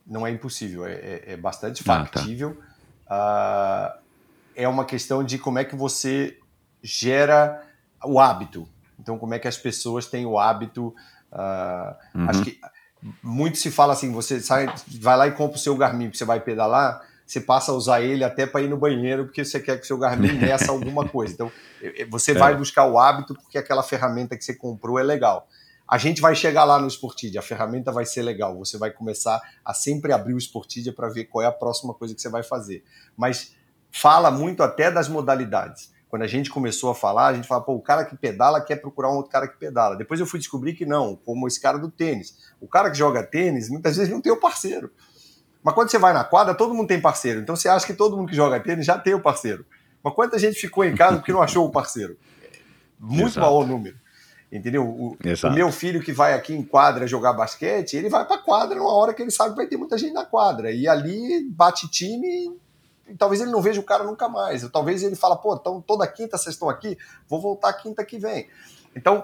não é impossível, é, é, é bastante factível. Ah, tá. é uma questão de como é que você gera o hábito. Então, como é que as pessoas têm o hábito? Uh, uhum. Acho que muito se fala assim: você sai, vai lá e compra o seu Garmin, você vai pedalar, você passa a usar ele até para ir no banheiro, porque você quer que o seu Garmin meça alguma coisa. Então, você é. vai buscar o hábito porque aquela ferramenta que você comprou é legal. A gente vai chegar lá no Sportidia, a ferramenta vai ser legal. Você vai começar a sempre abrir o Sportidia para ver qual é a próxima coisa que você vai fazer. Mas fala muito até das modalidades quando a gente começou a falar, a gente fala, pô, o cara que pedala quer procurar um outro cara que pedala. Depois eu fui descobrir que não, como esse cara do tênis. O cara que joga tênis, muitas vezes não tem o parceiro. Mas quando você vai na quadra, todo mundo tem parceiro. Então você acha que todo mundo que joga tênis já tem o parceiro. Mas quanta gente ficou em casa porque não achou o parceiro? Muito Exato. maior número. Entendeu? O, o, meu filho que vai aqui em quadra jogar basquete, ele vai para quadra numa hora que ele sabe que vai ter muita gente na quadra. E ali bate time talvez ele não veja o cara nunca mais. Ou talvez ele fala, pô, então toda quinta vocês estão aqui, vou voltar quinta que vem. Então,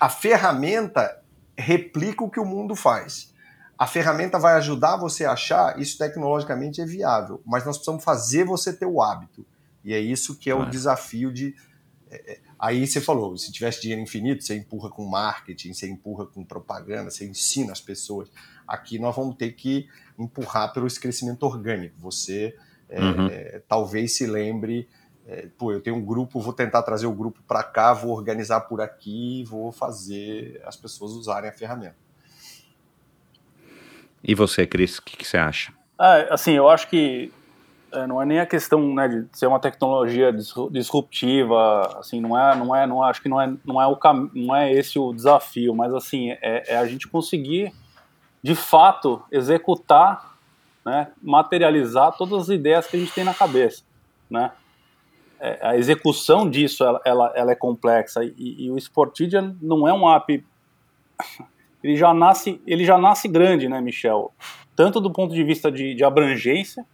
a ferramenta replica o que o mundo faz. A ferramenta vai ajudar você a achar, isso tecnologicamente é viável, mas nós precisamos fazer você ter o hábito. E é isso que é o desafio de. É, é, aí você falou: se tivesse dinheiro infinito, você empurra com marketing, você empurra com propaganda, você ensina as pessoas. Aqui nós vamos ter que empurrar pelo crescimento orgânico. Você uhum. é, talvez se lembre, é, pô, eu tenho um grupo, vou tentar trazer o grupo para cá, vou organizar por aqui, vou fazer as pessoas usarem a ferramenta. E você, Cris, o que, que, você acha? Ah, assim, eu acho que é, não é nem a questão né, de ser uma tecnologia disruptiva, assim, não é, não é, não acho que não é, não é o cam não é esse o desafio, mas assim é, é a gente conseguir de fato, executar, né, materializar todas as ideias que a gente tem na cabeça, né? É, a execução disso, ela, ela, ela é complexa e, e, o Sportidia não é um app, ele já nasce, ele já nasce grande, né, Michel? Tanto do ponto de vista de, de abrangência,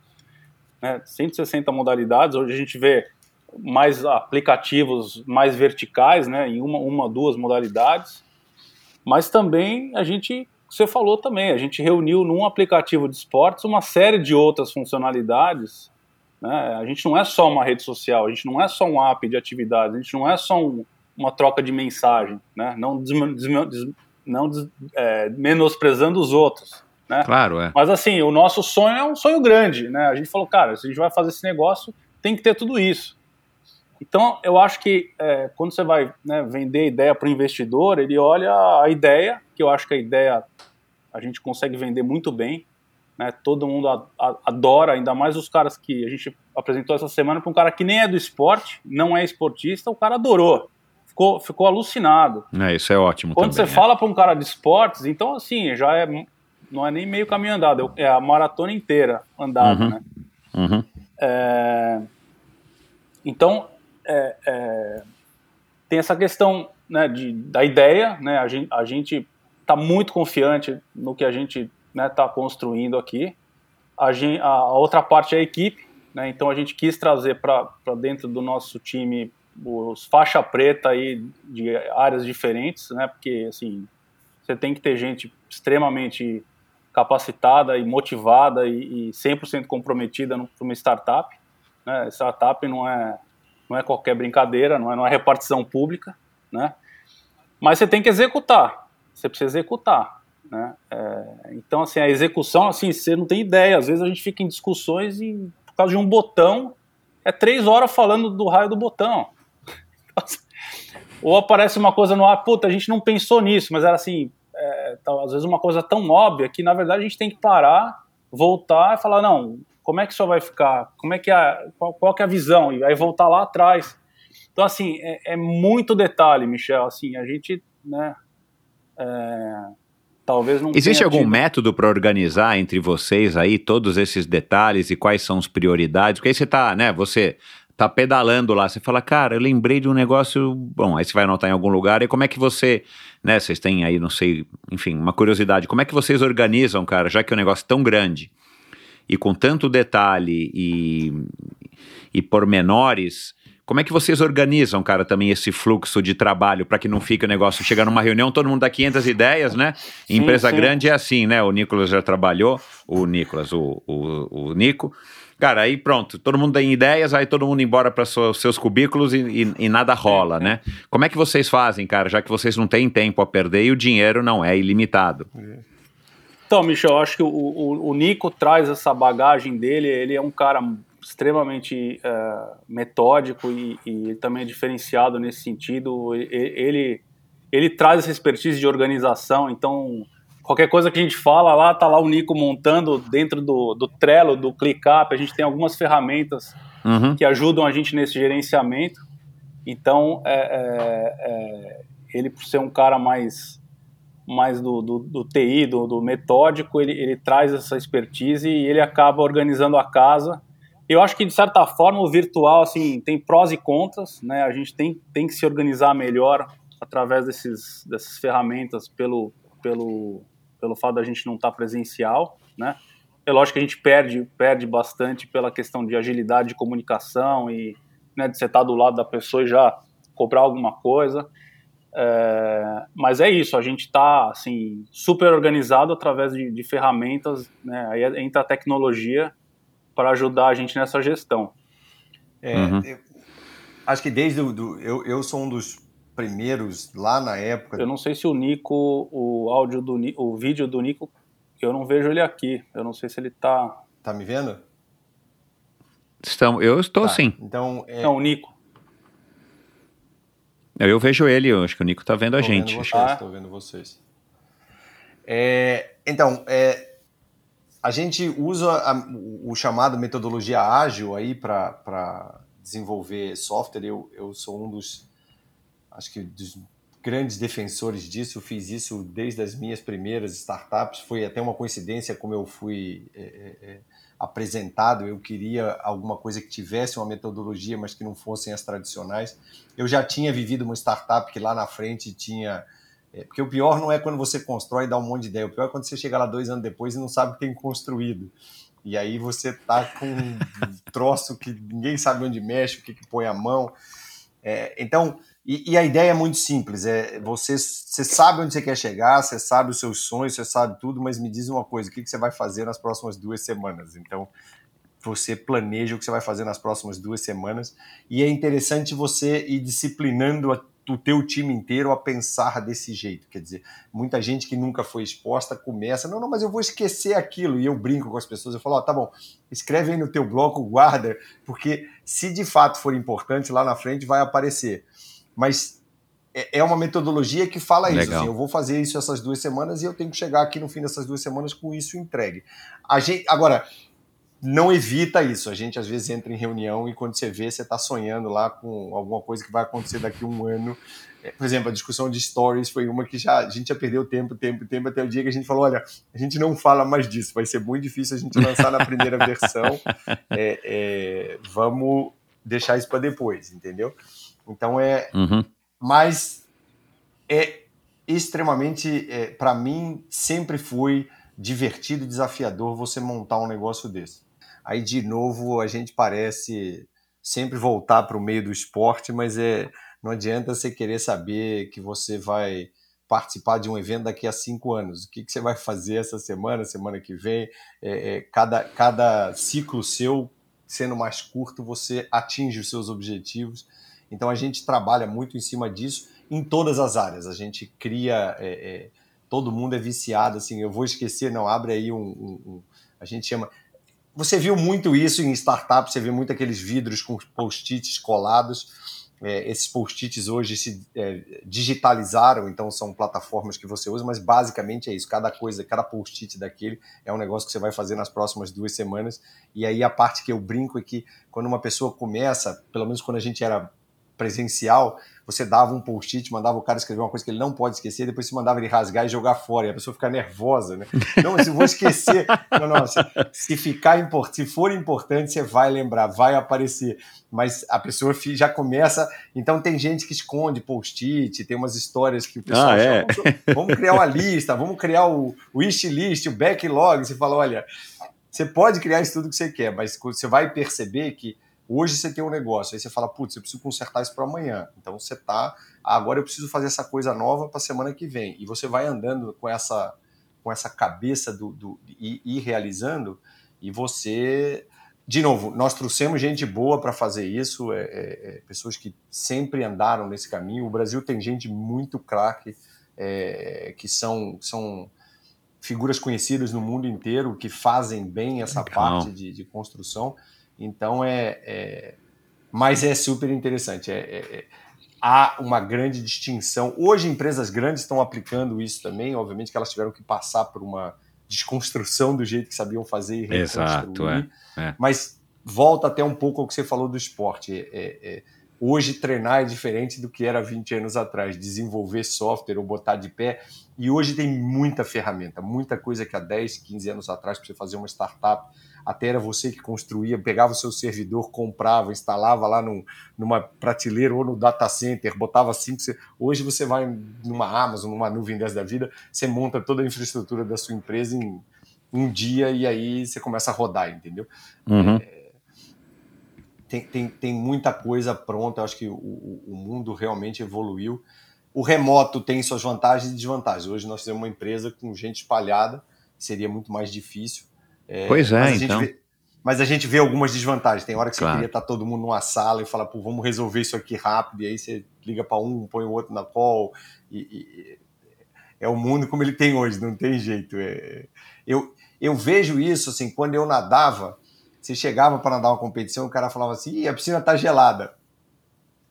né, 160 modalidades, hoje a gente vê mais aplicativos mais verticais, né, em uma, uma, duas modalidades, mas também a gente, você falou também, a gente reuniu num aplicativo de esportes uma série de outras funcionalidades, né, a gente não é só uma rede social, a gente não é só um app de atividades, a gente não é só um, uma troca de mensagem, né, não, des, des, não des, é, menosprezando os outros, né? Claro, é. Mas assim, o nosso sonho é um sonho grande, né? A gente falou, cara, se a gente vai fazer esse negócio, tem que ter tudo isso. Então, eu acho que é, quando você vai né, vender ideia para o investidor, ele olha a ideia, que eu acho que a ideia a gente consegue vender muito bem. Né, todo mundo a, a, adora, ainda mais os caras que a gente apresentou essa semana para um cara que nem é do esporte, não é esportista, o cara adorou. Ficou, ficou alucinado. É, isso é ótimo. Quando também, você é. fala para um cara de esportes, então assim, já é não é nem meio caminho andado, é a maratona inteira andada, Uhum. né? Uhum. É, então, é, é, tem essa questão né, de, da ideia, né? A gente a está muito confiante no que a gente está né, tá construindo aqui. A, gente, a outra parte é a equipe, né? Então a gente quis trazer para dentro do nosso time os faixa preta aí de áreas diferentes, né? Porque assim você tem que ter gente extremamente capacitada e motivada e, e 100% comprometida para uma startup. Né? Startup não é, não é qualquer brincadeira, não é, não é repartição pública, né? mas você tem que executar, você precisa executar. Né? É, então, assim, a execução, assim, você não tem ideia, às vezes a gente fica em discussões e por causa de um botão, é três horas falando do raio do botão. Ou aparece uma coisa no ar, puta, a gente não pensou nisso, mas era assim, é, às vezes uma coisa tão óbvia que na verdade a gente tem que parar, voltar e falar não, como é que isso vai ficar? Como é que é, qual, qual que é a visão? E aí voltar lá atrás. Então assim é, é muito detalhe, Michel. Assim a gente, né? É, talvez não. Existe algum tido... método para organizar entre vocês aí todos esses detalhes e quais são as prioridades? Porque aí você tá, né? Você tá pedalando lá, você fala, cara, eu lembrei de um negócio, bom, aí você vai anotar em algum lugar, e como é que você, né, vocês têm aí, não sei, enfim, uma curiosidade, como é que vocês organizam, cara, já que é um negócio tão grande, e com tanto detalhe e, e pormenores, como é que vocês organizam, cara, também esse fluxo de trabalho para que não fique o negócio, chega numa reunião, todo mundo dá 500 ideias, né? Sim, empresa sim. grande é assim, né? O Nicolas já trabalhou, o Nicolas, o, o, o Nico. Cara, aí pronto, todo mundo tem ideias, aí todo mundo embora para os seus cubículos e, e- e nada rola, né? Como é que vocês fazem, cara, já que vocês não têm tempo a perder e o dinheiro não é ilimitado? Então, Michel, eu acho que o, o, o Nico traz essa bagagem dele. Ele é um cara extremamente é, metódico e, e também é diferenciado nesse sentido. Ele, ele traz essa expertise de organização. Então, qualquer coisa que a gente fala lá, tá lá o Nico montando dentro do, do Trello, do ClickUp. A gente tem algumas ferramentas Uhum. que ajudam a gente nesse gerenciamento. Então, é, é, é, ele, por ser um cara mais, mais do, do, do TI, do, do metódico, ele, ele traz essa expertise e ele acaba organizando a casa. Eu acho que, de certa forma, o virtual assim, tem prós e contras. Né? A gente tem, tem que se organizar melhor através desses, dessas ferramentas pelo, pelo, pelo fato da gente não estar presencial, né? É lógico que a gente perde, perde bastante pela questão de agilidade de comunicação e né, de você estar do lado da pessoa e já cobrar alguma coisa. É, mas é isso, a gente está assim, super organizado através de, de ferramentas, né, aí entra a tecnologia para ajudar a gente nessa gestão. É, Uhum. eu- acho que desde o do, eu, eu sou um dos primeiros lá na época. Eu não sei se o Nico, o áudio do o vídeo do Nico, eu não vejo ele aqui. Eu não sei se ele tá. Tá me vendo? Estão, eu estou Tá, sim. Então, é, Não, o Nico. Eu, eu vejo ele, eu acho que o Nico tá vendo a Tô gente. Vendo vocês, Ah. tô vendo vocês. É, então, é, a gente usa a- o, o chamado metodologia ágil aí para desenvolver software. Eu, eu sou um dos, acho que dos grandes defensores disso, fiz isso desde as minhas primeiras startups. Foi até uma coincidência como eu fui é, é, é, apresentado. Eu queria alguma coisa que tivesse uma metodologia, mas que não fossem as tradicionais. Eu já tinha vivido uma startup que lá na frente tinha. É, porque o pior não é quando você constrói e dá um monte de ideia, o pior é quando você chega lá dois anos depois e não sabe o que tem construído. E aí você tá com um troço que ninguém sabe onde mexe, o que, que põe a mão. É, então, e, e, a ideia é muito simples: é você, você sabe onde você quer chegar, você sabe os seus sonhos, você sabe tudo, mas me diz uma coisa: o que, que você vai fazer nas próximas duas semanas? Então, você planeja o que você vai fazer nas próximas duas semanas, e é interessante você ir disciplinando a, o teu time inteiro a pensar desse jeito. Quer dizer, muita gente que nunca foi exposta começa, não, não, mas eu vou esquecer aquilo, e eu brinco com as pessoas, eu falo, ó, tá bom, escreve aí no teu bloco, guarda, porque se de fato for importante, lá na frente vai aparecer mas é, é uma metodologia que fala isso. Assim, eu vou fazer isso essas duas semanas e eu tenho que chegar aqui no fim dessas duas semanas com isso entregue. A gente, agora, não evita isso. A gente às vezes entra em reunião e quando você vê, você está sonhando lá com alguma coisa que vai acontecer daqui a um ano. É, por exemplo, a discussão de stories foi uma que já a gente já perdeu tempo, tempo, tempo, até o dia que a gente falou: olha, a gente não fala mais disso, vai ser muito difícil a gente lançar na primeira versão. É, é, vamos deixar isso para depois, entendeu? Então é. Uhum. Mas é extremamente. É, para mim, sempre foi divertido e desafiador você montar um negócio desse. Aí, de novo, a gente parece sempre voltar para o meio do esporte, mas é, não adianta você querer saber que você vai participar de um evento daqui a cinco anos. O que, que você vai fazer essa semana, semana que vem? É, é, cada, cada ciclo seu, sendo mais curto, você atinge os seus objetivos então a gente trabalha muito em cima disso em todas as áreas. A gente cria. É, é, todo mundo é viciado, assim, eu vou esquecer, não, abre aí um, um, um. a gente chama. Você viu muito isso em startups, você vê muito aqueles vidros com post-its colados. É, esses post-its hoje se é, digitalizaram, então são plataformas que você usa, mas basicamente é isso. Cada coisa, cada post-it daquele é um negócio que você vai fazer nas próximas duas semanas. E aí a parte que eu brinco é que quando uma pessoa começa, pelo menos quando a gente era presencial, você dava um post-it, mandava o cara escrever uma coisa que ele não pode esquecer, depois você mandava ele rasgar e jogar fora, e a pessoa fica nervosa, né? Não, mas eu vou esquecer. Não, não, se, se ficar import, se for importante, você vai lembrar, vai aparecer. Mas a pessoa já começa. Então tem gente que esconde post-it, tem umas histórias que o pessoal ah, é? chama, vamos, vamos criar uma lista, vamos criar o wish list, o backlog. Você fala, olha, você pode criar isso tudo que você quer, mas você vai perceber que Hoje você tem um negócio, aí você fala, putz, eu preciso consertar isso para amanhã. Então você tá, ah, agora eu preciso fazer essa coisa nova para semana que vem. E você vai andando com essa com essa cabeça do, do e, e realizando e você de novo, nós trouxemos gente boa para fazer isso, é, é, é, pessoas que sempre andaram nesse caminho. O Brasil tem gente muito craque, é, que são, são figuras conhecidas no mundo inteiro, que fazem bem essa Legal. parte de, de construção. Então é, é mas é super interessante. É, é, é, há uma grande distinção. Hoje empresas grandes estão aplicando isso também. Obviamente que elas tiveram que passar por uma desconstrução do jeito que sabiam fazer e reconstruir. Exato, é, é. Mas volta até um pouco ao que você falou do esporte. É, hoje treinar é diferente do que era 20 anos atrás. Desenvolver software ou botar de pé. E hoje tem muita ferramenta, muita coisa que há 10, 15 anos atrás para você fazer uma startup até era você que construía, pegava o seu servidor, comprava, instalava lá num, numa prateleira ou no data center, botava cinco. Você... Hoje você vai numa Amazon, numa nuvem dessa da vida, você monta toda a infraestrutura da sua empresa em um dia e aí você começa a rodar, entendeu? Uhum. É, tem, tem, tem muita coisa pronta, eu acho que o, o mundo realmente evoluiu. O remoto tem suas vantagens e desvantagens. Hoje nós temos uma empresa com gente espalhada, seria muito mais difícil. É, pois é, então. Vê, mas a gente vê algumas desvantagens. Tem hora que claro. você queria estar todo mundo numa sala e falar, pô, vamos resolver isso aqui rápido, e aí você liga para um, põe o outro na call. E, e, é o mundo como ele tem hoje, não tem jeito. É, eu, eu vejo isso assim, quando eu nadava, você chegava para nadar uma competição, o cara falava assim, a piscina tá gelada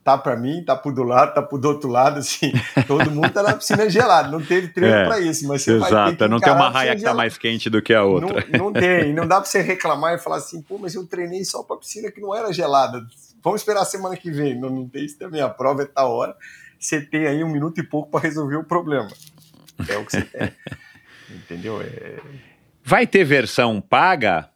tá para mim, tá pro do lado, tá pro do outro lado, assim, todo mundo tá na piscina gelada, não teve treino é, para isso, mas você exato, vai ter que não tem uma raia que tá mais quente do que a outra. Não, não tem, não dá para você reclamar e falar assim, pô, mas eu treinei só para piscina que não era gelada, vamos esperar a semana que vem, não, não tem isso também, a prova é tal hora, você tem aí um minuto e pouco para resolver o problema. É o que você tem. Entendeu? É... Vai ter versão paga?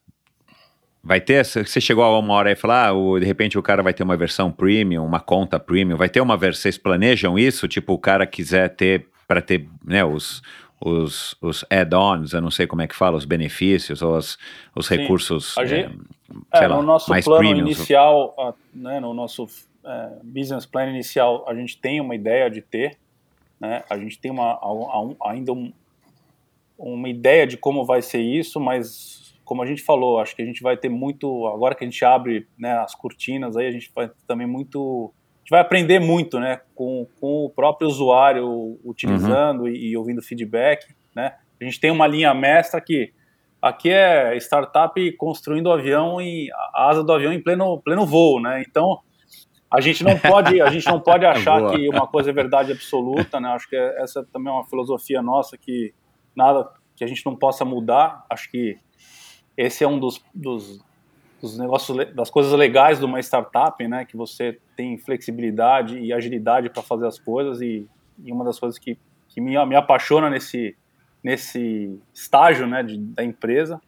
Vai ter? Você chegou a uma hora e falar, ah, o, de repente o cara vai ter uma versão premium, uma conta premium, vai ter uma versão, vocês planejam isso? Tipo, o cara quiser ter, para ter, né, os, os, os add-ons, eu não sei como é que fala, os benefícios ou os, os recursos, gente, é, sei é, lá, no nosso plano premiums. inicial, né, no nosso é, business plan inicial, a gente tem uma ideia de ter, né, a gente tem uma, ainda um, uma ideia de como vai ser isso, mas como a gente falou, acho que a gente vai ter muito, agora que a gente abre né, as cortinas, aí a gente vai também muito, a gente vai aprender muito, né, com, com o próprio usuário utilizando uhum. e, e, ouvindo feedback, né. A gente tem uma linha mestra que aqui é startup construindo o avião e a asa do avião em pleno, pleno voo, né. Então a gente não pode, a gente não pode achar que uma coisa é verdade absoluta, né. Acho que essa também é uma filosofia nossa que nada que a gente não possa mudar. Acho que esse é um dos, dos, dos, negócios, das coisas legais de uma startup, né? Que você tem flexibilidade e agilidade para fazer as coisas e, e, uma das coisas que, que me, me apaixona nesse, nesse estágio, né? De, da empresa.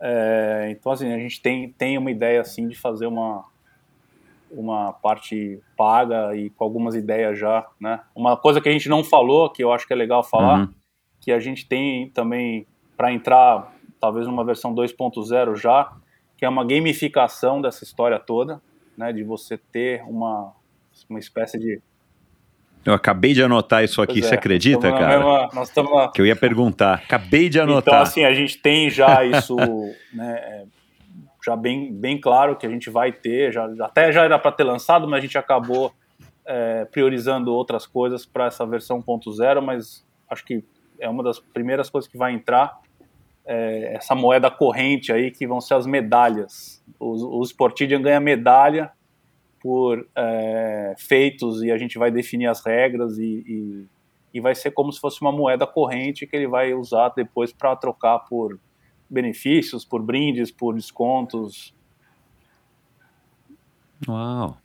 É, então, assim, a gente tem, tem uma ideia, assim, de fazer uma, uma parte paga e com algumas ideias já, né? Uma coisa que a gente não falou, que eu acho que é legal falar, uhum. que a gente tem também para entrar talvez uma versão 2.0 já, que é uma gamificação dessa história toda, né, de você ter uma, uma espécie de eu acabei de anotar isso aqui, pois você é, acredita, cara? Mesma, nós. Que eu ia perguntar. Acabei de anotar. Então, assim, a gente tem já isso, né, já bem, bem claro que a gente vai ter, já, até já era para ter lançado, mas a gente acabou é, priorizando outras coisas para essa versão 1.0, mas acho que é uma das primeiras coisas que vai entrar é, essa moeda corrente aí, que vão ser as medalhas. O, o Sportidian ganha medalha por é, feitos e a gente vai definir as regras e, e, e, vai ser como se fosse uma moeda corrente que ele vai usar depois para trocar por benefícios, por brindes, por descontos. Uau!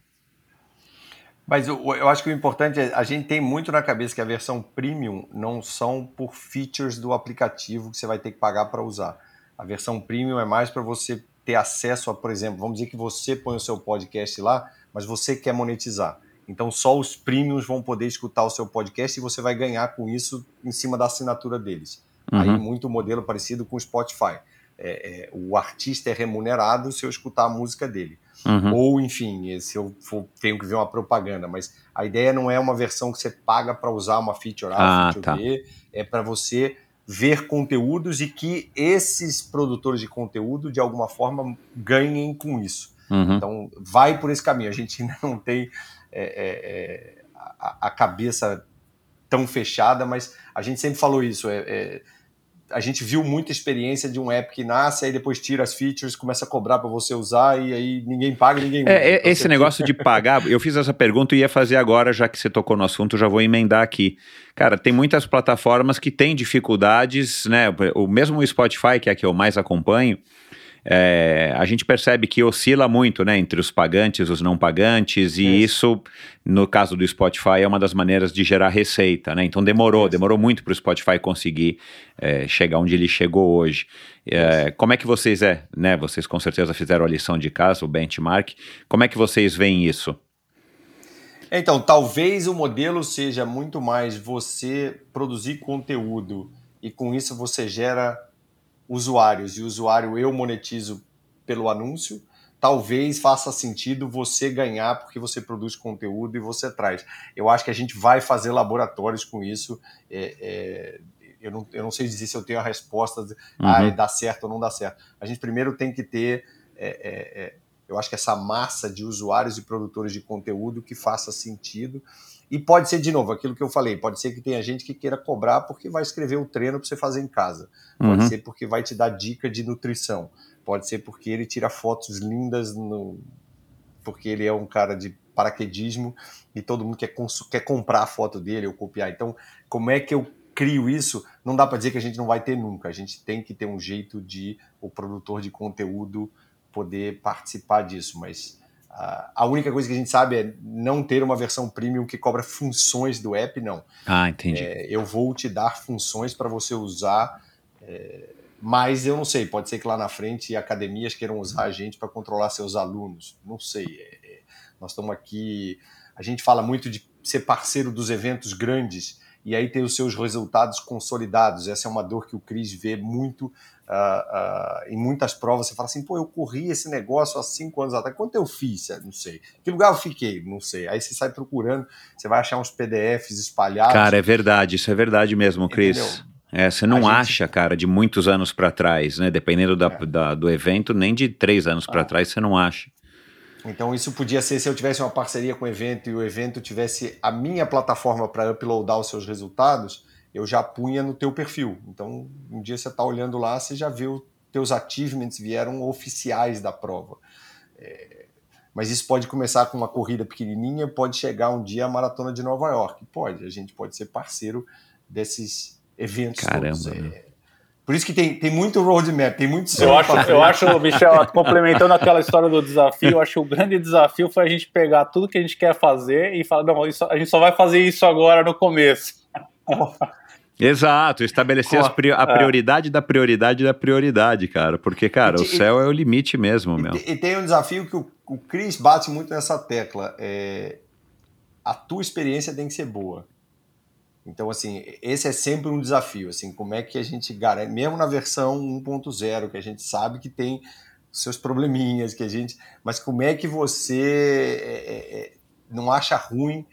Mas eu, eu, acho que o importante é, a gente tem muito na cabeça que a versão premium não são por features do aplicativo que você vai ter que pagar para usar. A versão premium é mais para você ter acesso a, por exemplo, vamos dizer que você põe o seu podcast lá, mas você quer monetizar. Então só os premiums vão poder escutar o seu podcast e você vai ganhar com isso em cima da assinatura deles. Uhum. Aí muito modelo parecido com o Spotify. É, é, o artista é remunerado se eu escutar a música dele. Uhum. Ou, enfim, se eu for, tenho que ver uma propaganda, mas a ideia não é uma versão que você paga para usar uma feature A, ah, feature tá. B, é para você ver conteúdos e que esses produtores de conteúdo, de alguma forma, ganhem com isso. Uhum. Então, vai por esse caminho. A gente ainda não tem é, é, é a, a, cabeça tão fechada, mas a gente sempre falou isso. É, é a gente viu muita experiência de um app que nasce, aí depois tira as features, começa a cobrar para você usar e aí ninguém paga, ninguém usa. É, então, esse você... negócio de pagar, eu fiz essa pergunta e ia fazer agora, já que você tocou no assunto, já vou emendar aqui. Cara, tem muitas plataformas que têm dificuldades, né? O mesmo Spotify, que é a que eu mais acompanho, é, a gente percebe que oscila muito né, entre os pagantes e os não pagantes, e isso, no caso do Spotify, é uma das maneiras de gerar receita. Né? Então demorou, demorou muito para o Spotify conseguir é, chegar onde ele chegou hoje. É, como é que vocês é, né? Vocês com certeza fizeram a lição de casa, o benchmark. Como é que vocês veem isso? Então, talvez o modelo seja muito mais você produzir conteúdo e com isso você gera usuários e o usuário eu monetizo pelo anúncio, talvez faça sentido você ganhar porque você produz conteúdo e você traz. Eu acho que a gente vai fazer laboratórios com isso. É, é, eu, não, eu não sei dizer se eu tenho a resposta, de, uhum. ah, dá certo ou não dá certo. A gente primeiro tem que ter, é, é, é eu acho que essa massa de usuários e produtores de conteúdo que faça sentido e pode ser, de novo, aquilo que eu falei, pode ser que tenha gente que queira cobrar porque vai escrever o treino para você fazer em casa. Pode uhum. ser porque vai te dar dica de nutrição. Pode ser porque ele tira fotos lindas no... porque ele é um cara de paraquedismo e todo mundo quer, quer comprar a foto dele ou copiar. Então, como é que eu crio isso? Não dá para dizer que a gente não vai ter nunca. A gente tem que ter um jeito de o produtor de conteúdo poder participar disso, mas a única coisa que a gente sabe é não ter uma versão premium que cobra funções do app, não. Ah, entendi. É, eu vou te dar funções para você usar, é, mas eu não sei, pode ser que lá na frente academias queiram usar a gente para controlar seus alunos. Não sei. É, é, nós estamos aqui. A gente fala muito de ser parceiro dos eventos grandes e aí ter os seus resultados consolidados. Essa é uma dor que o Cris vê muito uh, uh, em muitas provas. Você fala assim, pô, eu corri esse negócio há cinco anos atrás. Quanto eu fiz? Não sei. Que lugar eu fiquei? Não sei. Aí você sai procurando, você vai achar uns PDFs espalhados. Cara, é verdade. Isso é verdade mesmo, Cris. É, você não a acha, gente... cara, de muitos anos para trás, né? Dependendo da, é. da, do evento, nem de três anos para ah. trás você não acha. Então isso podia ser se eu tivesse uma parceria com o evento e o evento tivesse a minha plataforma para uploadar os seus resultados, eu já punha no teu perfil. Então um dia você está olhando lá, você já os teus achievements vieram oficiais da prova. É, mas isso pode começar com uma corrida pequenininha, pode chegar um dia a maratona de Nova York. Pode, a gente pode ser parceiro desses eventos Caramba, todos. É, por isso que tem, tem muito roadmap, tem muito Eu acho, eu acho, Michel, complementando aquela história do desafio, eu acho que o grande desafio foi a gente pegar tudo que a gente quer fazer e falar, não, isso, a gente só vai fazer isso agora no começo. Exato, estabelecer a é. prioridade é. da prioridade da prioridade, cara. Porque, cara, e, o céu é o limite mesmo, e, meu. E, tem um desafio que o, o Chris bate muito nessa tecla. É, a tua experiência tem que ser boa. Então, assim, esse é sempre um desafio, assim, como é que a gente garante, mesmo na versão 1.0, que a gente sabe que tem seus probleminhas, que a gente, mas como é que você é, é, é não acha ruim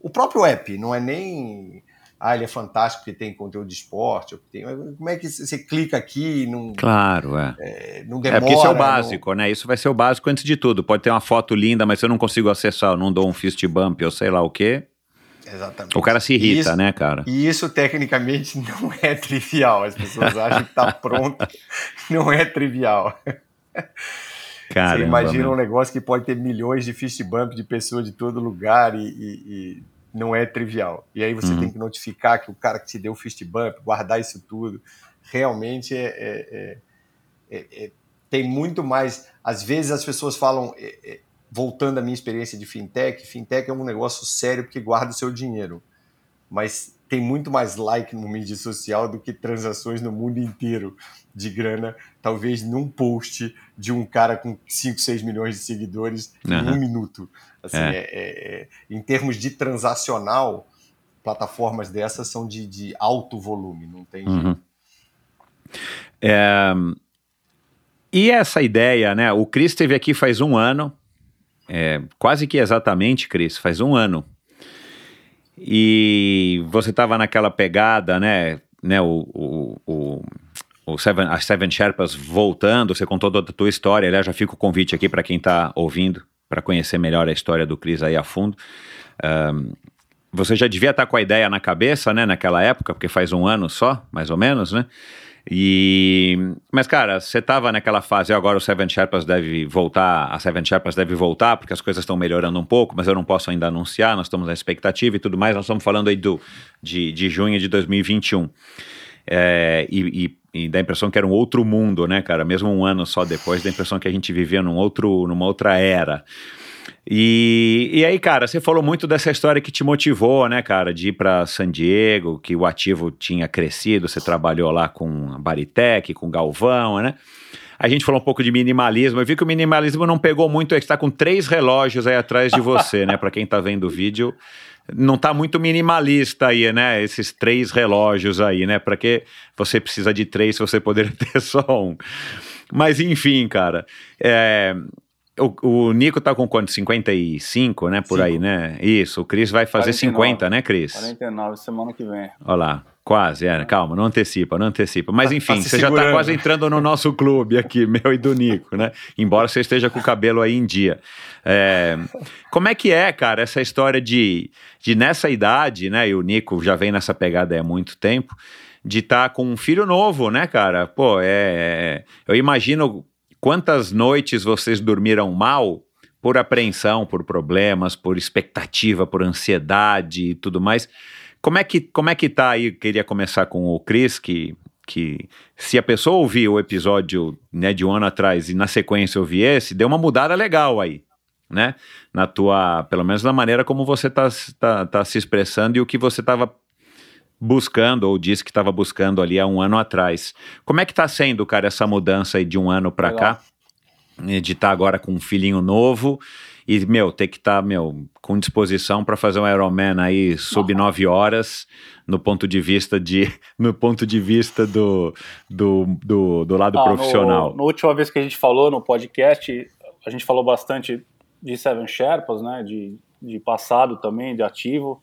o próprio app, não é nem ah, ele é fantástico porque tem conteúdo de esporte, tem, como é que você clica aqui e não. Claro, é. é não demora. É porque isso é o básico, não... né? Isso vai ser o básico antes de tudo. Pode ter uma foto linda, mas se eu não consigo acessar, eu não dou um fist bump ou sei lá o quê. Exatamente. O cara se irrita, isso, né, cara? E isso tecnicamente não é trivial. As pessoas acham que tá pronto. Não é trivial. Caramba, Você imagina um negócio que pode ter milhões de fist bump de pessoas de todo lugar e, e, e não é trivial. E aí você uhum. tem que notificar que o cara que te deu o fist bump, guardar isso tudo. Realmente é, é, é, é, é tem muito mais. Às vezes as pessoas falam é, é, voltando à minha experiência de fintech, fintech é um negócio sério porque guarda o seu dinheiro. Mas tem muito mais like no mídia social do que transações no mundo inteiro de grana, talvez num post de um cara com 5, 6 milhões de seguidores uhum. em um minuto. Assim, é. É, é, em termos de transacional, plataformas dessas são de, de alto volume, não tem uhum. É, e essa ideia, né? O Cris esteve aqui faz um ano, é, quase que exatamente, Cris, faz um ano. E você estava naquela pegada, né? né o, o, o, o Seven, as Seven Sherpas voltando, você contou toda a tua história. Aliás, já fica o convite aqui para quem está ouvindo, para conhecer melhor a história do Cris aí a fundo. Um, você já devia estar tá com a ideia na cabeça, né, naquela época, porque faz um ano só, mais ou menos, né? E mas cara, você estava naquela fase agora o Seven Sherpas deve voltar, a Seven Sherpas deve voltar porque as coisas estão melhorando um pouco, mas eu não posso ainda anunciar, nós estamos na expectativa e tudo mais. Nós estamos falando aí do de, de junho de 2021. É, e, e, e dá a impressão que era um outro mundo, né, cara? Mesmo um ano só depois, dá a impressão que a gente vivia num outro, numa outra era. E, e aí, cara, você falou muito dessa história que te motivou, né, cara, de ir para San Diego, que o ativo tinha crescido, você trabalhou lá com a Baritec, com Galvão, né? A gente falou um pouco de minimalismo. Eu vi que o minimalismo não pegou muito, é que está com três relógios aí atrás de você, né? Para quem está vendo o vídeo, não está muito minimalista aí, né? Esses três relógios aí, né? Para que você precisa de três se você poderia ter só um? Mas enfim, cara. É, o, o Nico tá com quanto? 55, né? Por Cinco. aí, né? Isso. O Cris vai fazer 49, 50, né, Cris? 49, semana que vem. Olha lá. Quase, é, calma, não antecipa, não antecipa. Mas tá, enfim, tá você já está quase entrando no nosso clube aqui, meu e do Nico, né? Embora você esteja com o cabelo aí em dia. É, como é que é, cara, essa história de, de nessa idade, né? E o Nico já vem nessa pegada há muito tempo, de estar tá com um filho novo, né, cara? Pô, é eu imagino Quantas noites vocês dormiram mal por apreensão, por problemas, por expectativa, por ansiedade e tudo mais? Como é que, como é que tá aí? Queria começar com o Cris, que, que se a pessoa ouvir o episódio né, de um ano atrás e na sequência ouvir esse, deu uma mudada legal aí. né? Na tua, pelo menos na maneira como você está tá, tá se expressando e o que você estava buscando ou disse que estava buscando ali há um ano atrás. Como é que está sendo, cara, essa mudança aí de um ano para cá? De estar tá agora com um filhinho novo e, meu, ter que estar, tá, meu, com disposição para fazer um Ironman aí sub nove horas, no ponto de vista de, no ponto de vista do, do, do, do lado ah, profissional. Na última vez que a gente falou no podcast, a gente falou bastante de Seven Sherpas, né, de, de passado também, de ativo,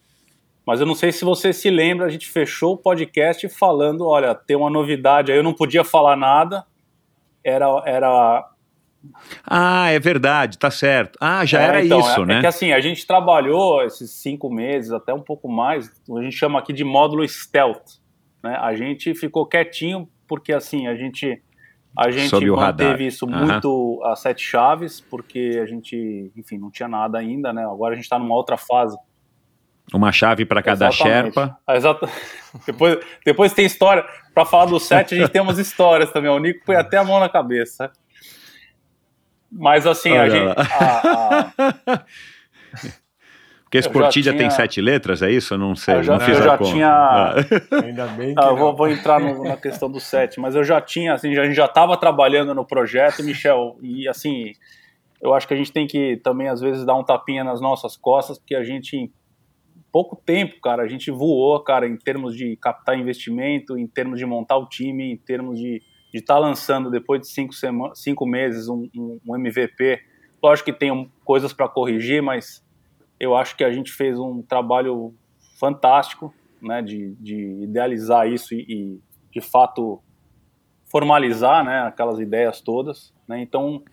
mas eu não sei se você se lembra, a gente fechou o podcast falando, olha, tem uma novidade aí, eu não podia falar nada, era, era ah, é verdade, tá certo. Ah, já é, era então, isso, é, né? É que assim, a gente trabalhou esses cinco meses, até um pouco mais, a gente chama aqui de módulo stealth. Né? A gente ficou quietinho porque assim, a gente a gente manteve isso uhum. muito a sete chaves, porque a gente, enfim, não tinha nada ainda, né? Agora a gente está numa outra fase. Uma chave para cada Exatamente. Sherpa. Exato. depois, depois tem história. Para falar do sete, a gente tem umas histórias também. O Nico põe até a mão na cabeça. Mas assim, Olha a gente. A, a... Porque Sportidia tinha... tem sete letras, é isso? Eu não sei, eu já, não fiz eu já conta. tinha. Ah. Ainda bem que. Ah, vou, vou, entrar no, na questão do sete, mas eu já tinha, assim, a gente já estava trabalhando no projeto, Michel, e assim, eu acho que a gente tem que também, às vezes, dar um tapinha nas nossas costas, porque a gente, em pouco tempo, cara, a gente voou, cara, em termos de captar investimento, em termos de montar o time, em termos de estar tá lançando depois de cinco, cinco meses um, um, um MVP. Lógico que tem um, coisas para corrigir, mas eu acho que a gente fez um trabalho fantástico né, de, de idealizar isso e, e, de fato, formalizar né, aquelas ideias todas. Né? Então.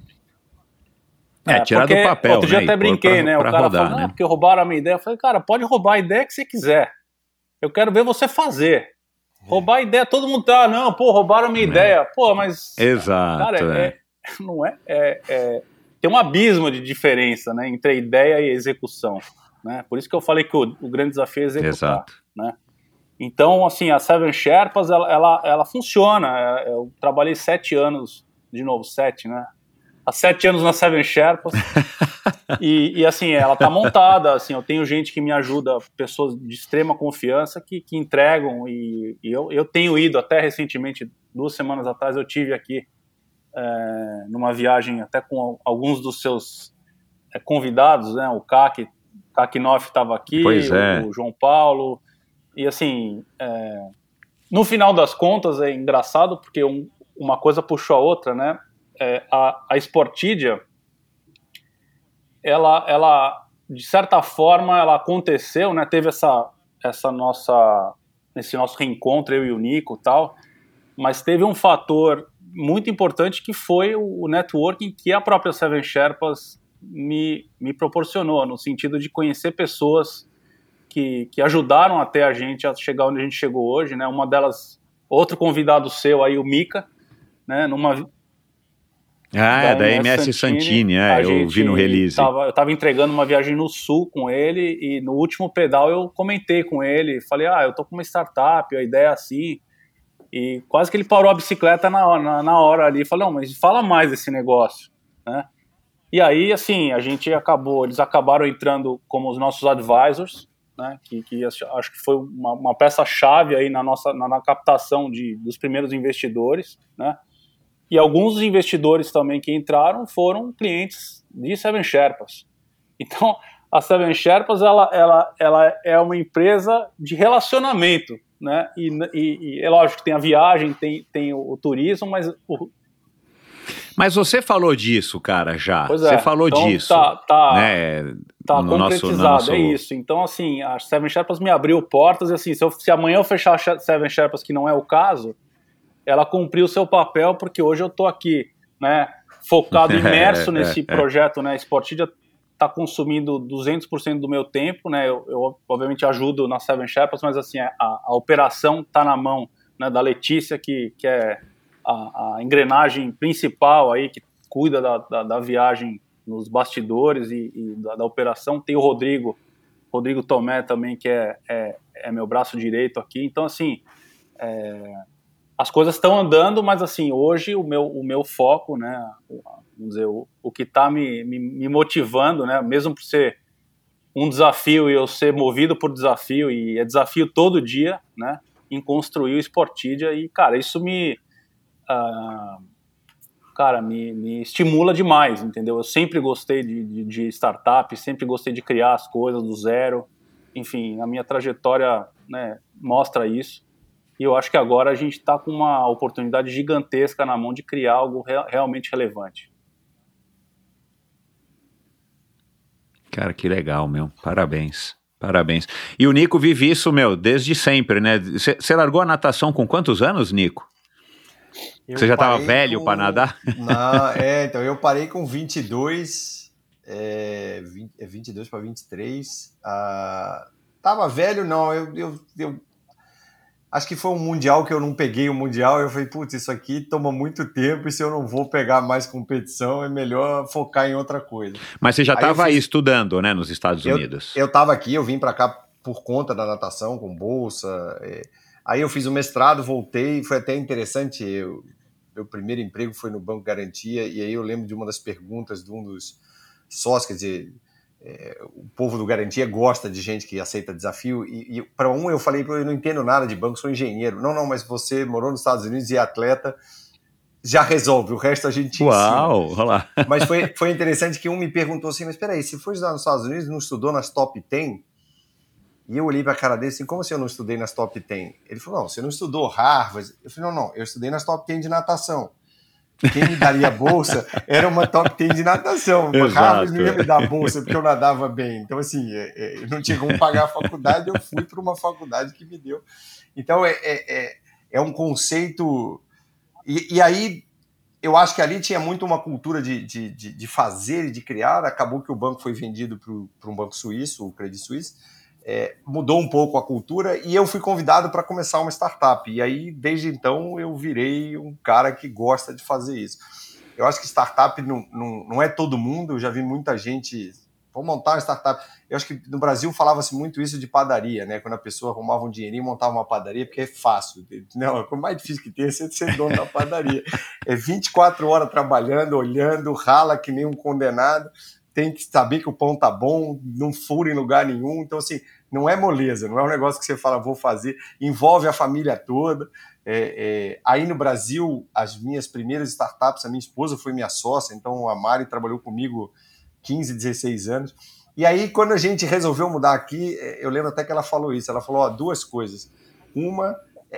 É, é tirar do papel. Outro dia né, até brinquei, pra, né? Pra o cara rodar, falou, né? porque roubaram a minha ideia. Eu falei, cara, pode roubar a ideia que você quiser. Eu quero ver você fazer. Roubar a ideia, todo mundo tá, não, pô, roubaram a minha é. ideia. Pô, mas. Exato. Cara, é, é. não é, é, é, Tem um abismo de diferença, né, entre a ideia e a execução. Né? Por isso que eu falei que o, o grande desafio é executar. Exato. Né? Então, assim, a Seven Sherpas, ela, ela, ela funciona. É, eu trabalhei sete anos, de novo, sete, né? Há sete anos na Seven Sherpas. e, e, assim, ela tá montada, assim, eu tenho gente que me ajuda, pessoas de extrema confiança que, que entregam e, e eu, eu tenho ido até recentemente, duas semanas atrás eu tive aqui é, numa viagem até com alguns dos seus é, convidados, né, o CAC, CAC Noff estava aqui, é. o, João Paulo, e assim, é, no final das contas é engraçado porque um, uma coisa puxou a outra, né, é, a, a Sportidia, ela, ela, de certa forma, ela aconteceu, né? Teve essa, essa nossa, esse nosso reencontro, eu e o Nico tal, mas teve um fator muito importante que foi o networking que a própria Seven Sherpas me, me proporcionou, no sentido de conhecer pessoas que, que ajudaram até a gente a chegar onde a gente chegou hoje, né? Uma delas, outro convidado seu aí, o Mika, né? Numa, ah, é da, da MS Santini, Santini é, eu vi no release. Tava, eu estava entregando uma viagem no sul com ele e no último pedal eu comentei com ele, falei, ah, eu tô com uma startup, a ideia é assim. E quase que ele parou a bicicleta na hora, na, na hora ali, falou, não, mas fala mais desse negócio, né? E aí, assim, a gente acabou, eles acabaram entrando como os nossos advisors, né? Que, que acho que foi uma, uma peça-chave aí na nossa na, na captação de, dos primeiros investidores, né? E alguns dos investidores também que entraram foram clientes de Seven Sherpas. Então, a Seven Sherpas ela, ela, ela é uma empresa de relacionamento, né? E, e, e é lógico que tem a viagem, tem, tem o, o turismo, mas o, mas você falou disso, cara, já. Pois é. Você falou então, disso. Tá, tá, né, tá no concretizado, nosso, nosso... é isso. Então, assim, a Seven Sherpas me abriu portas e, assim, se, eu, se amanhã eu fechar a Seven Sherpas, que não é o caso, ela cumpriu o seu papel, porque hoje eu estou aqui, né, focado, imerso nesse projeto, né, Sportidia está consumindo 200% do meu tempo, né, eu, eu, obviamente ajudo na Seven Sherpas, mas assim, a, a operação está na mão né, da Letícia, que, que é a, a engrenagem principal aí, que cuida da, da, da viagem nos bastidores e, e da, da, operação, tem o Rodrigo, Rodrigo Tomé também, que é, é, é meu braço direito aqui, então assim, é, as coisas estão andando, mas assim, hoje o meu, o meu foco, né, vamos dizer, o, o que está me, me, me, motivando, né, mesmo por ser um desafio e eu ser movido por desafio, e é desafio todo dia, né, em construir o Sportidia, e, cara, isso me, uh, cara, me, me, estimula demais, entendeu? Eu sempre gostei de, de, de startup, sempre gostei de criar as coisas do zero, enfim, a minha trajetória, né, mostra isso, e eu acho que agora a gente está com uma oportunidade gigantesca na mão de criar algo re realmente relevante. Cara, que legal, meu. Parabéns. Parabéns. E o Nico vive isso, meu, desde sempre, né? Você largou a natação com quantos anos, Nico? Você já estava velho com... para nadar? Não, é, então eu parei com 22, é, 20, 22 para 23. Ah, tava velho, não, eu, eu, eu Acho que foi um mundial que eu não peguei o mundial. Eu falei, putz, isso aqui toma muito tempo e se eu não vou pegar mais competição, é melhor focar em outra coisa. Mas você já estava aí, estudando, né, nos Estados Unidos? Eu estava aqui, eu vim para cá por conta da natação, com bolsa. É... Aí eu fiz o mestrado, voltei, foi até interessante. Eu... Meu primeiro emprego foi no Banco Garantia, e aí eu lembro de uma das perguntas de um dos sócios, quer dizer, é, o povo do Garantia gosta de gente que aceita desafio. E, e para um eu falei, eu não entendo nada de banco, sou engenheiro. Não, não, mas você morou nos Estados Unidos e é atleta, já resolve. O resto a gente Uau, ensina. Olá. Mas foi, foi interessante que um me perguntou assim, mas peraí, se foi estudar nos Estados Unidos não estudou nas top 10? E eu olhei para a cara dele assim, como assim eu não estudei nas top 10? Ele falou, não, você não estudou Harvard. Eu falei, não, não, eu estudei nas top 10 de natação quem me daria bolsa era uma top 10 de natação. Exato. Harvard não ia me dar bolsa porque eu nadava bem. Então, assim, é, é, eu não tinha como pagar a faculdade, eu fui para uma faculdade que me deu. Então, é, é, é, é um conceito. E, e, aí, eu acho que ali tinha muito uma cultura de, de, de, de fazer e de criar. Acabou que o banco foi vendido para um banco suíço, o Credit Suisse é, mudou um pouco a cultura e eu fui convidado para começar uma startup. E aí, desde então, eu virei um cara que gosta de fazer isso. Eu acho que startup não, não, não é todo mundo, eu já vi muita gente. Vou montar uma startup. Eu acho que no Brasil falava-se muito isso de padaria, né? Quando a pessoa arrumava um dinheirinho e montava uma padaria, porque é fácil. Não, o mais difícil que tem é ser dono da padaria. É 24 horas trabalhando, olhando, rala que nem um condenado tem que saber que o pão tá bom, não fura em lugar nenhum. Então, assim, não é moleza, não é um negócio que você fala, vou fazer, envolve a família toda. É, é, aí no Brasil, as minhas primeiras startups, a minha esposa foi minha sócia, então a Mari trabalhou comigo 15, 16 anos. E aí, quando a gente resolveu mudar aqui, é, eu lembro até que ela falou isso: ela falou ó, duas coisas. Uma,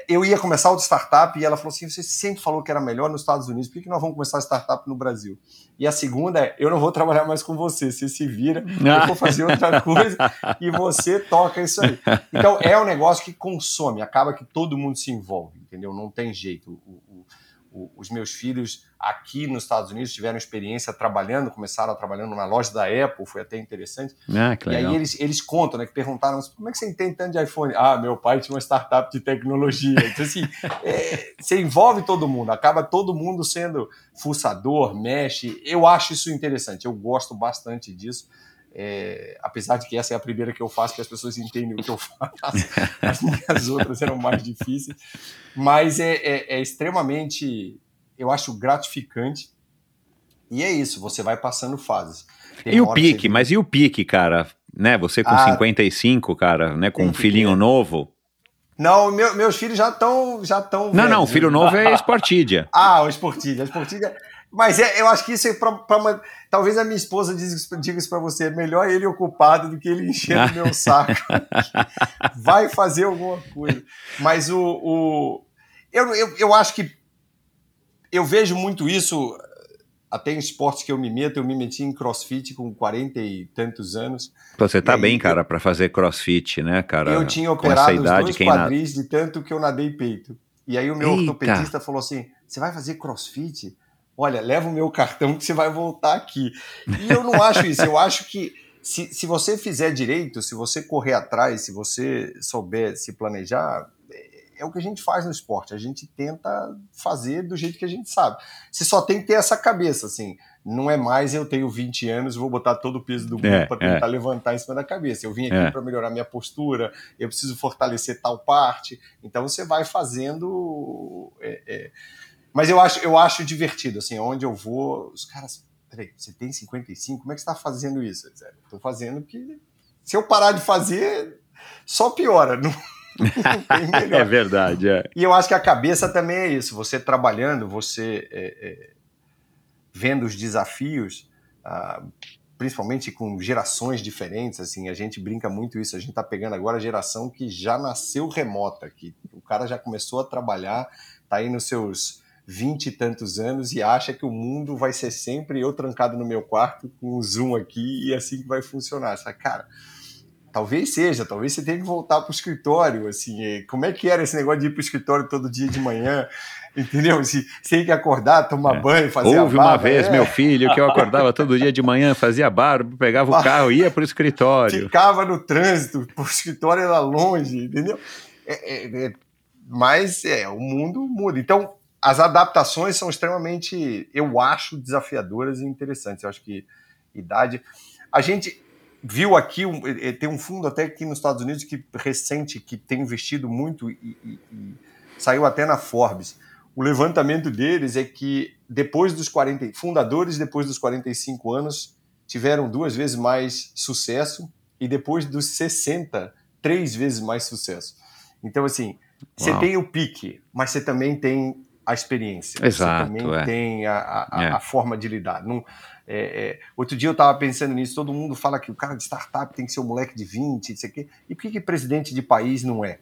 eu ia começar outra startup e ela falou assim: você sempre falou que era melhor nos Estados Unidos, por que, nós vamos começar a startup no Brasil? E a segunda é: eu não vou trabalhar mais com você, você se vira, eu vou fazer outra coisa e você toca isso aí. Então é um negócio que consome, acaba que todo mundo se envolve, entendeu? Não tem jeito. O, o, o, os meus filhos aqui nos Estados Unidos tiveram experiência trabalhando, começaram trabalhando na loja da Apple, foi até interessante. Ah, e aí eles, eles contam, né, que perguntaram, como é que você entende tanto de iPhone? Ah, meu pai tinha uma startup de tecnologia. Então, assim, é, você envolve todo mundo, acaba todo mundo sendo fuçador, mexe. Eu acho isso interessante, eu gosto bastante disso. É, apesar de que essa é a primeira que eu faço, que as pessoas entendem o que eu faço, as minhas outras eram mais difíceis, mas é, é, é extremamente eu acho gratificante. E é isso, você vai passando fases. Tem e o pique, mas e o pique, cara? Né? Você com ah, 55, cara, né? Com um filhinho ter. novo. Não, meu, meus filhos já estão já tão Não, não, o filho novo é Sportidia. ah, o Sportidia, Sportidia. Mas é, eu acho que isso é para talvez a minha esposa diga isso para você, é melhor ele ocupado do que ele enchendo meu saco. vai fazer alguma coisa. Mas o, o eu, eu, eu acho que eu vejo muito isso, até em esportes que eu me meto, eu me meti em crossfit com 40 e tantos anos. Você tá bem, cara, para fazer crossfit, né, cara? Eu tinha operado idade, os dois quadris na... de tanto que eu nadei peito. E aí o meu Eita. ortopedista falou assim: você vai fazer crossfit? Olha, leva o meu cartão que você vai voltar aqui. E eu não acho isso, eu acho que se, se você fizer direito, se você correr atrás, se você souber se planejar, é o que a gente faz no esporte. A gente tenta fazer do jeito que a gente sabe. Você só tem que ter essa cabeça, assim. Não é mais eu tenho 20 anos, vou botar todo o peso do mundo É, para tentar é. levantar em cima da cabeça. Eu vim aqui É. para melhorar minha postura, eu preciso fortalecer tal parte. Então você vai fazendo. é, é. Mas eu acho, eu acho divertido, assim, onde eu vou, os caras. Peraí, você tem 55? Como é que você está fazendo isso? Estou fazendo que. Se eu parar de fazer, só piora. Não. É verdade, é. E eu acho que a cabeça também é isso. Você trabalhando, você é, é, vendo os desafios, ah, principalmente com gerações diferentes, assim, a gente brinca muito isso. A gente está pegando agora a geração que já nasceu remota, que o cara já começou a trabalhar, está aí nos seus vinte e tantos anos e acha que o mundo vai ser sempre eu trancado no meu quarto com um zoom aqui e assim que vai funcionar. Sabe? Cara, Talvez seja, talvez você tenha que voltar para o escritório, assim, é, como é que era esse negócio de ir para o escritório todo dia de manhã, entendeu? Se você tem que acordar, tomar É. banho, fazer Houve barba, uma vez, é, meu filho, que eu acordava todo dia de manhã, fazia barba, pegava o carro, ia pro escritório. ficava no trânsito, o escritório era longe, entendeu? É, é, é, mas é, o mundo muda. Então, as adaptações são extremamente, eu acho, desafiadoras e interessantes. Eu acho que idade. A gente viu aqui, um, eh, tem um fundo até aqui nos Estados Unidos que recente, que tem investido muito e, e- e saiu até na Forbes. O levantamento deles é que depois dos 40, fundadores depois dos 45 anos tiveram duas vezes mais sucesso e depois dos 60, três vezes mais sucesso. Então, assim, você tem o pique, mas você também tem a experiência. Exato, Você também é. tem a, a- a- É. a forma de lidar. Não, é, é, outro dia eu estava pensando nisso, todo mundo fala que o cara de startup tem que ser um moleque de 20, isso aqui. E por que, que presidente de país não é?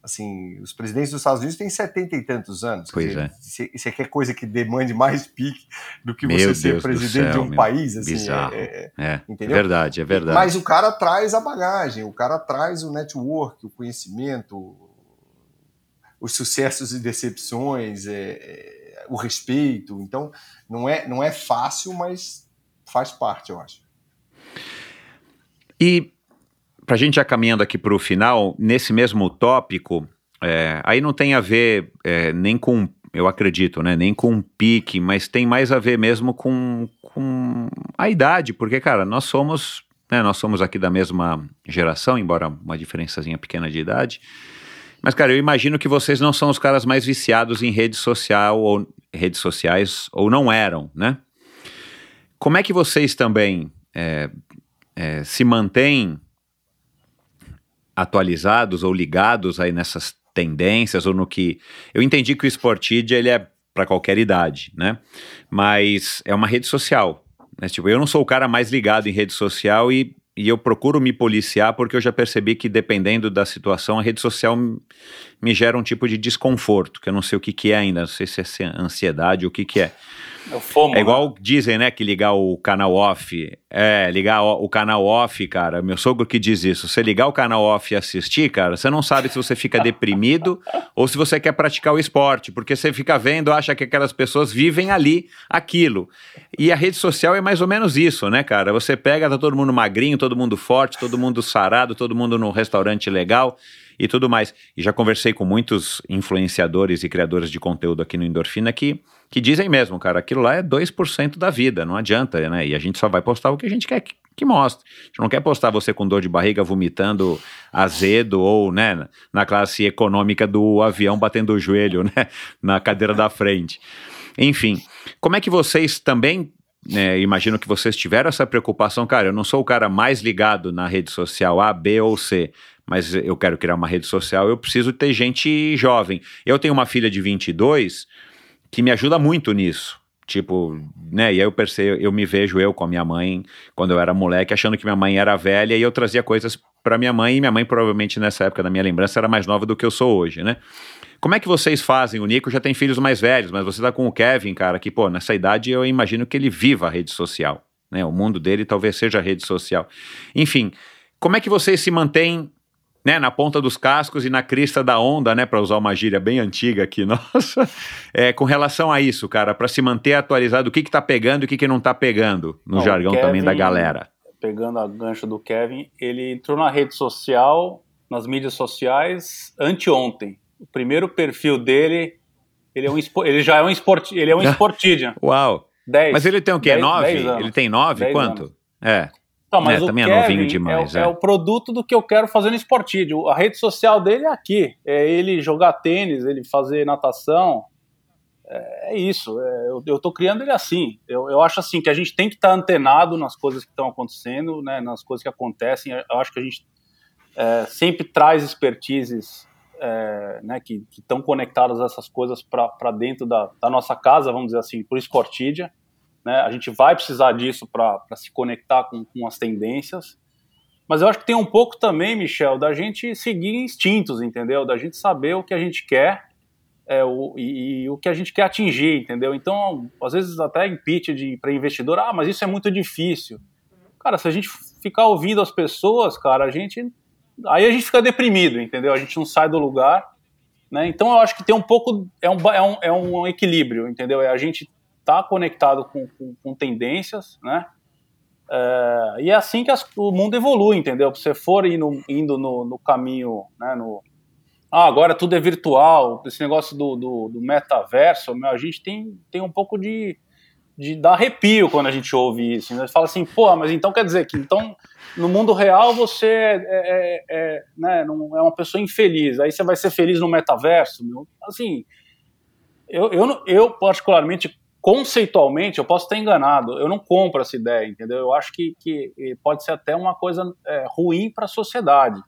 Assim, os presidentes dos Estados Unidos têm 70 e tantos anos. Pois Quer é. dizer, se- Você quer coisa que demande mais pique do que Meu você ser Deus presidente de céu, um meu. país? Assim, Bizarro. é- é- É, é Entendeu? verdade, é verdade. mas o cara traz a bagagem, o cara traz o network, o conhecimento, os sucessos e decepções, é, é, o respeito. Então, não é, não é fácil, mas faz parte, eu acho. E para a gente já caminhando aqui para o final, nesse mesmo tópico, é, aí não tem a ver é, nem com, eu acredito, né, nem com pique, mas tem mais a ver mesmo com, com a idade, porque, cara, nós somos, né, nós somos aqui da mesma geração, embora uma diferençazinha pequena de idade. Mas, cara, eu imagino que vocês não são os caras mais viciados em rede social ou redes sociais, ou não eram, né? Como é que vocês também é, é, se mantêm atualizados ou ligados aí nessas tendências ou no que eu entendi que o Sportidia ele é para qualquer idade, né? Mas é uma rede social, né? Tipo, eu não sou o cara mais ligado em rede social e, e eu procuro me policiar porque eu já percebi que dependendo da situação a rede social me, gera um tipo de desconforto que eu não sei o que que é ainda, não sei se é ansiedade ou o que que é. É o FOMO. É igual dizem, né, que ligar o canal off. É, ligar o, o canal off, cara. Meu sogro que diz isso. Você ligar o canal off e assistir, cara, você não sabe se você fica deprimido ou se você quer praticar o esporte, porque você fica vendo, acha que aquelas pessoas vivem ali aquilo. E a rede social é mais ou menos isso, né, cara? Você pega, tá todo mundo magrinho, todo mundo forte, todo mundo sarado, todo mundo num restaurante legal e tudo mais. E já conversei com muitos influenciadores e criadores de conteúdo aqui no Endorfina que, que dizem mesmo, cara, aquilo lá é 2% da vida, não adianta, né? E a gente só vai postar o que a gente quer que, que mostre. A gente não quer postar você com dor de barriga, vomitando azedo ou, né, na classe econômica do avião batendo o joelho, né, na cadeira da frente. Enfim, como é que vocês também né, imagino que vocês tiveram essa preocupação, cara. Eu não sou o cara mais ligado na rede social A, B ou C, mas eu quero criar uma rede social, eu preciso ter gente jovem. Eu tenho uma filha de 22 que me ajuda muito nisso. Tipo, né? E aí eu percebo, eu me vejo eu com a minha mãe quando eu era moleque, achando que minha mãe era velha e eu trazia coisas para minha mãe, e minha mãe provavelmente nessa época da minha lembrança era mais nova do que eu sou hoje, né? Como é que vocês fazem? O Nico já tem filhos mais velhos, mas você tá com o Kevin, cara, que, pô, nessa idade eu imagino que ele viva a rede social, né? O mundo dele talvez seja a rede social. Enfim, como é que vocês se mantêm né, na ponta dos cascos e na crista da onda, né, para usar uma gíria bem antiga aqui, nossa, é, com relação a isso, cara, para se manter atualizado, o que que tá pegando e o que que não tá pegando, no Não, jargão Kevin- também da galera. Pegando a gancho do Kevin, ele entrou na rede social, nas mídias sociais, anteontem. o primeiro perfil dele, ele, é um, ele já é um, esport, ele é um Sportidian. Uau! 10. Mas ele tem o quê? 10, 9? 10 anos. Ele tem 9? 10 Quanto? anos. É. Então, mas É, o também é Kevin novinho demais, é, é. é o produto do que eu quero fazer no Sportidio. A rede social dele é aqui. É ele jogar tênis, ele fazer natação. É, é isso. É, eu, eu tô criando ele assim. Eu, eu acho assim que a gente tem que estar antenado nas coisas que estão acontecendo, né, nas coisas que acontecem. Eu acho que a gente é, sempre traz expertises é, né, que estão conectadas a essas coisas para dentro da, da nossa casa, vamos dizer assim, por Sportidia. Né? A gente vai precisar disso para se conectar com, com as tendências. Mas eu acho que tem um pouco também, Michel, da gente seguir instintos, entendeu? Da gente saber o que a gente quer é, o, e, e o que a gente quer atingir, entendeu? Então, às vezes até em pitch para investidor, ah, mas isso é muito difícil. Cara, se a gente ficar ouvindo as pessoas, cara, a gente. Aí a gente fica deprimido, entendeu? A gente não sai do lugar. Né? Então eu acho que tem um pouco. É um, é um, é um equilíbrio, entendeu? É a gente tá conectado com, com, com tendências, né? É, e é assim que as, o mundo evolui, entendeu? Se você for indo, indo no, no caminho, né, no, ah, agora tudo é virtual, esse negócio do, do, do metaverso, meu, a gente tem, tem um pouco de, de dar arrepio quando a gente ouve isso. Né? Fala assim, pô, mas então quer dizer que então no mundo real você é, é, é, né, não, é uma pessoa infeliz, aí você vai ser feliz no metaverso? Meu? Assim, eu, eu, eu particularmente conceitualmente, eu posso estar enganado, eu não compro essa ideia, entendeu? Eu acho que, que pode ser até uma coisa é, ruim para a sociedade.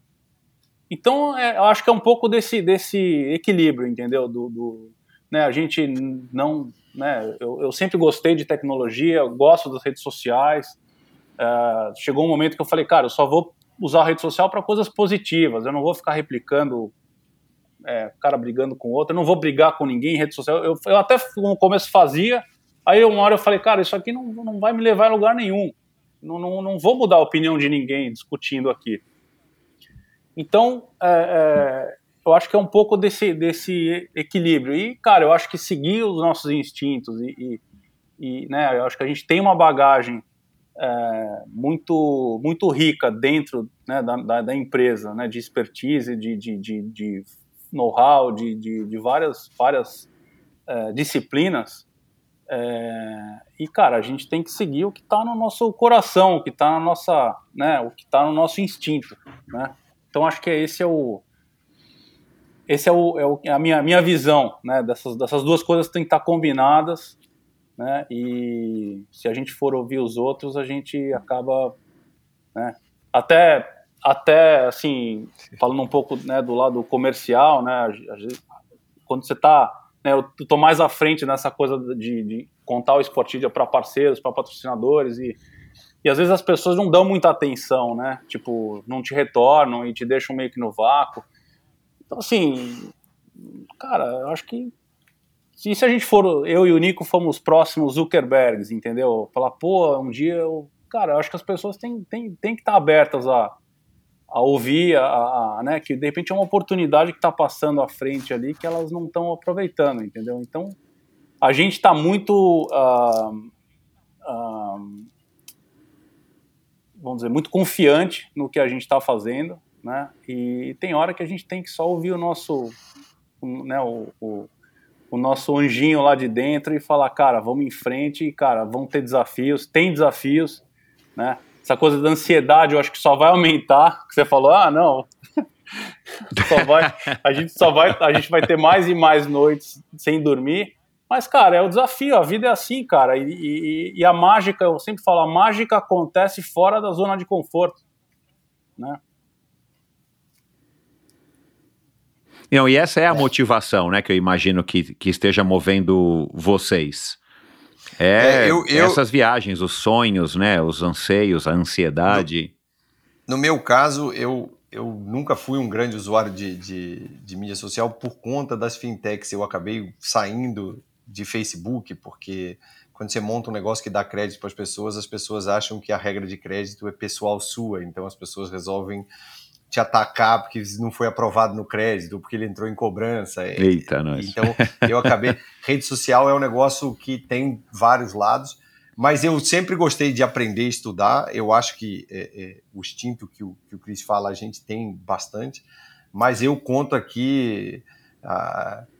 Então, é, eu acho que é um pouco desse, desse equilíbrio, entendeu? Do, do né, a gente não. Né, eu, eu, sempre gostei de tecnologia, gosto das redes sociais. É, chegou um momento que eu falei, cara, eu só vou usar a rede social para coisas positivas, eu não vou ficar replicando é, cara brigando com outro, eu não vou brigar com ninguém em rede social. Eu, eu até no começo fazia, aí uma hora eu falei, cara, isso aqui não, não vai me levar a lugar nenhum. Não, não, não vou mudar a opinião de ninguém discutindo aqui. Então, é, é, eu acho que é um pouco desse, desse equilíbrio. E, cara, eu acho que seguir os nossos instintos e, e, e né, eu acho que a gente tem uma bagagem é, muito, muito rica dentro né, da, da, da, empresa, né, de expertise, de, de, de, de know-how, de, de, de, várias, várias é, disciplinas. É, e, cara, a gente tem que seguir o que está no nosso coração, o que está na nossa, né, o que está no nosso instinto, né? Então acho que esse é o esse é, o, é o, a minha, minha visão, né? Dessas, dessas duas coisas têm que estar combinadas, né? E se a gente for ouvir os outros, a gente acaba, né? Até, até assim, falando um pouco né, do lado comercial, né? Quando você está, né? Eu tô mais à frente nessa coisa de, de contar o Sportidia para parceiros, para patrocinadores e e às vezes as pessoas não dão muita atenção, né? Tipo, não te retornam e te deixam meio que no vácuo. Então, assim, cara, eu acho que se, se a gente for, eu e o Nico fomos próximos Zuckerbergs, entendeu? Falar, pô, um dia eu. Cara, eu acho que as pessoas têm, têm, têm que estar abertas a, a ouvir, a, a, né? Que de repente é uma oportunidade que está passando à frente ali que elas não estão aproveitando, entendeu? Então, a gente está muito. Uh, uh, vamos dizer, muito confiante no que a gente está fazendo, né? E tem hora que a gente tem que só ouvir o nosso, né, o, o, o, nosso anjinho lá de dentro e falar, cara, vamos em frente cara, vão ter desafios, tem desafios, né? Essa coisa da ansiedade eu acho que só vai aumentar, que você falou, ah, não, só vai, a gente só vai, a gente vai ter mais e mais noites sem dormir, mas, cara, é o desafio, a vida é assim, cara. E, e, e, a mágica, eu sempre falo, a mágica acontece fora da zona de conforto. Né? Não, e essa é a motivação, né, que eu imagino que, que esteja movendo vocês. É, é eu, eu, essas viagens, os sonhos, né, os anseios, a ansiedade. No, no meu caso, eu, eu nunca fui um grande usuário de, de, de mídia social por conta das fintechs. Eu acabei saindo de Facebook, porque quando você monta um negócio que dá crédito para as pessoas, as pessoas acham que a regra de crédito é pessoal sua, então as pessoas resolvem te atacar porque não foi aprovado no crédito, porque ele entrou em cobrança. Eita, nós. Então eu acabei. Rede social é um negócio que tem vários lados, mas eu sempre gostei de aprender e estudar. Eu acho que é, é, o instinto que o, que o Cris fala a gente tem bastante, mas eu conto aqui a, com,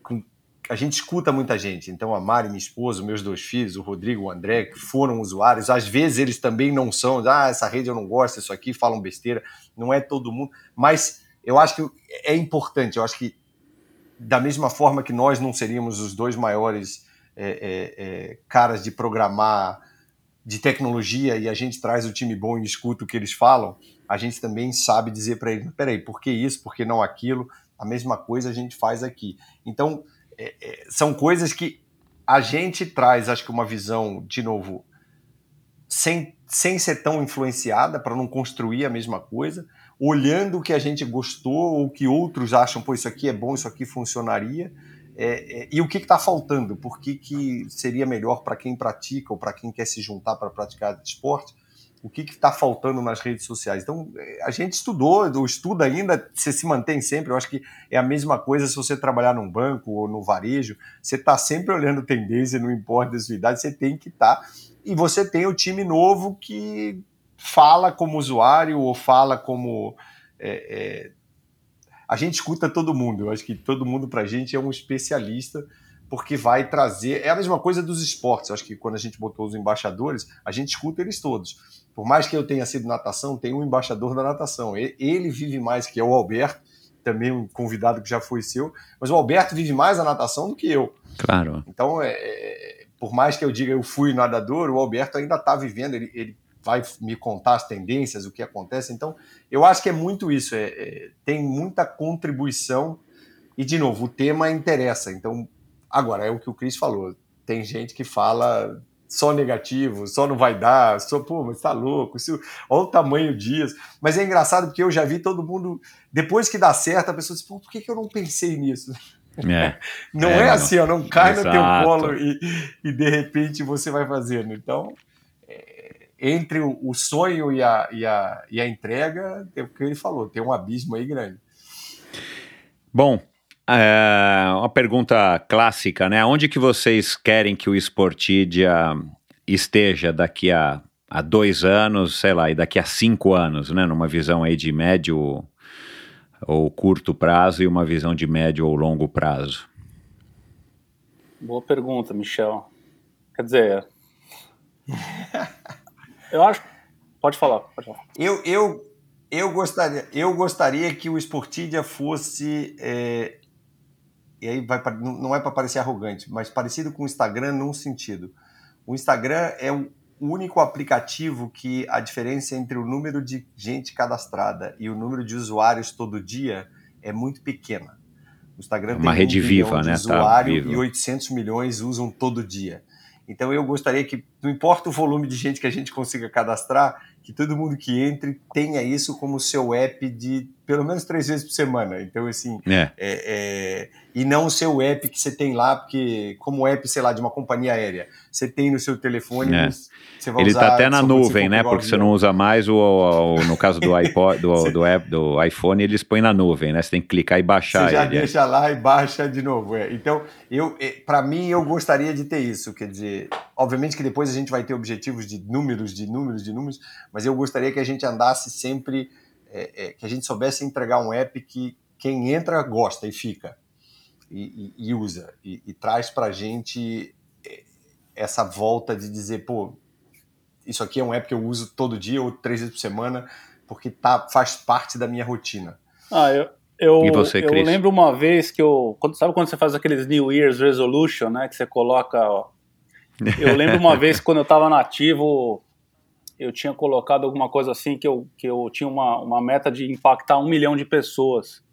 a gente escuta muita gente. Então, a Mari, minha esposa, meus dois filhos, o Rodrigo, o André, que foram usuários, às vezes eles também não são, ah, essa rede eu não gosto, isso aqui, falam besteira. Não é todo mundo. Mas eu acho que é importante, eu acho que da mesma forma que nós não seríamos os dois maiores é, é, é, caras de programar de tecnologia e a gente traz o time bom e escuta o que eles falam, a gente também sabe dizer para eles, peraí, por que isso, por que não aquilo? A mesma coisa a gente faz aqui. Então, é, é, são coisas que a gente traz, acho que uma visão, de novo, sem, sem ser tão influenciada, para não construir a mesma coisa, olhando o que a gente gostou ou que outros acham, pô, isso aqui é bom, isso aqui funcionaria, é, é, e o que está faltando, por que, que seria melhor para quem pratica ou para quem quer se juntar para praticar esporte, o que está faltando nas redes sociais. Então, é, a gente estudou, ou estuda ainda, você se mantém sempre, eu acho que é a mesma coisa se você trabalhar num banco ou no varejo, você está sempre olhando tendência, não importa a sua idade, você tem que estar. Tá, e você tem o time novo que fala como usuário ou fala como. É, é, a gente escuta todo mundo, eu acho que todo mundo para a gente é um especialista, porque vai trazer. É a mesma coisa dos esportes, eu acho que quando a gente botou os embaixadores, a gente escuta eles todos. Por mais que eu tenha sido natação, tem um embaixador da natação. Ele vive mais, que é o Alberto, também um convidado que já foi seu, mas o Alberto vive mais a natação do que eu. Claro. Então, é, é por mais que eu diga eu fui nadador, o Alberto ainda está vivendo, ele, ele vai me contar as tendências, o que acontece. Então, eu acho que é muito isso. É, é, tem muita contribuição e, de novo, o tema interessa. Então, agora, é o que o Cris falou. Tem gente que fala só negativo, só não vai dar, só, pô, mas tá louco, isso, olha o tamanho dias. Mas é engraçado porque eu já vi todo mundo, depois que dá certo, a pessoa diz, pô, por que, que eu não pensei nisso? É, não é, é assim, ó, não cai Exato. no teu colo e, e de repente você vai fazendo. Então, entre o, sonho e a, e, a, e a entrega, é o que ele falou, tem um abismo aí grande. Bom, é uma pergunta clássica, né? Onde que vocês querem que o Sportidia esteja daqui a, a dois anos, sei lá, e daqui a cinco anos, né? Numa visão aí de médio ou curto prazo e uma visão de médio ou longo prazo? Boa pergunta, Michel. Quer dizer, Eu acho. Pode falar, pode falar. Eu, eu, eu, gostaria, eu gostaria que o Sportidia fosse. É, e aí vai, não é para parecer arrogante, mas parecido com o Instagram num sentido. O Instagram é o único aplicativo que a diferença entre o número de gente cadastrada e o número de usuários todo dia é muito pequena. O Instagram uma tem rede um viva, de né? usuário tá e 800 milhões usam todo dia. Então eu gostaria que, não importa o volume de gente que a gente consiga cadastrar, que todo mundo que entre tenha isso como seu app de pelo menos três vezes por semana. Então, assim, é. É, é, e não o seu app que você tem lá, porque como app, sei lá, de uma companhia aérea, você tem no seu telefone, é. você vai Ele está até na nuvem, né? Porque você não usa mais o, o, o no caso do iPod, do, do, app, do iPhone, eles põem na nuvem, né? Você tem que clicar e baixar. Você já ele, é. deixa lá e baixa de novo. É. Então, eu, para mim, eu gostaria de ter isso. Quer dizer, obviamente que depois a gente vai ter objetivos de números, de números, de números, mas eu gostaria que a gente andasse sempre, é, é, que a gente soubesse entregar um app que quem entra gosta e fica e, e, e usa e, e traz para a gente é, essa volta de dizer, pô, isso aqui é um app que eu uso todo dia ou três vezes por semana porque tá, faz parte da minha rotina. Ah, eu, eu, e você, eu lembro uma vez que eu. Quando, sabe quando você faz aqueles New Year's Resolution, né? Que você coloca. Ó, eu lembro uma vez quando eu estava nativo, eu tinha colocado alguma coisa assim que eu, que eu tinha uma, uma meta de impactar um milhão de pessoas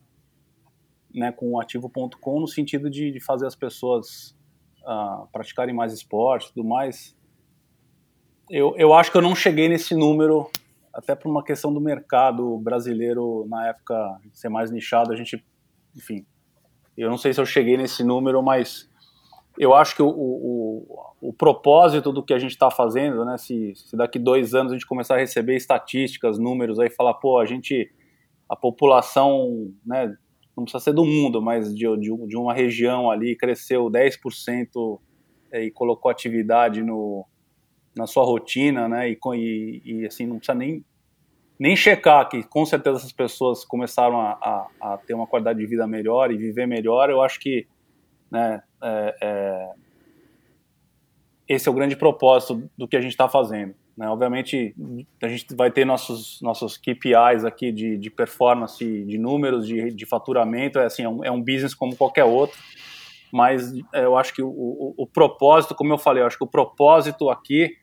né, com o ativo.com no sentido de, de, fazer as pessoas uh, praticarem mais esporte e tudo mais. Eu, eu acho que eu não cheguei nesse número, até por uma questão do mercado brasileiro na época ser mais nichado, a gente, enfim, eu não sei se eu cheguei nesse número, mas eu acho que o, o, o propósito do que a gente está fazendo, né, se, se, daqui dois anos a gente começar a receber estatísticas, números, aí falar, pô, a gente, a população, né, não precisa ser do mundo, mas de, de, de uma região ali cresceu 10% é, e colocou atividade no, na sua rotina, né, e, e, e assim, não precisa nem nem checar que com certeza essas pessoas começaram a, a, a ter uma qualidade de vida melhor e viver melhor, eu acho que né, é, é, esse é o grande propósito do que a gente está fazendo. Né? Obviamente, a gente vai ter nossos, nossos KPIs aqui de, de performance, de números, de, de faturamento, é, assim, é, um, é um business como qualquer outro, mas é, eu acho que o, o, o, propósito, como eu falei, eu acho que o propósito aqui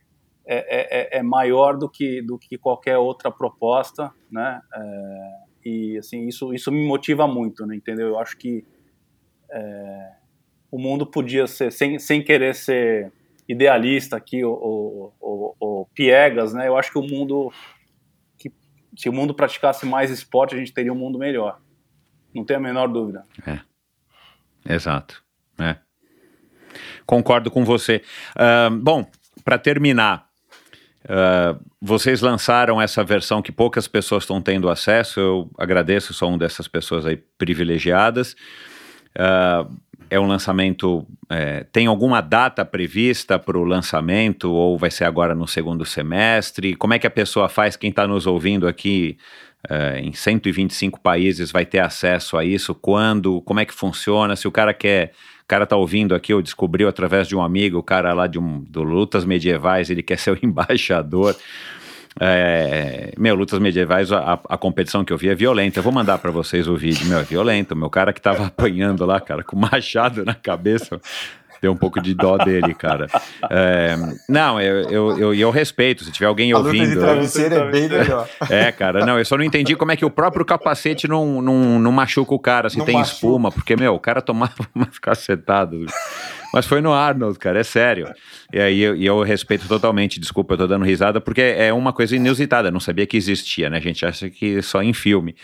é, é, é, é maior do que, do que qualquer outra proposta, né? É, e assim isso, isso me motiva muito, né? Entendeu? Eu acho que é, o mundo podia ser sem, sem querer ser idealista aqui ou, ou, ou, piegas, né? Eu acho que o mundo que se o mundo praticasse mais esporte a gente teria um mundo melhor. Não tenho a menor dúvida. É. Exato. É. Concordo com você. Uh, bom, para terminar, uh, vocês lançaram essa versão que poucas pessoas estão tendo acesso. Eu agradeço, sou uma dessas pessoas aí privilegiadas. Uh, é um lançamento. É, tem alguma data prevista para o lançamento ou vai ser agora no segundo semestre? Como é que a pessoa faz? Quem está nos ouvindo aqui é, em 125 países vai ter acesso a isso? Quando? Como é que funciona? Se o cara quer. O cara tá ouvindo aqui, ou descobriu através de um amigo, o cara lá de um, do Lutas Medievais, ele quer ser o embaixador. É, meu, lutas medievais, a, a, competição que eu vi é violenta. Eu vou mandar para vocês o vídeo. Meu, é violento. Meu cara que tava apanhando lá, cara, com machado na cabeça. Deu um pouco de dó dele, cara. É, não, eu, eu, eu, eu, respeito. Se tiver alguém a ouvindo. Luta de travesseiro é bem melhor. É, cara, não, eu só não entendi como é que o próprio capacete não, não, não machuca o cara se não tem machuca. espuma, porque, meu, o cara tomava umas cacetadas. Mas foi no Arnold, cara, é sério. E aí eu, eu respeito totalmente, desculpa, eu tô dando risada, porque é uma coisa inusitada, não sabia que existia, né? A gente acha que só em filme.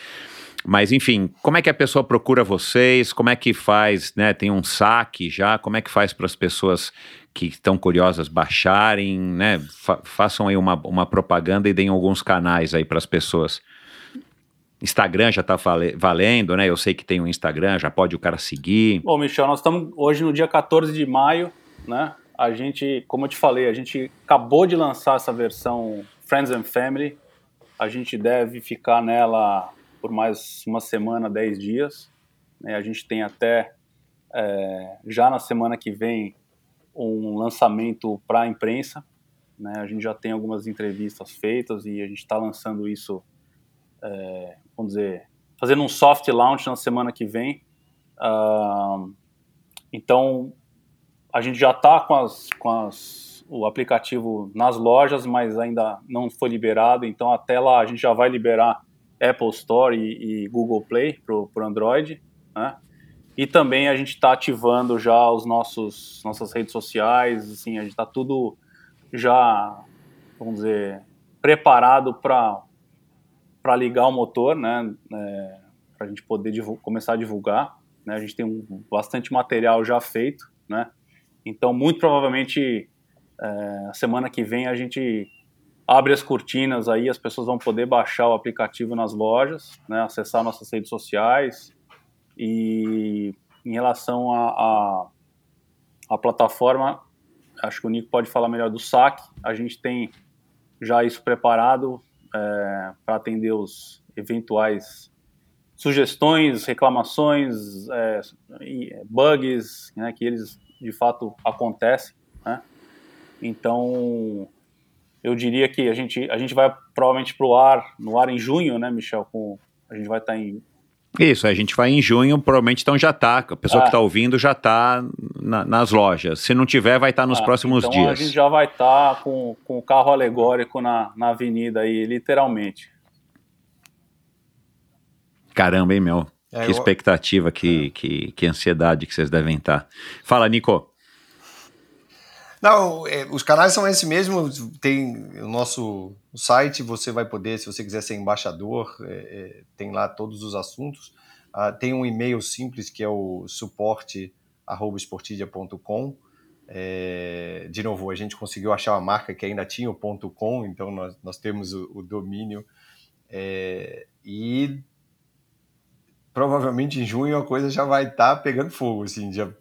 Mas enfim, como é que a pessoa procura vocês? Como é que faz, né? Tem um saque já? Como é que faz para as pessoas que estão curiosas baixarem, né? Fa façam aí uma, uma propaganda e deem alguns canais aí para as pessoas. Instagram já está valendo, né? Eu sei que tem um Instagram, já pode o cara seguir. Bom, Michel, nós estamos hoje no dia 14 de maio, né? A gente, como eu te falei, a gente acabou de lançar essa versão Friends and Family. A gente deve ficar nela por mais uma semana, 10 dias. Né? A gente tem até é, já na semana que vem um lançamento para a imprensa. Né? A gente já tem algumas entrevistas feitas e a gente está lançando isso é, vamos dizer, fazendo um soft launch na semana que vem. Uh, então, a gente já está com, as, com as, o aplicativo nas lojas, mas ainda não foi liberado. Então, até lá a gente já vai liberar Apple Store e, e Google Play para o Android. Né? E também a gente está ativando já os nossos nossas redes sociais. Assim, a gente está tudo já, vamos dizer, preparado para para ligar o motor, né, é, para a gente poder começar a divulgar. Né, a gente tem um, bastante material já feito, né, então muito provavelmente é, a semana que vem a gente abre as cortinas aí, as pessoas vão poder baixar o aplicativo nas lojas, né, acessar nossas redes sociais e em relação a, a, a plataforma, acho que o Nico pode falar melhor do saque, a gente tem já isso preparado, é, para atender os eventuais sugestões, reclamações, é, bugs, né, que eles de fato acontecem. Né? Então, eu diria que a gente, a gente vai provavelmente para o ar, no ar em junho, né, Michel? Com, a gente vai estar tá em isso, a gente vai em junho, provavelmente então já está. A pessoa ah. que está ouvindo já está na, nas lojas. Se não tiver, vai estar tá nos ah, próximos então dias. A gente já vai estar tá com, com o carro alegórico na, na avenida aí, literalmente. Caramba, hein, meu? É, que eu... expectativa, que, é. que, que ansiedade que vocês devem estar. Tá. Fala, Nico. Não, é, os canais são esse mesmo. Tem o nosso site, você vai poder, se você quiser ser embaixador, é, é, tem lá todos os assuntos. Ah, tem um e-mail simples que é o suporte@esportidia.com. É, de novo, a gente conseguiu achar uma marca que ainda tinha o .com, então nós, nós temos o, o domínio. É, e provavelmente em junho a coisa já vai estar tá pegando fogo, assim, já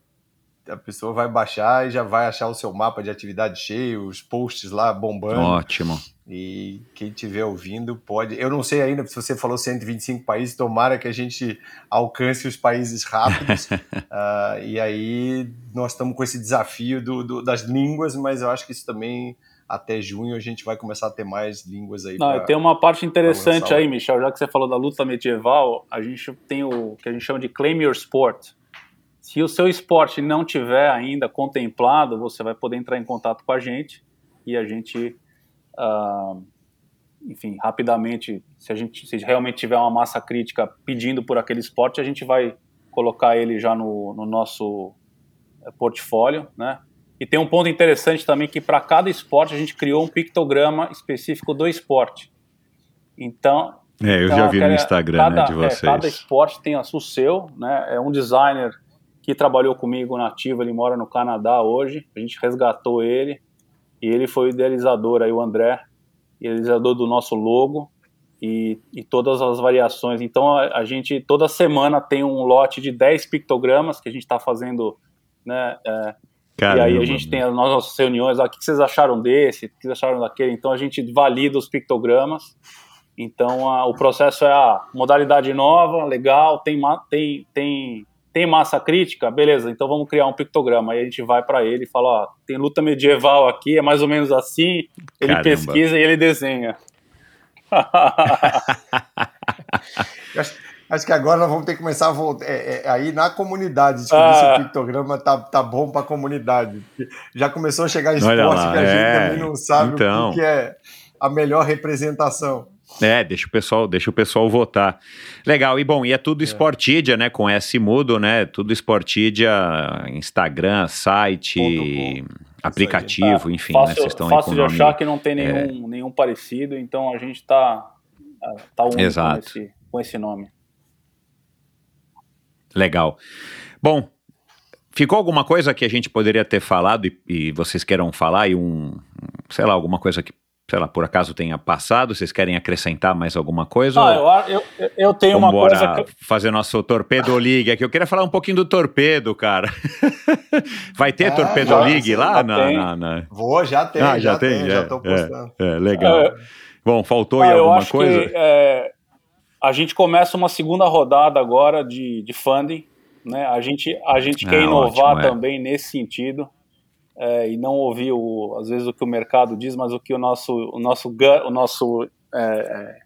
a pessoa vai baixar e já vai achar o seu mapa de atividade cheio, os posts lá bombando. Ótimo. E quem estiver ouvindo pode. Eu não sei ainda se você falou 125 países, tomara que a gente alcance os países rápidos. uh, e aí nós estamos com esse desafio do, do, das línguas, mas eu acho que isso também até junho a gente vai começar a ter mais línguas aí. Não, pra, tem uma parte interessante aí, Michel, já que você falou da luta medieval, a gente tem o que a gente chama de Claim Your Sport. Se o seu esporte não tiver ainda contemplado, você vai poder entrar em contato com a gente e a gente, uh, enfim, rapidamente, se a gente se realmente tiver uma massa crítica pedindo por aquele esporte, a gente vai colocar ele já no, no nosso eh, portfólio, né? E tem um ponto interessante também que para cada esporte a gente criou um pictograma específico do esporte. Então, é, eu então, já vi no Instagram cada, né, de vocês. É, cada esporte tem o seu, né? É um designer que trabalhou comigo na Ativa, ele mora no Canadá hoje. A gente resgatou ele e ele foi o idealizador aí, o André, idealizador do nosso logo e, e todas as variações. Então a, a, gente toda semana tem um lote de 10 pictogramas que a gente está fazendo, né? É, Caramba, e aí a gente tem as nossas reuniões, ah, o que vocês acharam desse, o que vocês acharam daquele, então a gente valida os pictogramas, então a, o processo é a modalidade nova, legal, tem, tem, tem, tem massa crítica, beleza, então vamos criar um pictograma, aí a gente vai para ele e fala, ó, tem luta medieval aqui, é mais ou menos assim, ele Caramba. pesquisa e ele desenha. Acho que agora nós vamos ter que começar a voltar é, é, aí na comunidade, descobrir ah. se o pictograma tá, tá bom para a comunidade. Já começou a chegar esporte que a gente é, também não sabe então. o que é a melhor representação. É, deixa o pessoal, deixa o pessoal votar. Legal, e bom, e é tudo é. Sportidia, né? Com S mudo, né? Tudo Sportidia, Instagram, site, aplicativo, é, enfim, fácil, né? Vocês estão fácil de achar que não tem nenhum, é. nenhum parecido, então a gente tá, tá único Exato. Nesse, com esse nome. Legal. Bom, ficou alguma coisa que a gente poderia ter falado e, e, vocês queiram falar e um, sei lá, alguma coisa que, sei lá, por acaso tenha passado, vocês querem acrescentar mais alguma coisa? Ah, eu, eu, eu tenho uma coisa que... fazer nosso Torpedo League aqui. Eu queria falar um pouquinho do Torpedo, cara. Vai ter ah, Torpedo já, League lá? Na, na, na, Vou, já tem, ah, já, já tem, tem, já tô é, postando. É, é legal. É, Bom, faltou ah, aí alguma coisa? Que, é, a gente começa uma segunda rodada agora de, de funding. Né? A gente, a gente quer ah, inovar ótimo, é. também nesse sentido. É, e não ouvir, o, às vezes, o que o mercado diz, mas o que o nosso, o nosso, o nosso, é, é,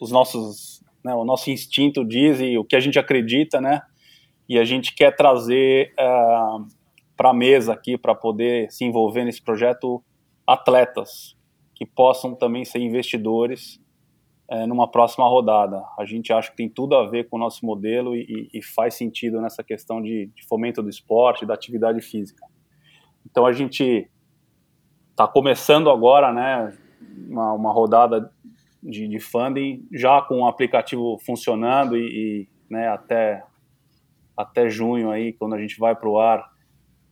os nossos, né, o nosso instinto diz e o que a gente acredita, né? E a gente quer trazer é, para a mesa aqui, para poder se envolver nesse projeto, atletas que possam também ser investidores é, numa próxima rodada. A gente acha que tem tudo a ver com o nosso modelo e, e faz sentido nessa questão de, de, fomento do esporte, da atividade física. Então a gente está começando agora, né, uma, uma rodada de, de, funding já com o aplicativo funcionando e, e né, até até junho aí, quando a gente vai para o ar,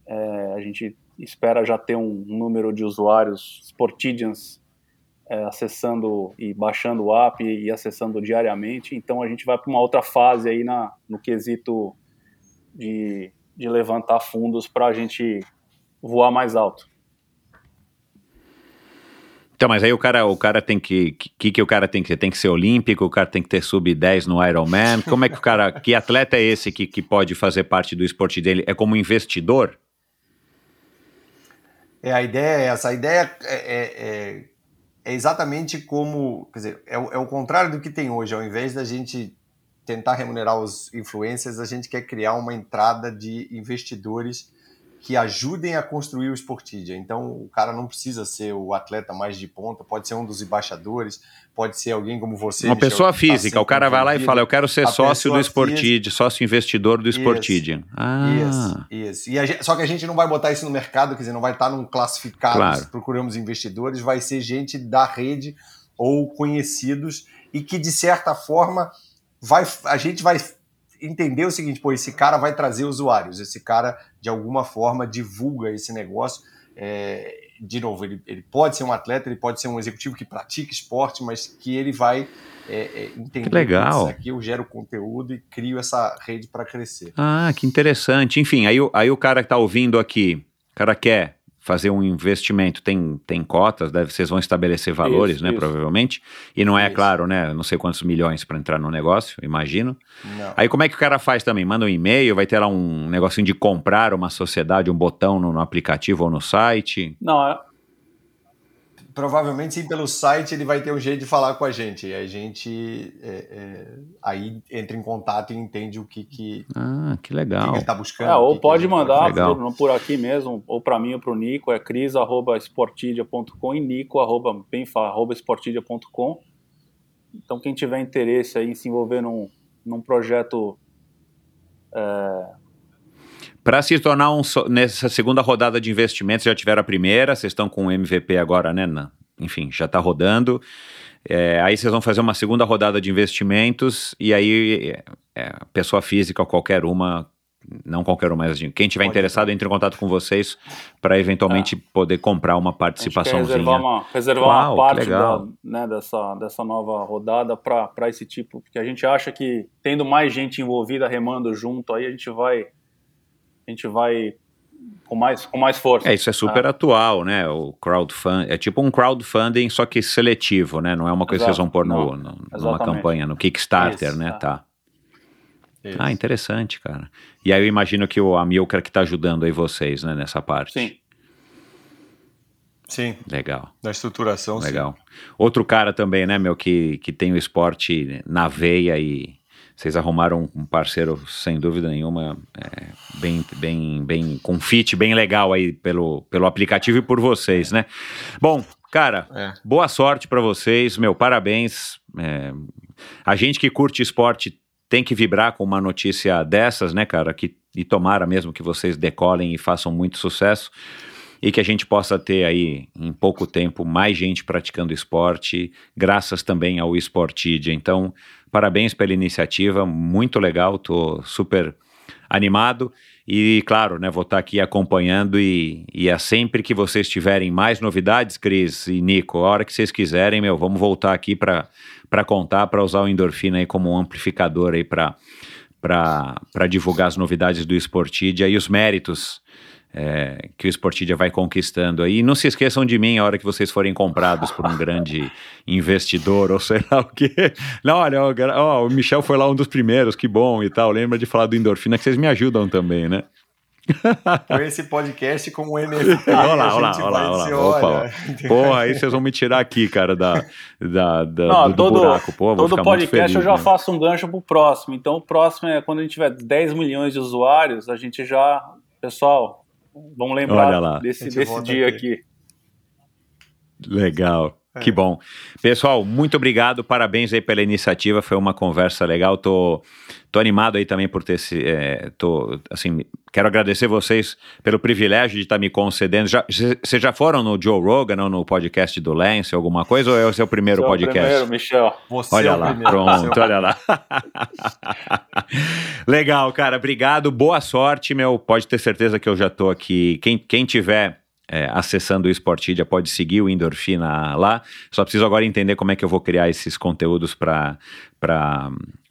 é, a gente espera já ter um número de usuários Sportidians é, acessando e baixando o app e, e, acessando diariamente. Então a gente vai para uma outra fase aí na, no quesito de, de levantar fundos para a gente voar mais alto. Então, mas aí o cara, o cara tem que, que que o cara tem que ser? Tem que ser olímpico, o cara tem que ter sub 10 no Ironman. Como é que o cara, que atleta é esse que, que pode fazer parte do esporte dele? É como investidor? É, a ideia é essa. A ideia é, é, é é exatamente como, quer dizer, é, é o contrário do que tem hoje. Ao invés da gente tentar remunerar os influencers, a gente quer criar uma entrada de investidores que ajudem a construir o Sportidia. Então, o cara não precisa ser o atleta mais de ponta, pode ser um dos embaixadores, pode ser alguém como você. Uma Michel, pessoa tá física, tá o cara vai lá e fala, eu quero ser sócio do Sportidia, sócio investidor do Sportidia. Ah. Isso, isso. Gente, só que a gente não vai botar isso no mercado, quer dizer, não vai estar num classificado, claro. procuramos investidores, vai ser gente da rede ou conhecidos e que, de certa forma, vai, a gente vai entender o seguinte, pô, esse cara vai trazer usuários, esse cara de alguma forma divulga esse negócio é, de novo, ele, ele pode ser um atleta, ele pode ser um executivo que pratica esporte, mas que ele vai é, é, entender Que legal. que aqui eu gero conteúdo e crio essa rede para crescer. Ah, que interessante. Enfim, aí, o- aí o cara que tá ouvindo aqui, o cara quer fazer um investimento, tem, tem cotas, deve, vocês vão estabelecer valores, Isso, né, isso. provavelmente. E não é, Isso. claro, né, não sei quantos milhões para entrar no negócio, imagino. Não. Aí como é que o cara faz também? Manda um e-mail, vai ter lá um negocinho de comprar uma sociedade, um botão no, no aplicativo ou no site. Não, é, Provavelmente sim, pelo site ele vai ter um jeito de falar com a gente. E a gente é, é, aí entra em contato e entende o que, que, Ah, que legal. ele está buscando. é, ou pode gente mandar Legal. por, aqui mesmo, ou para mim ou para o Nico, é cris.esportidia.com e nico.benfa.esportidia.com. Então, quem tiver interesse aí em se envolver num, num projeto Para se tornar um so- nessa segunda rodada de investimentos, já tiveram a primeira, vocês estão com o MVP agora, né? na- enfim, já está rodando. É, aí vocês vão fazer uma segunda rodada de investimentos e aí é, é, pessoa física, qualquer uma, não qualquer uma, mas quem tiver Pode interessado, entre em contato com vocês para eventualmente poder comprar uma participaçãozinha. reservar uma, reservar Uau, uma parte da, né, dessa, dessa nova rodada para esse tipo, porque a gente acha que tendo mais gente envolvida remando junto, aí a gente vai a gente vai com mais, com mais força. É, isso é super atual, né? O crowdfunding, é tipo um crowdfunding, só que seletivo, né? Não é uma coisa que vocês vão Exato. pôr no, no- numa campanha, no Kickstarter, Isso, né? tá. Tá. Isso. Ah, interessante, cara. E aí eu imagino que o Amilcar que tá ajudando aí vocês, né, nessa parte. Sim. Sim, Legal, na estruturação. sim. legal. Outro cara também, né, meu, que, que tem o esporte na veia e vocês arrumaram um parceiro, sem dúvida nenhuma, é, bem, bem, bem, com fit bem legal aí pelo, pelo aplicativo e por vocês, né? Bom, cara, É. boa sorte pra vocês, meu, parabéns. É, a gente que curte esporte tem que vibrar com uma notícia dessas, né, cara? Que, e tomara mesmo que vocês decolem e façam muito sucesso e que a gente possa ter aí em pouco tempo mais gente praticando esporte, graças também ao Esportidia. Então, parabéns pela iniciativa, muito legal, tô super animado. E claro, né, vou estar aqui acompanhando e, e é sempre que vocês tiverem mais novidades, Cris e Nico, a hora que vocês quiserem, meu, vamos voltar aqui para contar, para usar o endorfina aí como um amplificador aí para divulgar as novidades do Esportidia e os méritos é, que o Esportidia vai conquistando aí. E não se esqueçam de mim a hora que vocês forem comprados por um grande investidor ou sei lá o quê. Não, olha, ó, o Michel foi lá um dos primeiros, que bom e tal. Lembra de falar do endorfina, que vocês me ajudam também, né? Com esse podcast como NFT. Olha lá, olha lá, olha lá, olha Opa. Porra, aí vocês vão me tirar aqui, cara, da, da, da- Não, do, do todo, buraco. Pô, vou todo podcast feliz, eu já né? faço um gancho pro próximo. Então o próximo é quando a gente tiver 10 milhões de usuários, a gente já. Pessoal, vamos lembrar desse, desse dia aqui. aqui. Legal. É. Que bom. Pessoal, muito obrigado, parabéns aí pela iniciativa, foi uma conversa legal, tô, tô animado aí também por ter se, é, tô, assim, quero agradecer vocês pelo privilégio de estar me concedendo, já, vocês já foram no Joe Rogan ou no podcast do Lance, alguma coisa, ou é o seu primeiro é o podcast? primeiro, Michel. Você Olha é o lá, primeiro, pronto, olha lá. Legal, cara, obrigado, boa sorte, meu. Pode ter certeza que eu já tô aqui. Quem, quem tiver é, acessando o Esportidia pode seguir o Endorfina lá. Só preciso agora entender como é que eu vou criar esses conteúdos para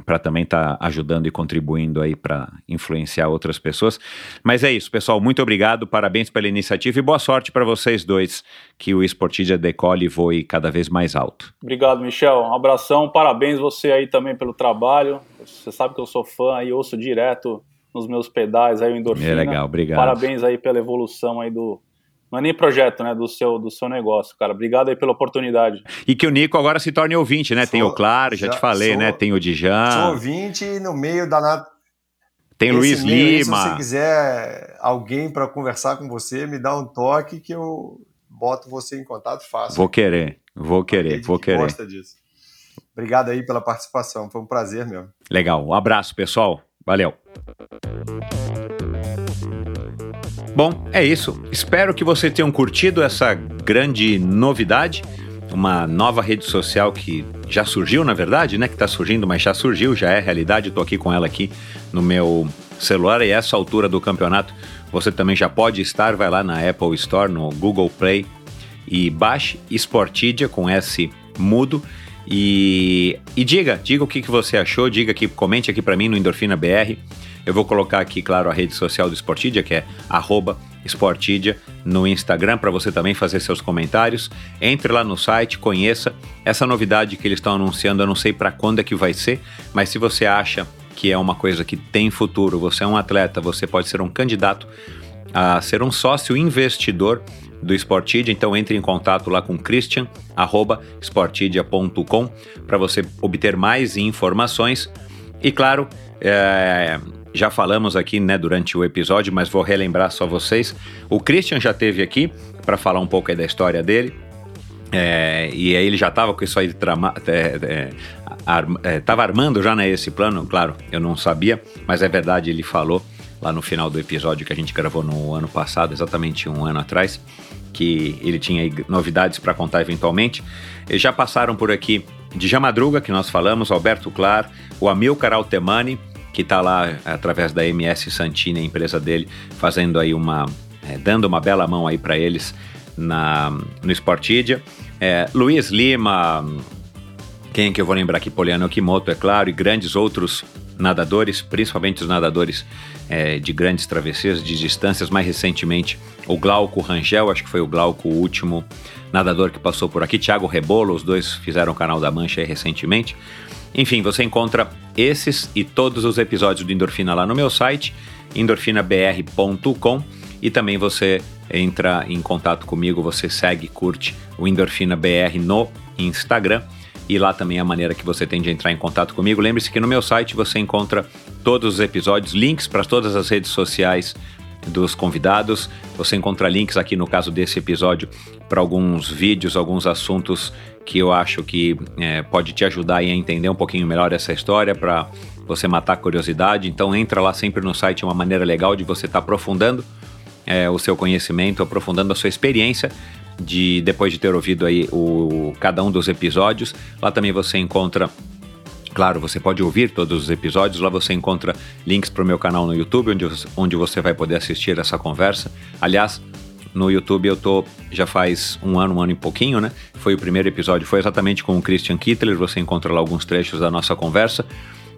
para também estar ajudando e contribuindo aí para influenciar outras pessoas. Mas é isso, pessoal. Muito obrigado, parabéns pela iniciativa e boa sorte para vocês dois que o Esportidia decole e voe cada vez mais alto. Obrigado, Michel. Um abração. Parabéns você aí também pelo trabalho. Você sabe que eu sou fã e ouço direto nos meus pedais aí o Endorfina. É legal, obrigado. Parabéns aí pela evolução aí do. Não é nem projeto, né? Do seu, do seu negócio, cara. Obrigado aí pela oportunidade. E que o Nico agora se torne ouvinte, né? tem Sou- o Claro, já, já te falei, sou- né? Tem o Sou Dijan, ouvinte no meio da nat... tem Esse Luiz meio aí, Se Lima. você quiser alguém para conversar com você, me dá um toque que eu boto você em contato fácil. Vou querer, vou querer, vou que querer. Gosta disso. Obrigado aí pela participação, foi um prazer mesmo. Legal, um abraço, pessoal. Valeu. Bom, é isso. Espero que vocês tenham curtido essa grande novidade. Uma nova rede social que já surgiu, na verdade, né? Que tá surgindo, mas já surgiu, já é realidade. Estou aqui com ela aqui no meu celular e essa altura do campeonato você também já pode estar. Vai lá na Apple Store, no Google Play, e baixe Sportidia com S mudo. E, e diga, diga o que, que você achou, diga aqui, comente aqui para mim no Endorfina BR. Eu vou colocar aqui, claro, a rede social do Sportidia, que é arroba Sportidia no Instagram para você também fazer seus comentários. Entre lá no site, conheça essa novidade que eles estão anunciando. Eu não sei para quando é que vai ser, mas se você acha que é uma coisa que tem futuro, você é um atleta, você pode ser um candidato a ser um sócio investidor do Sportidia, então entre em contato lá com Christian, sportidia.com para você obter mais informações. E claro, é, já falamos aqui né, durante o episódio, mas vou relembrar só vocês. O Christian já teve aqui para falar um pouco da história dele. É, e aí ele já estava com isso aí trama, é, é, é, tava armando já né, esse plano, claro, eu não sabia, mas é verdade, ele falou lá no final do episódio que a gente gravou no ano passado, exatamente um ano atrás, que ele tinha novidades para contar eventualmente. Eles já passaram por aqui de Jamadruga, que nós falamos, Alberto Clar, o Amilcar Altemani, que está lá através da MS Santini, a empresa dele, fazendo aí uma. É, dando uma bela mão aí para eles na, no Sportidia. É, Luiz Lima, quem que eu vou lembrar aqui? Poliano Okimoto, é claro, e grandes outros nadadores, principalmente os nadadores é, de grandes travessias, de distâncias. Mais recentemente, o Glauco Rangel, acho que foi o Glauco o último nadador que passou por aqui. Thiago Rebolo, os dois fizeram o canal da Mancha recentemente. Enfim, você encontra esses e todos os episódios do Endorfina lá no meu site, endorfinabr.com e também você entra em contato comigo, você segue, curte o Endorfina BR no Instagram e lá também é a maneira que você tem de entrar em contato comigo. Lembre-se que no meu site você encontra todos os episódios, links para todas as redes sociais dos convidados. Você encontra links aqui no caso desse episódio para alguns vídeos, alguns assuntos que eu acho que é, pode te ajudar a entender um pouquinho melhor essa história, para você matar a curiosidade. Então entra lá sempre no site, é uma maneira legal de você estar tá aprofundando é, o seu conhecimento, aprofundando a sua experiência de depois de ter ouvido aí o, cada um dos episódios. Lá também você encontra Claro, você pode ouvir todos os episódios, lá você encontra links para o meu canal no YouTube, onde, onde você vai poder assistir essa conversa. Aliás, no YouTube eu tô já faz um ano, um ano e pouquinho, né? Foi o primeiro episódio, foi exatamente com o Christian Kittler, você encontra lá alguns trechos da nossa conversa.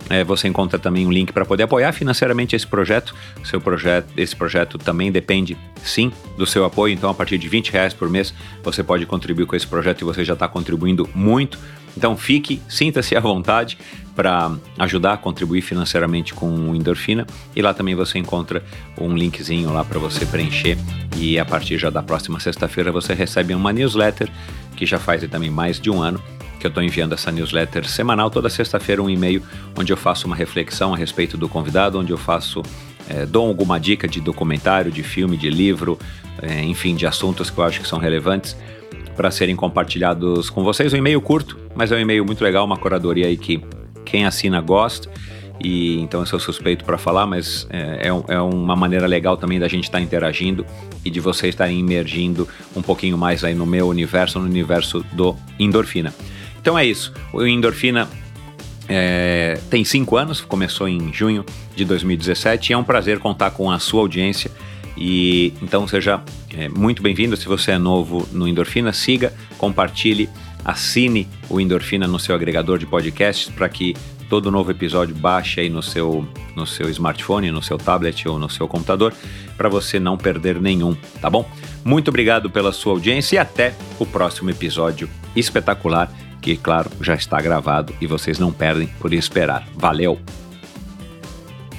É, você encontra também um link para poder apoiar financeiramente esse projeto. Seu projeto, esse projeto também depende, sim, do seu apoio. Então, a partir de 20 reais por mês, você pode contribuir com esse projeto e você já está contribuindo muito. Então, fique, sinta-se à vontade para ajudar a contribuir financeiramente com o Endorfina. E lá também você encontra um linkzinho lá para você preencher. E a partir já da próxima sexta-feira você recebe uma newsletter que já faz também mais de um ano que eu estou enviando essa newsletter semanal, toda sexta-feira um e-mail onde eu faço uma reflexão a respeito do convidado, onde eu faço, é, dou alguma dica de documentário, de filme, de livro, é, enfim, de assuntos que eu acho que são relevantes para serem compartilhados com vocês. Um e-mail curto, mas é um e-mail muito legal, uma curadoria aí que quem assina gosta. E então eu sou suspeito para falar, mas é, é, é, uma maneira legal também da gente estar tá interagindo e de vocês estarem emergindo um pouquinho mais aí no meu universo, no universo do endorfina. Então é isso. O Endorfina é, tem cinco anos, começou em junho de 2017 e é um prazer contar com a sua audiência. E então seja é, muito bem-vindo. Se você é novo no Endorfina, siga, compartilhe, assine o Endorfina no seu agregador de podcasts para que todo novo episódio baixe aí no seu, no seu smartphone, no seu tablet ou no seu computador, para você não perder nenhum, tá bom? Muito obrigado pela sua audiência e até o próximo episódio espetacular que, claro, já está gravado e vocês não perdem por esperar. Valeu!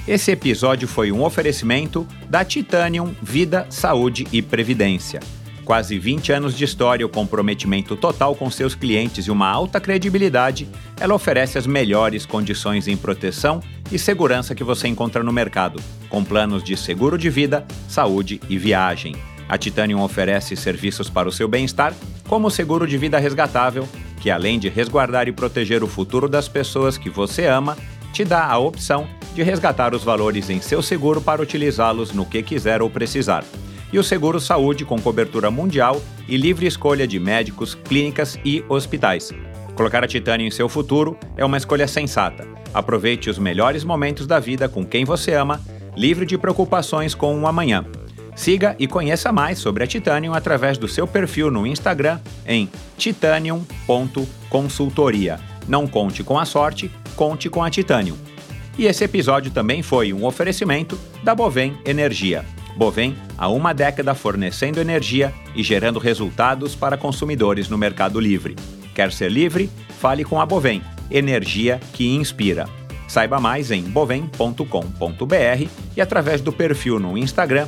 Esse episódio foi um oferecimento da Titanium Vida, Saúde e Previdência. Quase 20 anos de história, o comprometimento total com seus clientes e uma alta credibilidade, ela oferece as melhores condições em proteção e segurança que você encontra no mercado, com planos de seguro de vida, saúde e viagem. A Titanium oferece serviços para o seu bem-estar, como o seguro de vida resgatável, que além de resguardar e proteger o futuro das pessoas que você ama, te dá a opção de resgatar os valores em seu seguro para utilizá-los no que quiser ou precisar. E o seguro saúde com cobertura mundial e livre escolha de médicos, clínicas e hospitais. Colocar a Titânia em seu futuro é uma escolha sensata. Aproveite os melhores momentos da vida com quem você ama, livre de preocupações com o amanhã. Siga e conheça mais sobre a Titanium através do seu perfil no Instagram em titanium.consultoria. Não conte com a sorte, conte com a Titanium. E esse episódio também foi um oferecimento da Bovem Energia. Bovem, há uma década fornecendo energia e gerando resultados para consumidores no Mercado Livre. Quer ser livre? Fale com a Bovem, energia que inspira. Saiba mais em bovem.com.br e através do perfil no Instagram